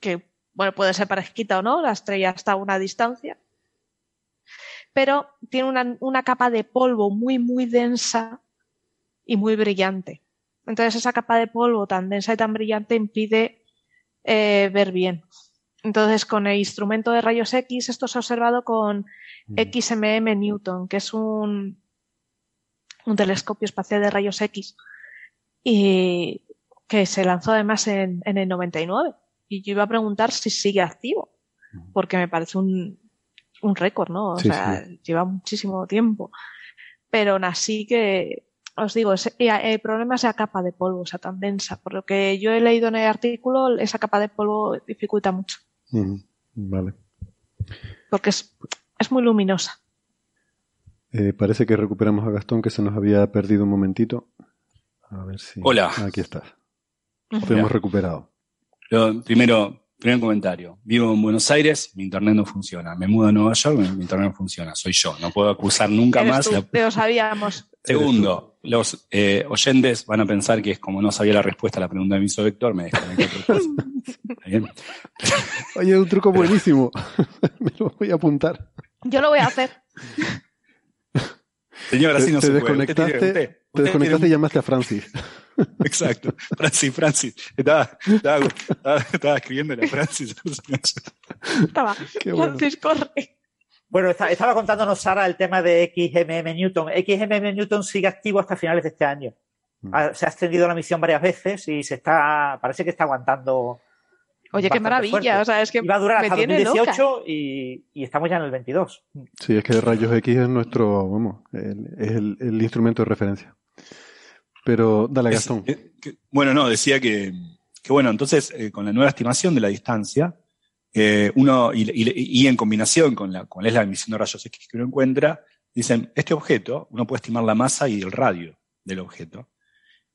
Que, bueno, puede ser parejita o no, la estrella está a una distancia. Pero tiene una, una capa de polvo muy, muy densa y muy brillante. Entonces esa capa de polvo tan densa y tan brillante impide eh, ver bien. Entonces con el instrumento de rayos X esto se ha observado con XMM Newton, que es un, un telescopio espacial de rayos X y que se lanzó además en, en, el 99. Y yo iba a preguntar si sigue activo, porque me parece un, un récord, ¿no? O sea, lleva muchísimo tiempo. Pero aún así que os digo, el problema es la capa de polvo, o sea, tan densa. Por lo que yo he leído en el artículo, esa capa de polvo dificulta mucho. Vale. Porque es, muy luminosa. Eh, parece que recuperamos a Gastón, que se nos había perdido un momentito. A ver si. Hola. Aquí estás. Te hemos recuperado. primero, Primer comentario. Vivo en Buenos Aires, mi internet no funciona. Me mudo a Nueva York, mi internet no funciona. Soy yo. No puedo acusar nunca más. Lo sabíamos. Segundo, los eh, oyentes van a pensar que es como no sabía la respuesta a la pregunta de mi hizo Héctor, me Bien. Oye, un truco buenísimo. me lo voy a apuntar. Yo lo voy a hacer. Señor, así no te se desconectaste, puede. te desconectaste y llamaste a Francis. Exacto. Francis, Francis. Estaba, estaba, estaba, escribiéndole a Francis. Estaba. Francis, corre. Bueno, estaba contándonos Sara el tema de XMM Newton. XMM Newton sigue activo hasta finales de este año. Mm. Se ha extendido la misión varias veces y se está, parece que está aguantando. Oye, qué maravilla. O sea, es que Iba a durar hasta 2018 y, y, estamos ya en el 22. Sí, es que rayos X es nuestro, vamos, es el, el instrumento de referencia. Pero dale, Gastón. bueno, no, decía que, que bueno, entonces eh, con la nueva estimación de la distancia, eh, uno, y, y, en combinación con, la, con es la emisión de rayos X que uno encuentra, dicen, este objeto, uno puede estimar la masa y el radio del objeto.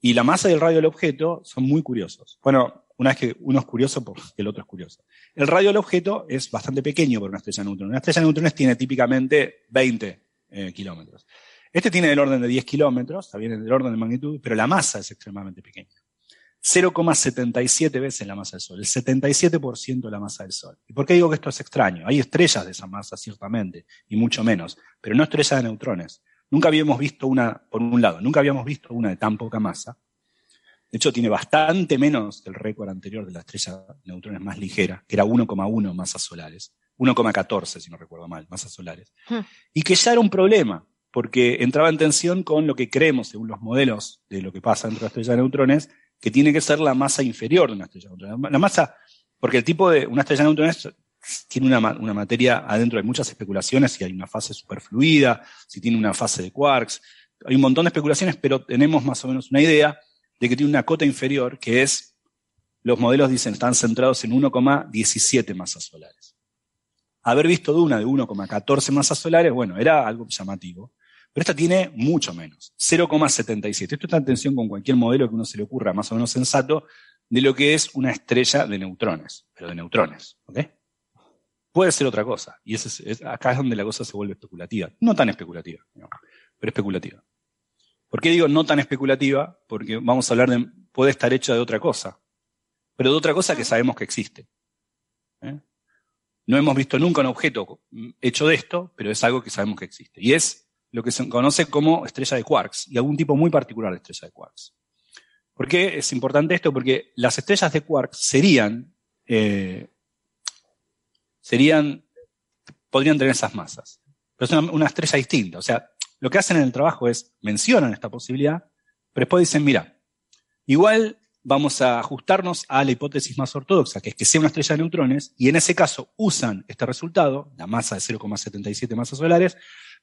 Y la masa y el radio del objeto son muy curiosos. Bueno, una vez que uno es curioso, porque el otro es curioso. El radio del objeto es bastante pequeño para una estrella de neutrones. Una estrella de neutrones tiene típicamente 20 eh, kilómetros. Este tiene el orden de 10 kilómetros, bien el orden de magnitud, pero la masa es extremadamente pequeña. 0,77 veces la masa del Sol, el 77% de la masa del Sol. ¿Y por qué digo que esto es extraño? Hay estrellas de esa masa, ciertamente, y mucho menos, pero no estrellas de neutrones. Nunca habíamos visto una, por un lado, nunca habíamos visto una de tan poca masa. De hecho, tiene bastante menos que el récord anterior de la estrella de neutrones más ligera, que era 1,1 masas solares. 1,14, si no recuerdo mal, masas solares. Hmm. Y que ya era un problema, porque entraba en tensión con lo que creemos, según los modelos de lo que pasa entre la estrella de neutrones, que tiene que ser la masa inferior de una estrella de neutrones. La masa, porque el tipo de una estrella de neutrones tiene una, una materia adentro, hay muchas especulaciones, si hay una fase superfluida, si tiene una fase de quarks, hay un montón de especulaciones, pero tenemos más o menos una idea de que tiene una cota inferior que es, los modelos dicen, están centrados en 1,17 masas solares. Haber visto de una de 1,14 masas solares, bueno, era algo llamativo. Pero esta tiene mucho menos, 0,77. Esto está en tensión con cualquier modelo que uno se le ocurra más o menos sensato de lo que es una estrella de neutrones, pero de neutrones. Puede ser otra cosa. Y acá es donde la cosa se vuelve especulativa. No tan especulativa, pero especulativa. ¿Por qué digo no tan especulativa? Porque vamos a hablar de, puede estar hecha de otra cosa, pero de otra cosa que sabemos que existe. ¿eh? No hemos visto nunca un objeto hecho de esto, pero es algo que sabemos que existe. Y es lo que se conoce como estrella de quarks y algún tipo muy particular de estrella de quarks. ¿Por qué es importante esto? Porque las estrellas de quarks serían, eh, serían, podrían tener esas masas, pero es una, estrella distinta. O sea, lo que hacen en el trabajo es mencionan esta posibilidad, pero después dicen, mira, igual vamos a ajustarnos a la hipótesis más ortodoxa, que es que sea una estrella de neutrones, y en ese caso usan este resultado, la masa de 0,77 masas solares,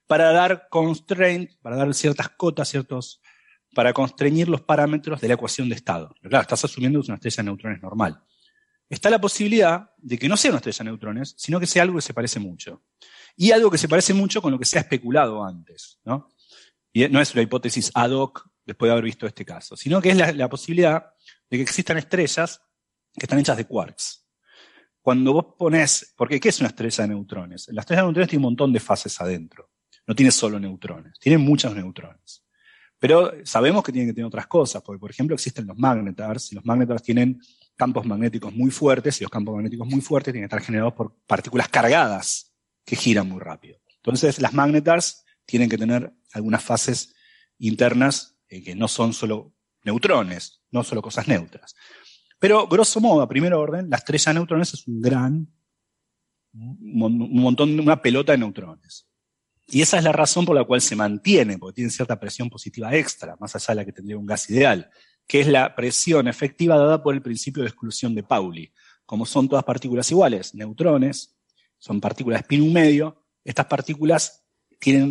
para dar constraint, para dar ciertas cotas, ciertos, para constreñir los parámetros de la ecuación de estado. Claro, estás asumiendo que es una estrella de neutrones normal. Está la posibilidad de que no sea una estrella de neutrones, sino que sea algo que se parece mucho. Y algo que se parece mucho con lo que se ha especulado antes, ¿no? Y no es una hipótesis ad hoc después de haber visto este caso, sino que es la, posibilidad de que existan estrellas que están hechas de quarks. Cuando vos pones, porque ¿qué es una estrella de neutrones? La estrella de neutrones tiene un montón de fases adentro no tiene solo neutrones, tiene muchos neutrones. Pero sabemos que tiene que tener otras cosas, porque por ejemplo existen los magnetars, y los magnetars tienen campos magnéticos muy fuertes, y los campos magnéticos muy fuertes tienen que estar generados por partículas cargadas que giran muy rápido. Entonces, las magnetars tienen que tener algunas fases internas eh, que no son solo neutrones, no solo cosas neutras. Pero, grosso modo, a primer orden, la estrella de neutrones es un gran, un montón, una pelota de neutrones. Y esa es la razón por la cual se mantiene, porque tiene cierta presión positiva extra, más allá de la que tendría un gas ideal, que es la presión efectiva dada por el principio de exclusión de Pauli. Como son todas partículas iguales, neutrones, son partículas de un medio, estas partículas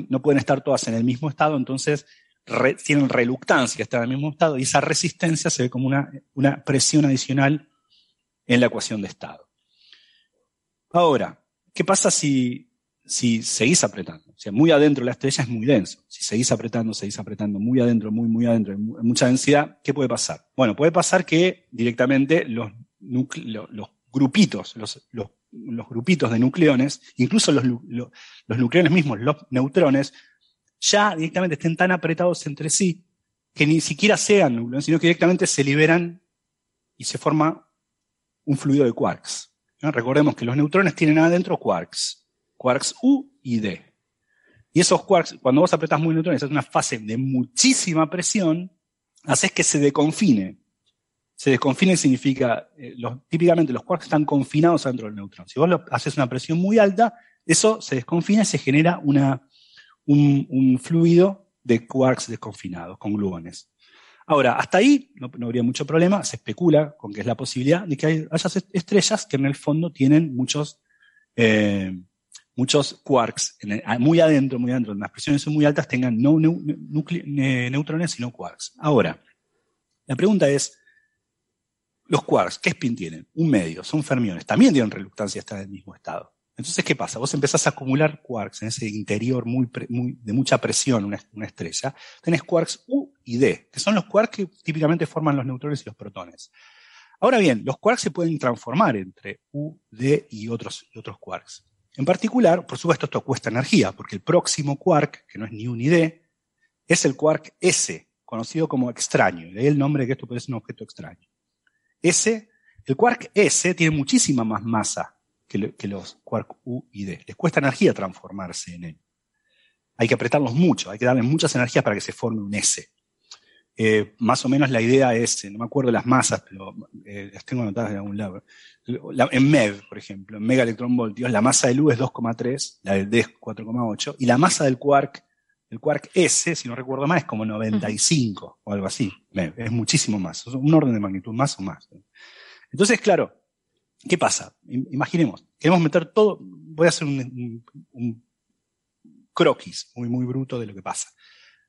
no pueden estar todas en el mismo estado, entonces tienen reluctancia a estar en el mismo estado y esa resistencia se ve como una, presión adicional en la ecuación de estado. Ahora, ¿qué pasa si seguís apretando. O sea, muy adentro de la estrella es muy denso. Si seguís apretando, seguís apretando muy adentro, muy, muy adentro, en mucha densidad, ¿qué puede pasar? Bueno, puede pasar que directamente los, los grupitos, los, los, grupitos de nucleones, incluso los, los nucleones mismos, los neutrones, ya directamente estén tan apretados entre sí que ni siquiera sean nucleones, sino que directamente se liberan y se forma un fluido de quarks. Recordemos que los neutrones tienen adentro quarks quarks U y D. Y esos quarks, cuando vos apretás muy neutrones, es una fase de muchísima presión, haces que se deconfine. Se desconfine significa, eh, típicamente los quarks están confinados dentro del neutrón. Si vos haces una presión muy alta, eso se desconfina y se genera un, fluido de quarks desconfinados, con gluones. Ahora, hasta ahí no, habría mucho problema, se especula con que es la posibilidad de que haya estrellas que en el fondo tienen muchos eh, muchos quarks, muy adentro, muy adentro, las presiones son muy altas, tengan no neutrones, sino quarks. Ahora, la pregunta es, los quarks, ¿qué spin tienen? Un medio, son fermiones, también tienen reluctancia a estar en el mismo estado. Entonces, ¿qué pasa? Vos empezás a acumular quarks en ese interior muy, de mucha presión, una, estrella. Tenés quarks U y D, que son los quarks que típicamente forman los neutrones y los protones. Ahora bien, los quarks se pueden transformar entre U, D y otros, otros quarks. En particular, por supuesto, esto cuesta energía, porque el próximo quark, que no es ni U ni D, es el quark S, conocido como extraño. De ahí el nombre de que esto puede ser un objeto extraño. S, el quark S tiene muchísima más masa que, los quark U y D. Les cuesta energía transformarse en él. Hay que apretarlos mucho, hay que darles muchas energías para que se forme un S. Eh, más o menos la idea es, no me acuerdo las masas, pero eh, las tengo anotadas en algún lado. en MEV, por ejemplo, en voltios, la masa de U es 2,3, la del D es 4,8, y la masa del quark El quark S, si no recuerdo mal, es como 95 o algo así. Es muchísimo más. Un orden de magnitud más o más. Entonces, claro, ¿qué pasa? Imaginemos, queremos meter todo, voy a hacer un, croquis muy, muy bruto de lo que pasa.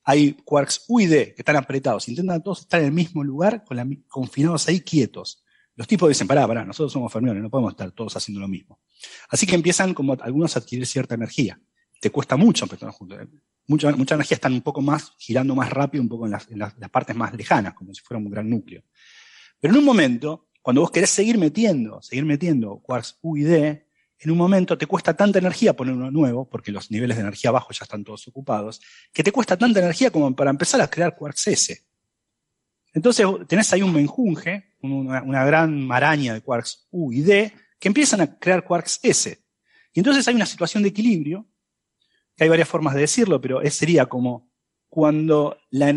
Hay quarks U y D que están apretados, intentan todos estar en el mismo lugar, confinados ahí quietos. Los tipos dicen, pará, pará, nosotros somos fermiones, no podemos estar todos haciendo lo mismo. Así que empiezan como algunos a adquirir cierta energía. Te cuesta mucho empezar juntos mucha, mucha energía están un poco más, girando más rápido, un poco en las, partes más lejanas, como si fuera un gran núcleo. Pero en un momento, cuando vos querés seguir metiendo, seguir metiendo quarks U y D, en un momento te cuesta tanta energía poner uno nuevo, porque los niveles de energía abajo ya están todos ocupados, que te cuesta tanta energía como para empezar a crear quarks S. Entonces tenés ahí un menjunje, una, una gran maraña de quarks U y D, que empiezan a crear quarks S. Y entonces hay una situación de equilibrio hay varias formas de decirlo, pero sería como cuando la,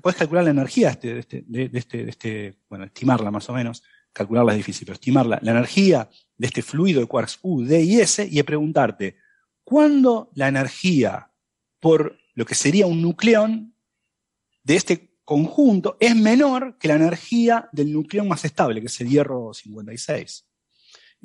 puedes calcular la energía este, de este, este, de este, bueno, estimarla más o menos, calcularla es difícil, pero estimarla, la energía de este fluido de quarks U, D y S, y preguntarte, ¿cuándo la energía por lo que sería un nucleón de este conjunto es menor que la energía del nucleón más estable, que es el hierro 56?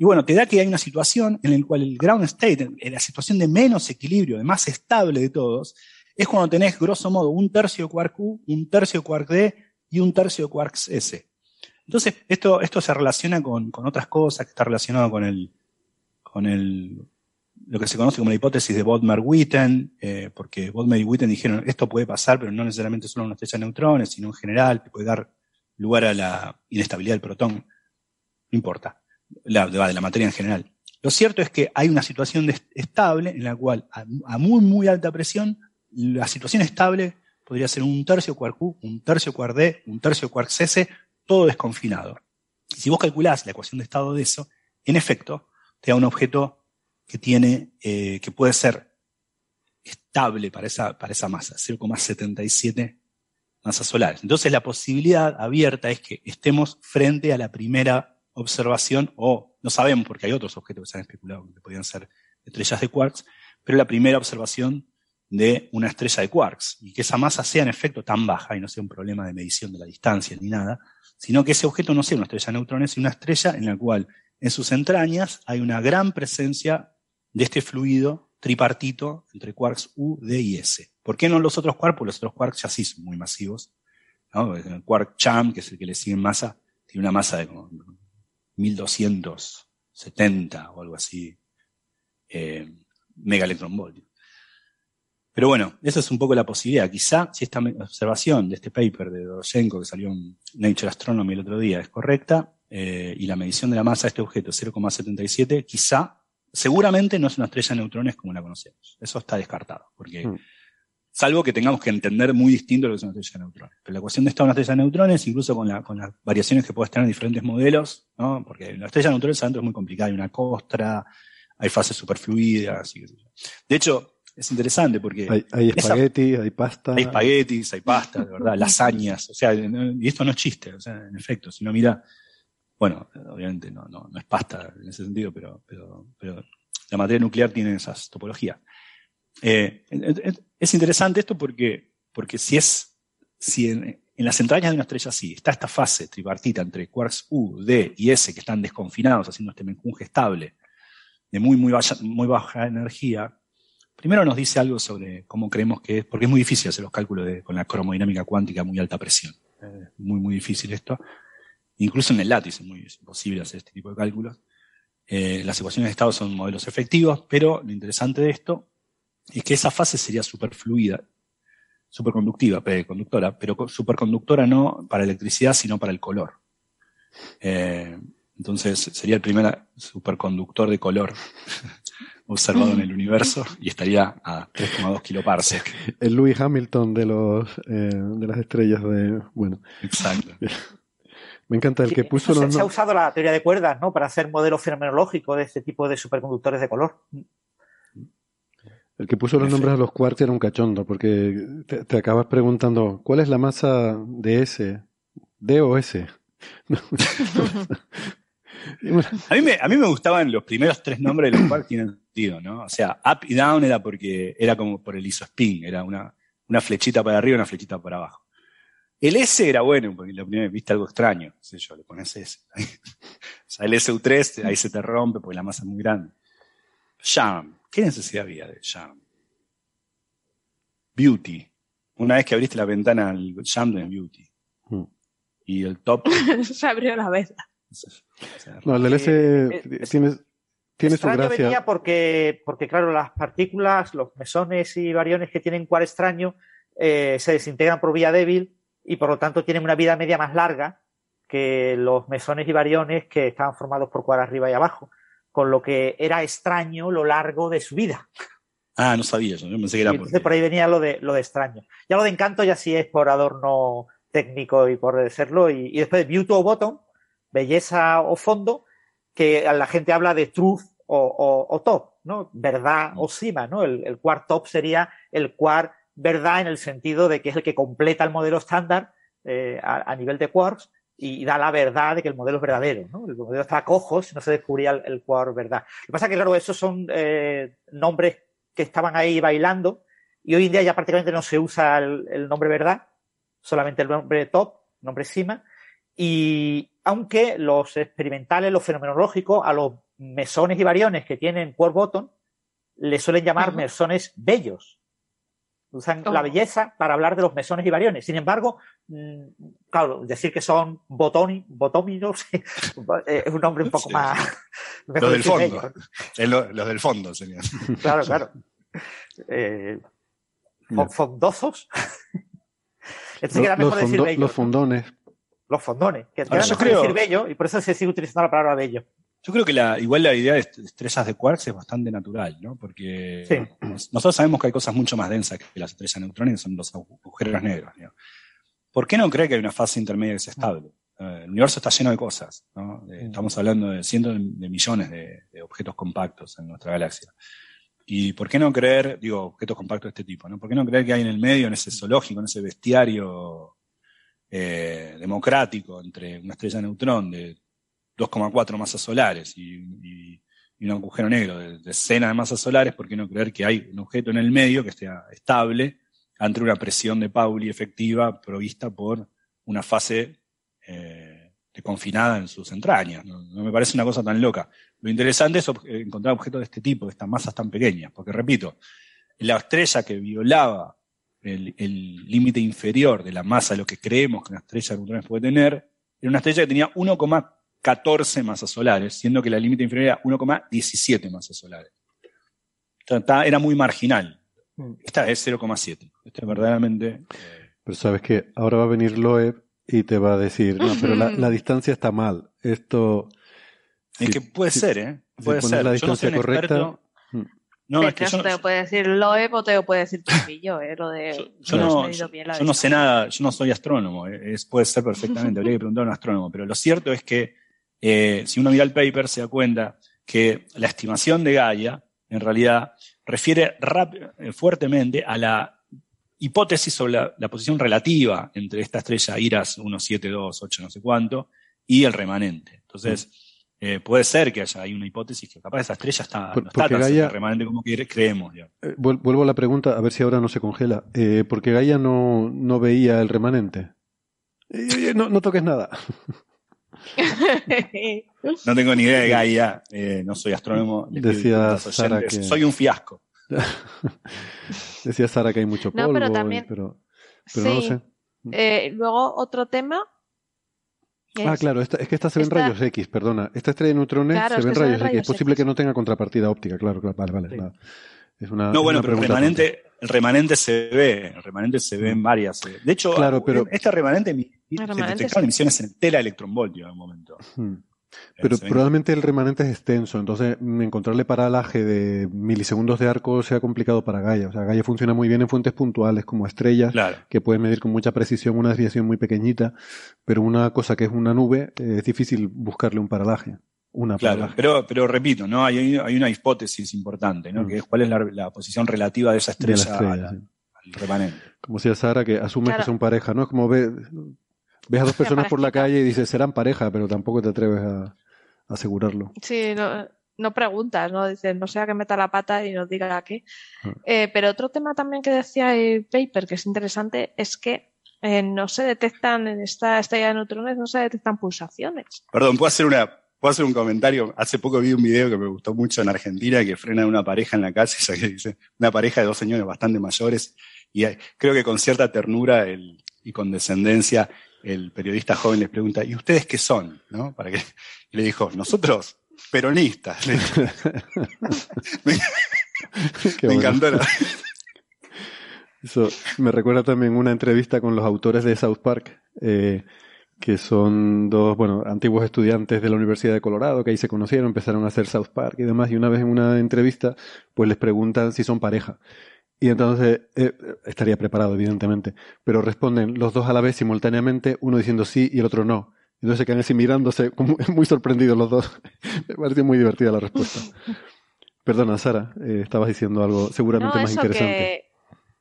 Y bueno, te da que hay una situación en la cual el ground state, en la situación de menos equilibrio, de más estable de todos, es cuando tenés grosso modo un tercio quark U, un tercio quark D y un tercio de quarks S. Entonces, esto, esto se relaciona con, otras cosas, que está relacionado con el, con el, lo que se conoce como la hipótesis de Bodmer-Witten, eh, porque Bodmer y Witten dijeron, esto puede pasar, pero no necesariamente solo en una estrella de neutrones, sino en general, puede dar lugar a la inestabilidad del protón. No importa la, de la materia en general. Lo cierto es que hay una situación estable en la cual a, muy, muy alta presión, la situación estable podría ser un tercio quark U, un tercio quark D, un tercio quark S, todo desconfinado. Y si vos calculás la ecuación de estado de eso, en efecto, te da un objeto que tiene, eh, que puede ser estable para esa, para esa masa, 0,77 masas solares. Entonces la posibilidad abierta es que estemos frente a la primera observación, o no sabemos porque hay otros objetos que se han especulado que podían ser estrellas de quarks, pero la primera observación de una estrella de quarks y que esa masa sea en efecto tan baja y no sea un problema de medición de la distancia ni nada, sino que ese objeto no sea una estrella de neutrones, sino una estrella en la cual en sus entrañas hay una gran presencia de este fluido tripartito entre quarks U, D y S. ¿Por qué no los otros quarks? Porque los otros quarks ya sí son muy masivos. El quark CHAM, que es el que le sigue en masa, tiene una masa de 1270 o algo así, eh, megaelectronvoltios. Pero bueno, esa es un poco la posibilidad. Quizá si esta observación de este paper de Doroshenko que salió en Nature Astronomy el otro día es correcta, eh, y la medición de la masa de este objeto es 0,77, quizá, seguramente no es una estrella de neutrones como la conocemos. Eso está descartado, porque mm salvo que tengamos que entender muy distinto lo que es una estrella de neutrones. Pero la ecuación de estado de una estrella de neutrones, incluso con, las variaciones que puedes tener en diferentes modelos, ¿no? porque la estrella de neutrones adentro es muy complicada, hay una costra, hay fases superfluidas, y De hecho, es interesante porque... Hay, espaguetis, hay pasta. Hay espaguetis, hay pasta, de verdad, lasañas, o sea, y esto no es chiste, o sea, en efecto, si no mira, bueno, obviamente no, no, no es pasta en ese sentido, pero, pero, pero la materia nuclear tiene esas topologías. Eh, es interesante esto porque, porque si es, si en, las entrañas de una estrella así está esta fase tripartita entre quarks U, D y S que están desconfinados haciendo este menjunje estable de muy, muy, baja, muy baja energía, primero nos dice algo sobre cómo creemos que es, porque es muy difícil hacer los cálculos con la cromodinámica cuántica a muy alta presión. Es muy, muy difícil esto. Incluso en el látice es muy imposible hacer este tipo de cálculos. Eh, las ecuaciones de estado son modelos efectivos, pero lo interesante de esto es que esa fase sería superfluida, superconductiva, conductora, pero superconductora no para electricidad, sino para el color. Eh, entonces sería el primer superconductor de color observado en el universo y estaría a 3,2 kiloparsec. El Louis Hamilton de los eh, de las estrellas de bueno. Exacto. Me encanta el que puso los... Se ha usado la teoría de cuerdas, ¿no? Para hacer modelos fenomenológicos de este tipo de superconductores de color. El que puso los nombres a los quarks era un cachondo, porque te, acabas preguntando, ¿cuál es la masa de S? ¿D o S? a, mí me, a mí me gustaban los primeros tres nombres de los quarks tienen sentido, ¿no? O sea, up y down era porque era como por el isospin, era una, una flechita para arriba y una flechita para abajo. El S era bueno, porque la primera vez viste algo extraño, sé yo, le pones S. o sea, el SU3, ahí se te rompe porque la masa es muy grande. Jam, ¿qué necesidad había de Jam? Beauty. Una vez que abriste la ventana al Jam de Beauty. Hmm. Y el top. se abrió la vez. No, el S eh, eh, tiene, tiene su gracia. venía porque, porque, claro, las partículas, los mesones y variones que tienen cuar extraño eh, se desintegran por vía débil y por lo tanto tienen una vida media más larga que los mesones y variones que estaban formados por cuar arriba y abajo, con lo que era extraño lo largo de su vida. Ah, no sabía eso, yo pensé que era Entonces por ahí venía lo de, lo de extraño. Ya lo de encanto ya sí es por adorno técnico y por serlo. Y, después beauty o bottom, belleza o fondo, que la gente habla de truth o, top, ¿no? Verdad o cima, ¿no? El, el top sería el quart verdad en el sentido de que es el que completa el modelo estándar eh, a, nivel de quarks y, da la verdad de que el modelo es verdadero, ¿no? El modelo está a cojos, no se descubría el, el quark verdad. Lo que pasa es que, claro, esos son eh, nombres que estaban ahí bailando y hoy en día ya prácticamente no se usa el, nombre verdad, solamente el nombre top, nombre cima, y aunque los experimentales, los fenomenológicos, a los mesones y variones que tienen quark bottom, le suelen llamar mesones bellos, Usan la belleza para hablar de los mesones y variones. Sin embargo, mm, claro, decir que son botóminos es un nombre un poco más. Los del fondo. los del fondo serían. Claro, claro. Eh, fondosos. Este los, mejor decir bello, los fondones. Los fondones. Que creo... decir bello y por eso se sigue utilizando la palabra bello. Yo creo que la, igual la idea de estrellas de quarks es bastante natural, ¿no? Porque nosotros sabemos que hay cosas mucho más densas que las estrellas de neutrones, que son los agujeros negros. ¿Por qué no cree que hay una fase intermedia que es estable? Eh, el universo está lleno de cosas, ¿no? Estamos hablando de cientos de millones de, objetos compactos en nuestra galaxia. ¿Y por qué no creer, digo, objetos compactos de este tipo, ¿no? ¿Por qué no creer que hay en el medio, en ese zoológico, en ese bestiario eh, democrático entre una estrella de neutrón de 2,4 masas solares y, un agujero negro de decenas de masas solares, ¿por qué no creer que hay un objeto en el medio que esté estable ante una presión de Pauli efectiva provista por una fase eh, confinada en sus entrañas? No, me parece una cosa tan loca. Lo interesante es encontrar objetos de este tipo, de estas masas tan pequeñas, porque repito, la estrella que violaba el límite inferior de la masa de lo que creemos que una estrella de neutrones puede tener, era una estrella que tenía 1,4 14 masas solares, siendo que la límite inferior era 1,17 masas solares. era muy marginal. Mm. Esta es 0,7. Esta es verdaderamente. Eh, pero sabes que ahora va a venir Loeb y te va a decir, no, pero la, distancia está mal. Esto. Es que puede ser, ¿eh? Puede ser. La distancia correcta. Mm. No, es que yo te puede decir Loeb o te puede decir Trujillo, ¿eh? Lo de. Yo, no, yo, no, sé nada, yo no soy astrónomo, eh, es, puede ser perfectamente, habría que preguntar a un astrónomo, pero lo cierto es que eh, si uno mira el paper, se da cuenta que la estimación de Gaia, en realidad, refiere eh, fuertemente a la hipótesis sobre la, posición relativa entre esta estrella IRAS 1728, 8 no sé cuánto, y el remanente. Entonces, eh, puede ser que haya una hipótesis que capaz esa estrella está, no está tan remanente como creemos. vuelvo a la pregunta, a ver si ahora no se congela. porque Gaia no, no veía el remanente. no, no toques nada. no tengo ni idea de Gaia, eh, no soy astrónomo. Decía Sara que... Soy un fiasco. Decía Sara que hay mucho polvo, pero, también... pero, no lo sé. Eh, luego otro tema. Ah, claro, es que esta se ven rayos X, perdona. Esta estrella de neutrones se ven rayos, X. Es posible que no tenga contrapartida óptica, claro, claro. Vale, vale. Es una, no, bueno, pero el remanente, el remanente se ve, el remanente se ve en varias. Eh. De hecho, claro, pero, este remanente se detectaron emisiones en tela electronvoltio en un momento. Hmm. Pero probablemente el remanente es extenso, entonces encontrarle paralaje de milisegundos de arco sea complicado para Gaia. O sea, Gaia funciona muy bien en fuentes puntuales como estrellas, que pueden medir con mucha precisión una desviación muy pequeñita, pero una cosa que es una nube eh, es difícil buscarle un paralaje. Una claro, pero, pero repito, ¿no? Hay, hay una hipótesis importante, ¿no? Mm. Que es cuál es la, posición relativa de esa estrella, al remanente. Como decía Sara, que asumes que son pareja, ¿no? Es como ve, ves a dos personas por la calle y dices, serán pareja, pero tampoco te atreves a, asegurarlo. Sí, no preguntas, ¿no? Dices, no sea que meta la pata y nos diga qué. Ah. Eh, pero otro tema también que decía el paper, que es interesante, es que eh, no se detectan en esta estrella de neutrones, no se detectan pulsaciones. Perdón, ¿puedo hacer una, puedo hacer un comentario? Hace poco vi un video que me gustó mucho en Argentina que frena una pareja en la calle, que dice, una pareja de dos señores bastante mayores, y creo que con cierta ternura y con descendencia, el periodista joven les pregunta, ¿y ustedes qué son? ¿No? Para que, y le dijo, nosotros peronistas. me, encantó. Eso me recuerda también una entrevista con los autores de South Park, eh, que son dos, bueno, antiguos estudiantes de la Universidad de Colorado, que ahí se conocieron, empezaron a hacer South Park y demás, y una vez en una entrevista, pues les preguntan si son pareja. Y entonces, eh, estaría preparado, evidentemente, pero responden los dos a la vez simultáneamente, uno diciendo sí y el otro no. Entonces se quedan así mirándose, muy sorprendidos los dos. Me pareció muy divertida la respuesta. Perdona, Sara, eh, estabas diciendo algo seguramente más interesante.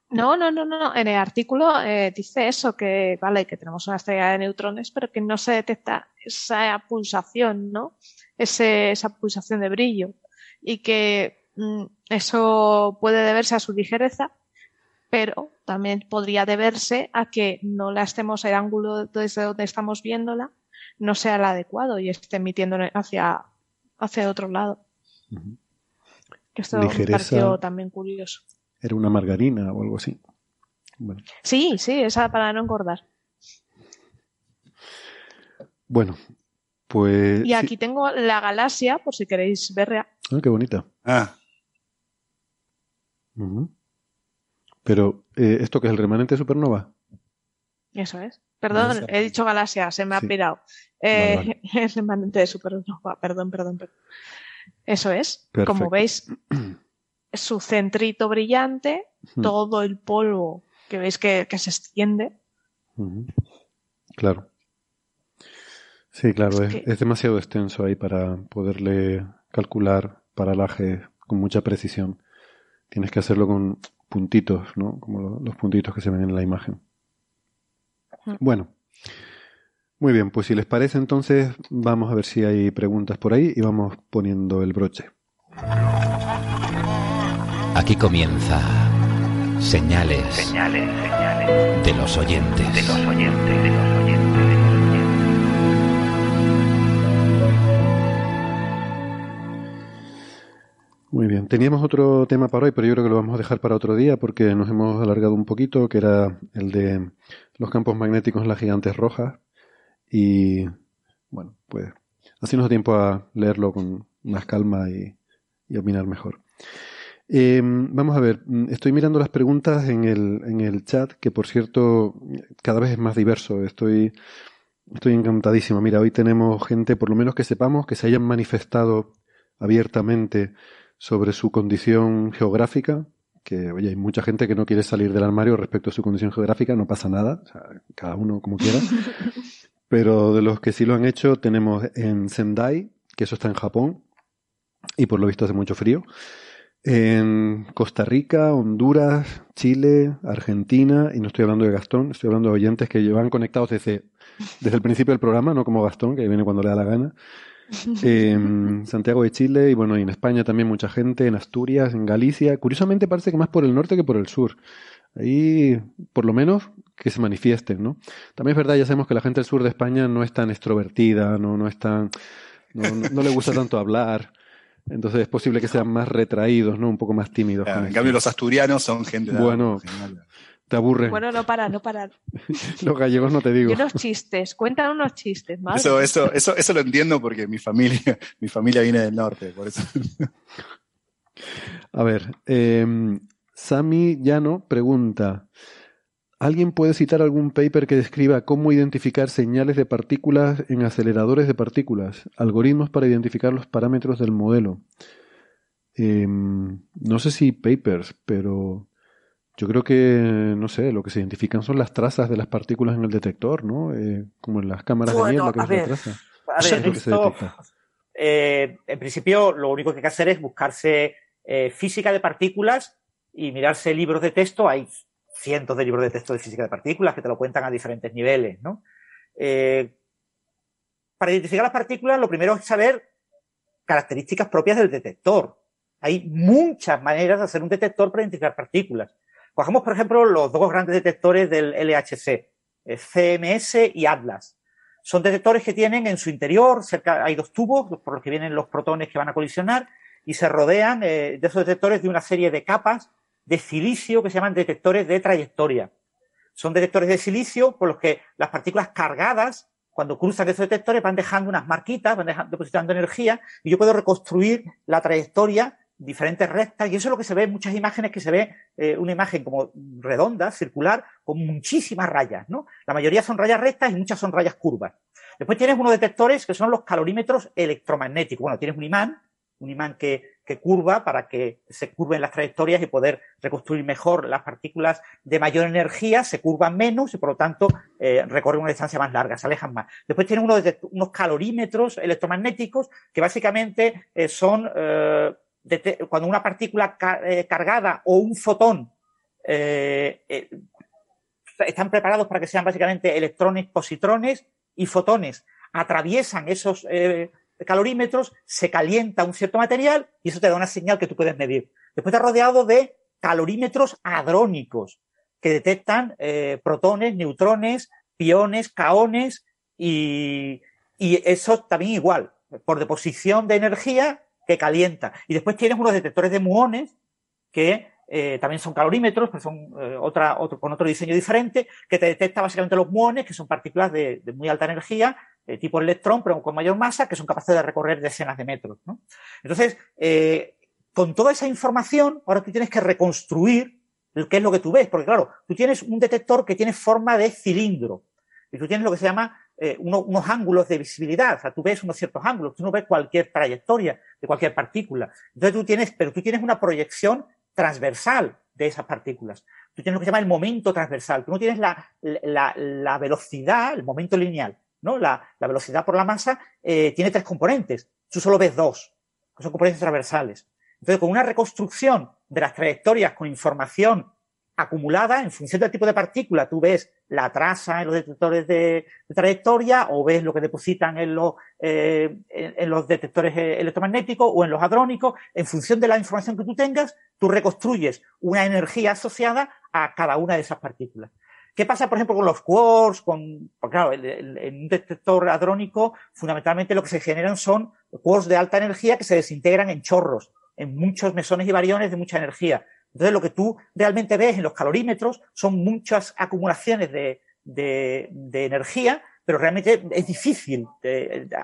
No, no, no, no. En el artículo eh, dice eso, que vale, que tenemos una estrella de neutrones, pero que no se detecta esa pulsación, ¿no? Ese, esa pulsación de brillo. Y que mm, eso puede deberse a su ligereza, pero también podría deberse a que no la estemos el ángulo desde donde estamos viéndola no sea el adecuado y esté emitiendo hacia, hacia otro lado. Que esto me pareció también curioso. Era una margarina o algo así. Sí, sí, esa para no engordar. Bueno, pues. Y aquí tengo la galaxia, por si queréis verla. Ah, qué bonita. Ah. Pero, eh, ¿esto que es el remanente de supernova? Eso es. Perdón, he dicho galaxia, se me ha pirado. Eh, el remanente de supernova, perdón, perdón, perdón. Eso es. Como veis, su centrito brillante, todo el polvo que veis que, se extiende. Claro. Sí, claro, es, demasiado extenso ahí para poderle calcular paralaje con mucha precisión. Tienes que hacerlo con puntitos, ¿no? Como los puntitos que se ven en la imagen. Bueno, muy bien, pues si les parece entonces vamos a ver si hay preguntas por ahí y vamos poniendo el broche. Aquí comienza señales, señales, señales de los oyentes. De los oyentes, de los oyentes. Muy bien, teníamos otro tema para hoy, pero yo creo que lo vamos a dejar para otro día porque nos hemos alargado un poquito, que era el de los campos magnéticos en las gigantes rojas. Y bueno, pues así nos da tiempo a leerlo con más calma y, y opinar mejor. Eh, vamos a ver, estoy mirando las preguntas en el, en el chat, que por cierto cada vez es más diverso. Estoy, estoy encantadísimo. Mira, hoy tenemos gente, por lo menos que sepamos, que se hayan manifestado abiertamente sobre su condición geográfica, que oye, hay mucha gente que no quiere salir del armario respecto a su condición geográfica, no pasa nada, cada uno como quiera. Pero de los que sí lo han hecho, tenemos en Sendai, que eso está en Japón, y por lo visto hace mucho frío. En Costa Rica, Honduras, Chile, Argentina, y no estoy hablando de Gastón, estoy hablando de oyentes que llevan conectados desde, desde el principio del programa, no como Gastón, que viene cuando le da la gana. en Santiago de Chile y bueno, y en España también mucha gente, en Asturias, en Galicia. Curiosamente parece que más por el norte que por el sur. Ahí, por lo menos, que se manifiesten, ¿no? También es verdad, ya sabemos que la gente del sur de España no es tan extrovertida, no, no es tan, no, le gusta tanto hablar. Entonces es posible que sean más retraídos, ¿no? Un poco más tímidos. en cambio, los asturianos son gente. Bueno, te aburre. Bueno, no para, no para. Los gallegos no te digo. Y unos chistes, cuentan unos chistes, más. Eso, eso, eso, eso lo entiendo porque mi familia, mi familia viene del norte, por eso. A ver, eh, Sami Llano pregunta: ¿Alguien puede citar algún paper que describa cómo identificar señales de partículas en aceleradores de partículas? Algoritmos para identificar los parámetros del modelo. Em, no sé si papers, pero yo creo que, no sé, lo que se identifican son las trazas de las partículas en el detector, ¿no? Eh, como en las cámaras de mierda que es la traza. A ver, esto, eh, en principio, lo único que hay que hacer es buscarse eh, física de partículas y mirarse libros de texto. Hay cientos de libros de texto de física de partículas que te lo cuentan a diferentes niveles, ¿no? para identificar las partículas, lo primero es saber características propias del detector. Hay muchas maneras de hacer un detector para identificar partículas. Cojamos, por ejemplo, los dos grandes detectores del LHC, eh, CMS y Atlas. Son detectores que tienen en su interior, cerca, hay dos tubos por los que vienen los protones que van a colisionar y se rodean eh, de esos detectores de una serie de capas de silicio que se llaman detectores de trayectoria. Son detectores de silicio por los que las partículas cargadas, cuando cruzan esos detectores, van dejando unas marquitas, van depositando energía y yo puedo reconstruir la trayectoria diferentes rectas, y eso es lo que se ve en muchas imágenes, que se ve eh, una imagen como redonda, circular, con muchísimas rayas, ¿no? La mayoría son rayas rectas y muchas son rayas curvas. Después tienes unos detectores que son los calorímetros electromagnéticos. Bueno, tienes un imán, un imán que, que curva para que se curven las trayectorias y poder reconstruir mejor las partículas de mayor energía, se curvan menos y por lo tanto eh, recorren una distancia más larga, se alejan más. Después tienes unos, unos calorímetros electromagnéticos que básicamente eh, son eh, cuando una partícula cargada o un fotón están preparados para que sean básicamente electrones, positrones y fotones, atraviesan esos calorímetros, se calienta un cierto material y eso te da una señal que tú puedes medir. Después está rodeado de calorímetros hadrónicos que detectan protones, neutrones, piones, caones y, y eso también igual. Por deposición de energía que calienta. Y después tienes unos detectores de muones que eh, también son calorímetros, pero son eh, otra, otro, con otro diseño diferente, que te detecta básicamente los muones, que son partículas de, muy alta energía, eh, tipo electrón, pero con mayor masa, que son capaces de recorrer decenas de metros. ¿no? Entonces, con toda esa información, ahora tú tienes que reconstruir qué es lo que tú ves, porque claro, tú tienes un detector que tiene forma de cilindro, y tú tienes lo que se llama eh, unos ángulos de visibilidad. O sea, tú ves unos ciertos ángulos, tú no ves cualquier trayectoria de cualquier partícula. Entonces tú tienes, pero tú tienes una proyección transversal de esas partículas. Tú tienes lo que se llama el momento transversal. Tú no tienes la, la, la velocidad, el momento lineal, ¿no? La, velocidad por la masa eh, tiene tres componentes. Tú solo ves dos, que son componentes transversales. Entonces, con una reconstrucción de las trayectorias con información acumulada en función del tipo de partícula. Tú ves la traza en los detectores de, trayectoria o ves lo que depositan en los, eh, en, los detectores eh, electromagnéticos o en los hadrónicos. En función de la información que tú tengas, tú reconstruyes una energía asociada a cada una de esas partículas. ¿Qué pasa, por ejemplo, con los quarks? Con, porque claro, en un detector hadrónico, fundamentalmente lo que se generan son quarks de alta energía que se desintegran en chorros, en muchos mesones y bariones de mucha energía. Entonces, lo que tú realmente ves en los calorímetros son muchas acumulaciones de, energía, pero realmente es difícil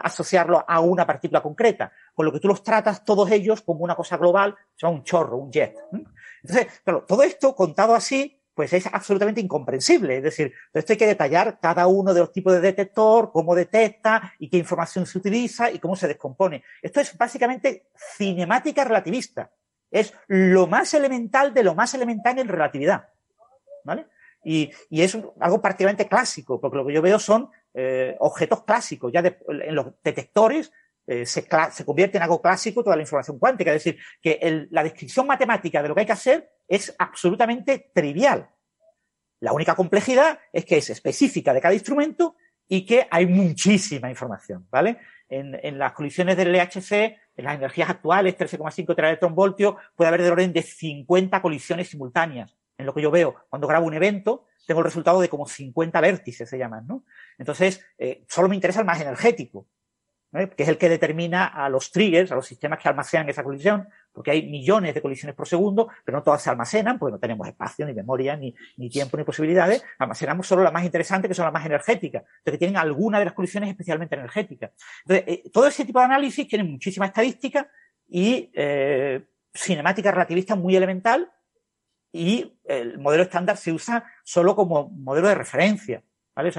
asociarlo a una partícula concreta, con lo que tú los tratas todos ellos como una cosa global, se llama un chorro, un jet. Entonces, claro, todo esto contado así, pues es absolutamente incomprensible. Es decir, esto hay que detallar cada uno de los tipos de detector, cómo detecta y qué información se utiliza y cómo se descompone. Esto es básicamente cinemática relativista es lo más elemental de lo más elemental en relatividad. ¿Vale? Y, es algo prácticamente clásico, porque lo que yo veo son eh, objetos clásicos. Ya en los detectores eh, se, convierte en algo clásico toda la información cuántica. Es decir, que la descripción matemática de lo que hay que hacer es absolutamente trivial. La única complejidad es que es específica de cada instrumento y que hay muchísima información, ¿vale? En, en las colisiones del LHC en las energías actuales, 13,5 voltio, puede haber del orden de 50 colisiones simultáneas. En lo que yo veo, cuando grabo un evento, tengo el resultado de como 50 vértices, se llaman, ¿no? Entonces, eh, solo me interesa el más energético que es el que determina a los triggers, a los sistemas que almacenan esa colisión, porque hay millones de colisiones por segundo, pero no todas se almacenan, porque no tenemos espacio, ni memoria, ni, ni tiempo, ni posibilidades. Almacenamos solo las más interesantes, que son las más energéticas, que tienen alguna de las colisiones especialmente energéticas. Entonces, eh, todo ese tipo de análisis tiene muchísima estadística y eh, cinemática relativista muy elemental, y el modelo estándar se usa solo como modelo de referencia, ¿vale?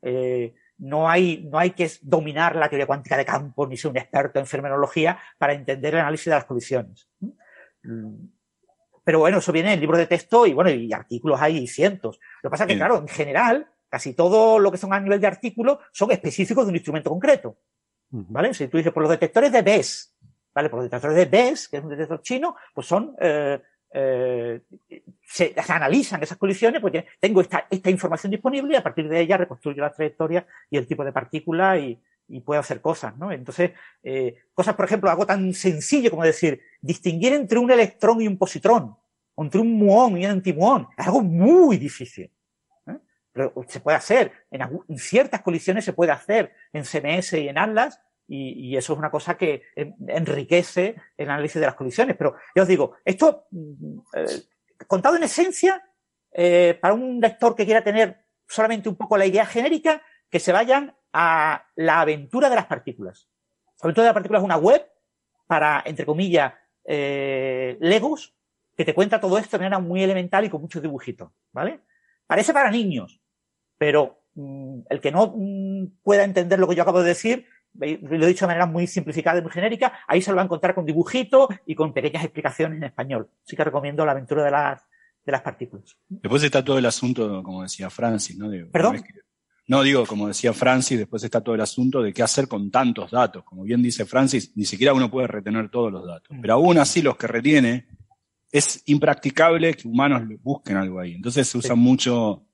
Eh, no hay, no hay que dominar la teoría cuántica de campo ni ser un experto en fenomenología para entender el análisis de las colisiones. Pero bueno, eso viene en libros de texto y bueno, y artículos hay cientos. Lo que pasa es que, claro, en general, casi todo lo que son a nivel de artículos son específicos de un instrumento concreto. ¿Vale? Si tú dices, por los detectores de BES, ¿vale? Por los detectores de BES, que es un detector chino, pues son eh, eh, se, analizan esas colisiones, pues tengo esta, esta información disponible y a partir de ella reconstruyo la trayectoria y el tipo de partícula y, y puede hacer cosas, ¿no? Entonces, eh, cosas, por ejemplo, algo tan sencillo como decir, distinguir entre un electrón y un positrón, entre un muón y un antimuón, es algo muy difícil. ¿eh? Pero se puede hacer, en, en, ciertas colisiones se puede hacer en CMS y en Atlas, y, eso es una cosa que enriquece el análisis de las colisiones. Pero ya os digo, esto, mm, eh, contado en esencia, eh, para un lector que quiera tener solamente un poco la idea genérica, que se vayan a la aventura de las partículas. La aventura de las partículas es una web para, entre comillas, eh, Legos, que te cuenta todo esto de manera muy elemental y con muchos dibujitos, ¿vale? Parece para niños, pero mm, el que no mm, pueda entender lo que yo acabo de decir, lo he dicho de manera muy simplificada y muy genérica, ahí se lo va a encontrar con dibujitos y con pequeñas explicaciones en español. Así que recomiendo la aventura de las, de las partículas. Después está todo el asunto, como decía Francis, ¿no? ¿Perdón? No, digo, como decía Francis, después está todo el asunto de qué hacer con tantos datos. Como bien dice Francis, ni siquiera uno puede retener todos los datos. Pero aún así los que retiene, es impracticable que humanos busquen algo ahí. Entonces se usan mucho,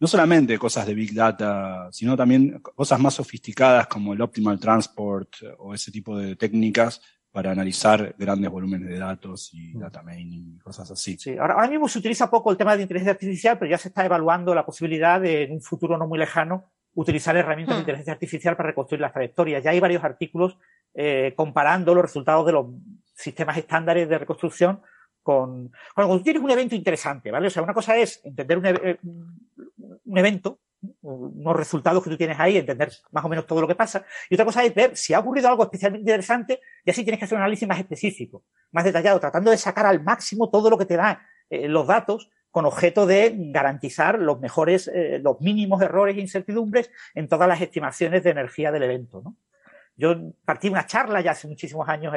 no solamente cosas de Big Data, sino también cosas más sofisticadas como el Optimal Transport o ese tipo de técnicas para analizar grandes volúmenes de datos y mm. data mining y cosas así. Sí, ahora, ahora, mismo se utiliza poco el tema de inteligencia artificial, pero ya se está evaluando la posibilidad de, en un futuro no muy lejano, utilizar herramientas de mm. inteligencia artificial para reconstruir las trayectorias. Ya hay varios artículos eh, comparando los resultados de los sistemas estándares de reconstrucción con... Cuando tú tienes un evento interesante, ¿vale? O sea, una cosa es entender un, eh, un evento unos resultados que tú tienes ahí, entender más o menos todo lo que pasa. Y otra cosa es ver si ha ocurrido algo especialmente interesante y así tienes que hacer un análisis más específico, más detallado, tratando de sacar al máximo todo lo que te da eh, los datos con objeto de garantizar los mejores, eh, los mínimos errores e incertidumbres en todas las estimaciones de energía del evento. ¿no? Yo partí una charla ya hace muchísimos años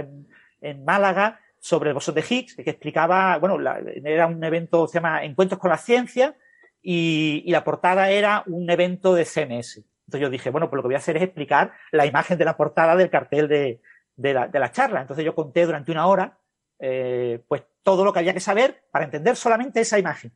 en Málaga sobre el bosón de Higgs, que explicaba, bueno, era un evento, se llama Encuentros con la Ciencia, y, la portada era un evento de CMS. Entonces yo dije, bueno, pues lo que voy a hacer es explicar la imagen de la portada del cartel de, de, la, charla. Entonces yo conté durante una hora, eh, pues todo lo que había que saber para entender solamente esa imagen.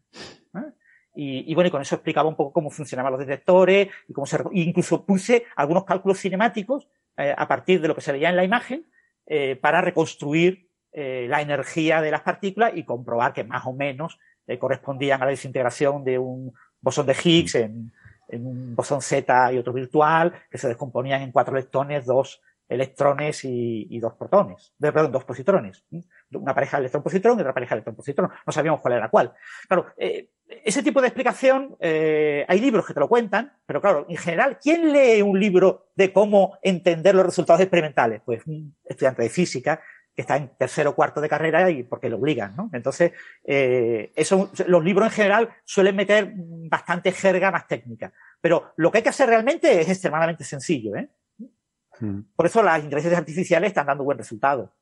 Y, y, bueno, y con eso explicaba un poco cómo funcionaban los detectores y cómo se, incluso puse algunos cálculos cinemáticos eh, a partir de lo que se veía en la imagen eh, para reconstruir eh, la energía de las partículas y comprobar que más o menos eh, correspondían a la desintegración de un bosón de Higgs en, en, un bosón Z y otro virtual, que se descomponían en cuatro leptones, dos electrones y, y dos protones, de, perdón, dos positrones. Una pareja de electrón-positrón y otra pareja de electrón-positrón. No sabíamos cuál era cuál. Claro, eh, ese tipo de explicación, eh, hay libros que te lo cuentan, pero claro, en general, ¿quién lee un libro de cómo entender los resultados experimentales? Pues un estudiante de física que está en tercero o cuarto de carrera y porque lo obligan, ¿no? Entonces, eh, eso, los libros en general suelen meter bastante jerga más técnica. Pero lo que hay que hacer realmente es extremadamente sencillo, ¿eh? Hmm. Por eso las inteligencias artificiales están dando buen resultado.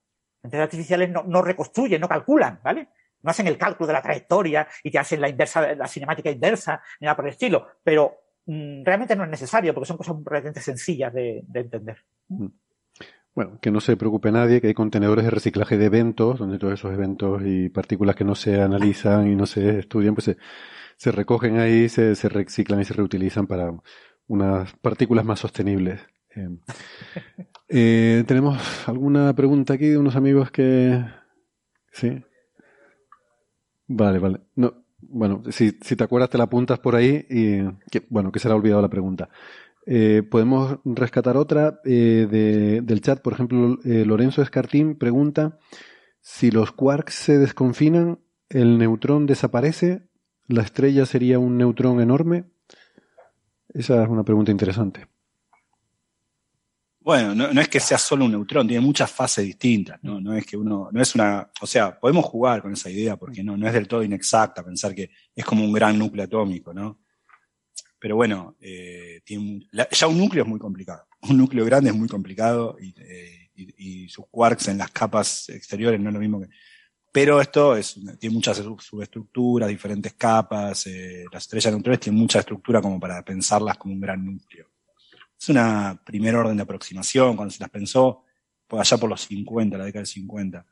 Las inteligencias artificiales no, no, reconstruyen, no calculan, ¿vale? No hacen el cálculo de la trayectoria y te hacen la inversa, la cinemática inversa, ni nada por el estilo. Pero mmm, realmente no es necesario porque son cosas realmente sencillas de, de entender. Hmm. Bueno, que no se preocupe nadie, que hay contenedores de reciclaje de eventos, donde todos esos eventos y partículas que no se analizan y no se estudian, pues se, se recogen ahí, se, se, reciclan y se reutilizan para unas partículas más sostenibles. Eh, eh, Tenemos alguna pregunta aquí de unos amigos que... Sí. Vale, vale. No, bueno, si, si te acuerdas te la apuntas por ahí y que, bueno, que se le ha olvidado la pregunta. Eh, podemos rescatar otra eh, de, del chat. Por ejemplo, eh, Lorenzo Escartín pregunta si los quarks se desconfinan, el neutrón desaparece, la estrella sería un neutrón enorme. Esa es una pregunta interesante. Bueno, no, no, es que sea solo un neutrón, tiene muchas fases distintas, ¿no? No es que uno, no es una, o sea, podemos jugar con esa idea porque no, no es del todo inexacta pensar que es como un gran núcleo atómico, ¿no? Pero bueno, eh, ya un núcleo es muy complicado. Un núcleo grande es muy complicado y, eh, y, sus quarks en las capas exteriores no es lo mismo que... Pero esto es, tiene muchas subestructuras, diferentes capas. Eh, las estrellas neutrones tienen mucha estructura como para pensarlas como un gran núcleo. Es una primer orden de aproximación cuando se las pensó, por allá por los 50, la década del 50,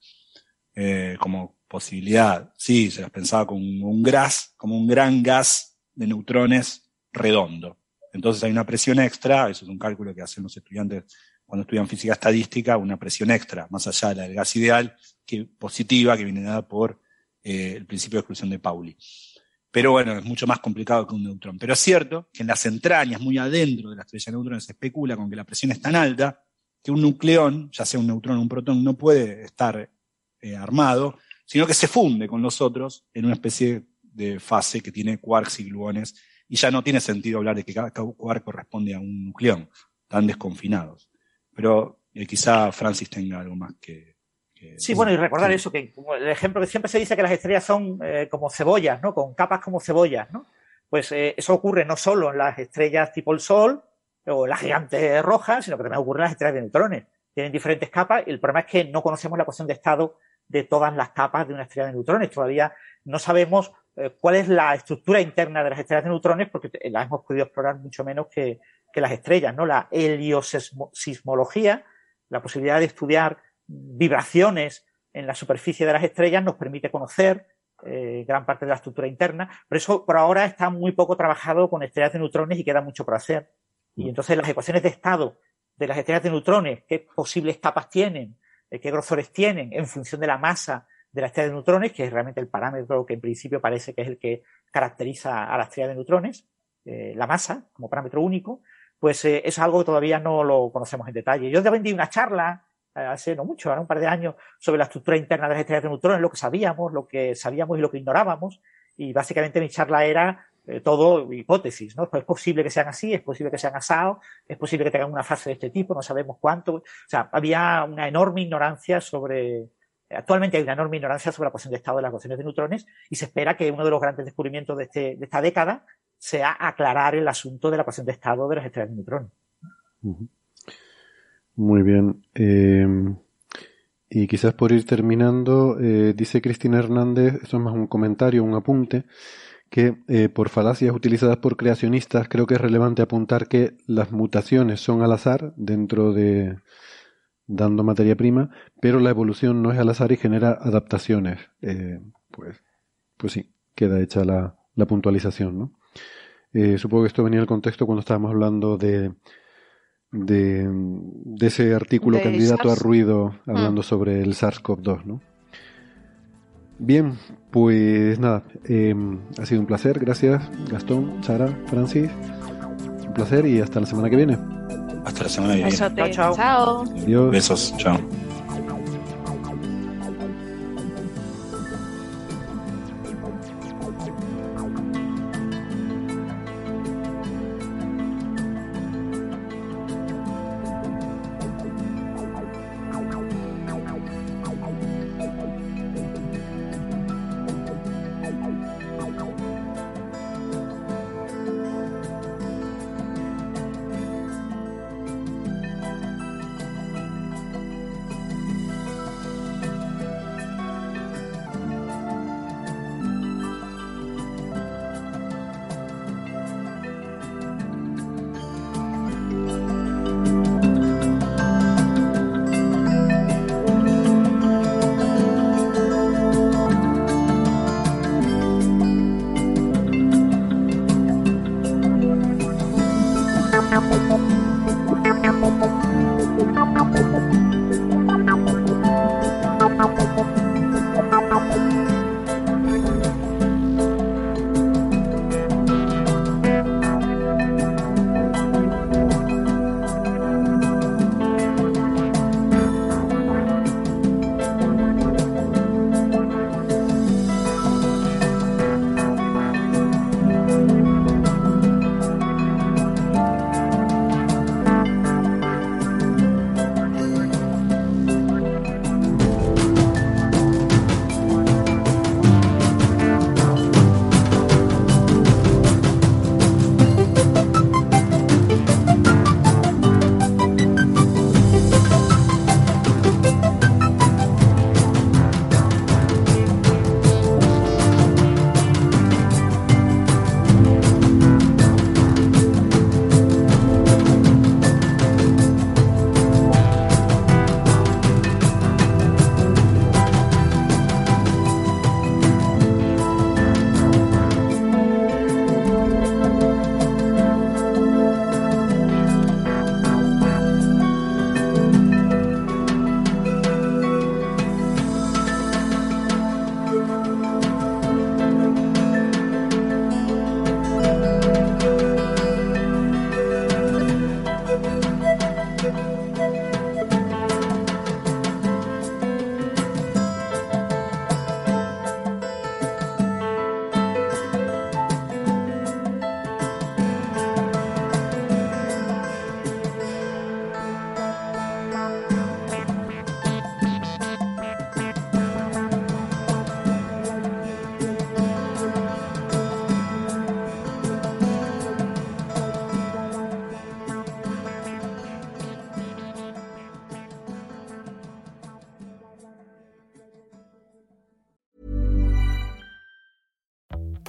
eh, como posibilidad. Sí, se las pensaba como un gas, como un gran gas de neutrones redondo. entonces hay una presión extra, eso es un cálculo que hacen los estudiantes cuando estudian física estadística, una presión extra, más allá de la del gas ideal, que positiva, que viene dada por eh, el principio de exclusión de Pauli. Pero bueno, es mucho más complicado que un neutrón. Pero es cierto que en las entrañas, muy adentro de la estrella de neutrones, se especula con que la presión es tan alta que un nucleón, ya sea un neutrón o un protón, no puede estar eh, armado, sino que se funde con los otros en una especie de fase que tiene quarks y gluones, y ya no tiene sentido hablar de que cada quark corresponde a un nucleón, tan desconfinados. Pero eh, quizá Francis tenga algo más que, Sí, bueno, y recordar eso, que el ejemplo que siempre se dice que las estrellas son eh, como cebollas, ¿no? Con capas como cebollas, ¿no? Pues eh, eso ocurre no solo en las estrellas tipo el Sol o las gigantes rojas, sino que también ocurre en las estrellas de neutrones. Tienen diferentes capas y el problema es que no conocemos la ecuación de estado de todas las capas de una estrella de neutrones. Todavía no sabemos eh, cuál es la estructura interna de las estrellas de neutrones porque las hemos podido explorar mucho menos que, que las estrellas, ¿no? La heliosismología, la posibilidad de estudiar vibraciones en la superficie de las estrellas nos permite conocer eh, gran parte de la estructura interna, pero eso por ahora está muy poco trabajado con estrellas de neutrones y queda mucho por hacer. Y entonces las ecuaciones de estado de las estrellas de neutrones, qué posibles capas tienen, eh, qué grosores tienen en función de la masa de la estrella de neutrones, que es realmente el parámetro que en principio parece que es el que caracteriza a la estrella de neutrones, eh, la masa como parámetro único, pues es algo que todavía no lo conocemos en detalle. Yo te vendí una charla hace no mucho, ahora un par de años, sobre la estructura interna de las estrellas de neutrones, lo que sabíamos, lo que sabíamos y lo que ignorábamos. Y básicamente mi charla era eh, todo hipótesis, ¿no? Es posible que sean así, es posible que sean asados, es posible que tengan una fase de este tipo, no sabemos cuánto. O sea, había una enorme ignorancia sobre, actualmente hay una enorme ignorancia sobre la cuestión de estado de las ecuaciones de neutrones y se espera que uno de los grandes descubrimientos de, este, esta década sea aclarar el asunto de la ecuación de estado de las estrellas de neutrones. Muy bien. Eh, y quizás por ir terminando, eh, dice Cristina Hernández, esto es más un comentario, un apunte, que eh, por falacias utilizadas por creacionistas creo que es relevante apuntar que las mutaciones son al azar dentro de dando materia prima, pero la evolución no es al azar y genera adaptaciones. pues, pues sí, queda hecha la, la puntualización, ¿no? supongo que esto venía al contexto cuando estábamos hablando de de, ese artículo candidato a ruido hablando mm. sobre el SARS-CoV-2, ¿no? Bien, pues nada, em, ha sido un placer, gracias Gastón, Sara, Francis, un placer y hasta la semana que viene. Hasta la semana que viene. Chao, chao. Adiós. Besos, chao.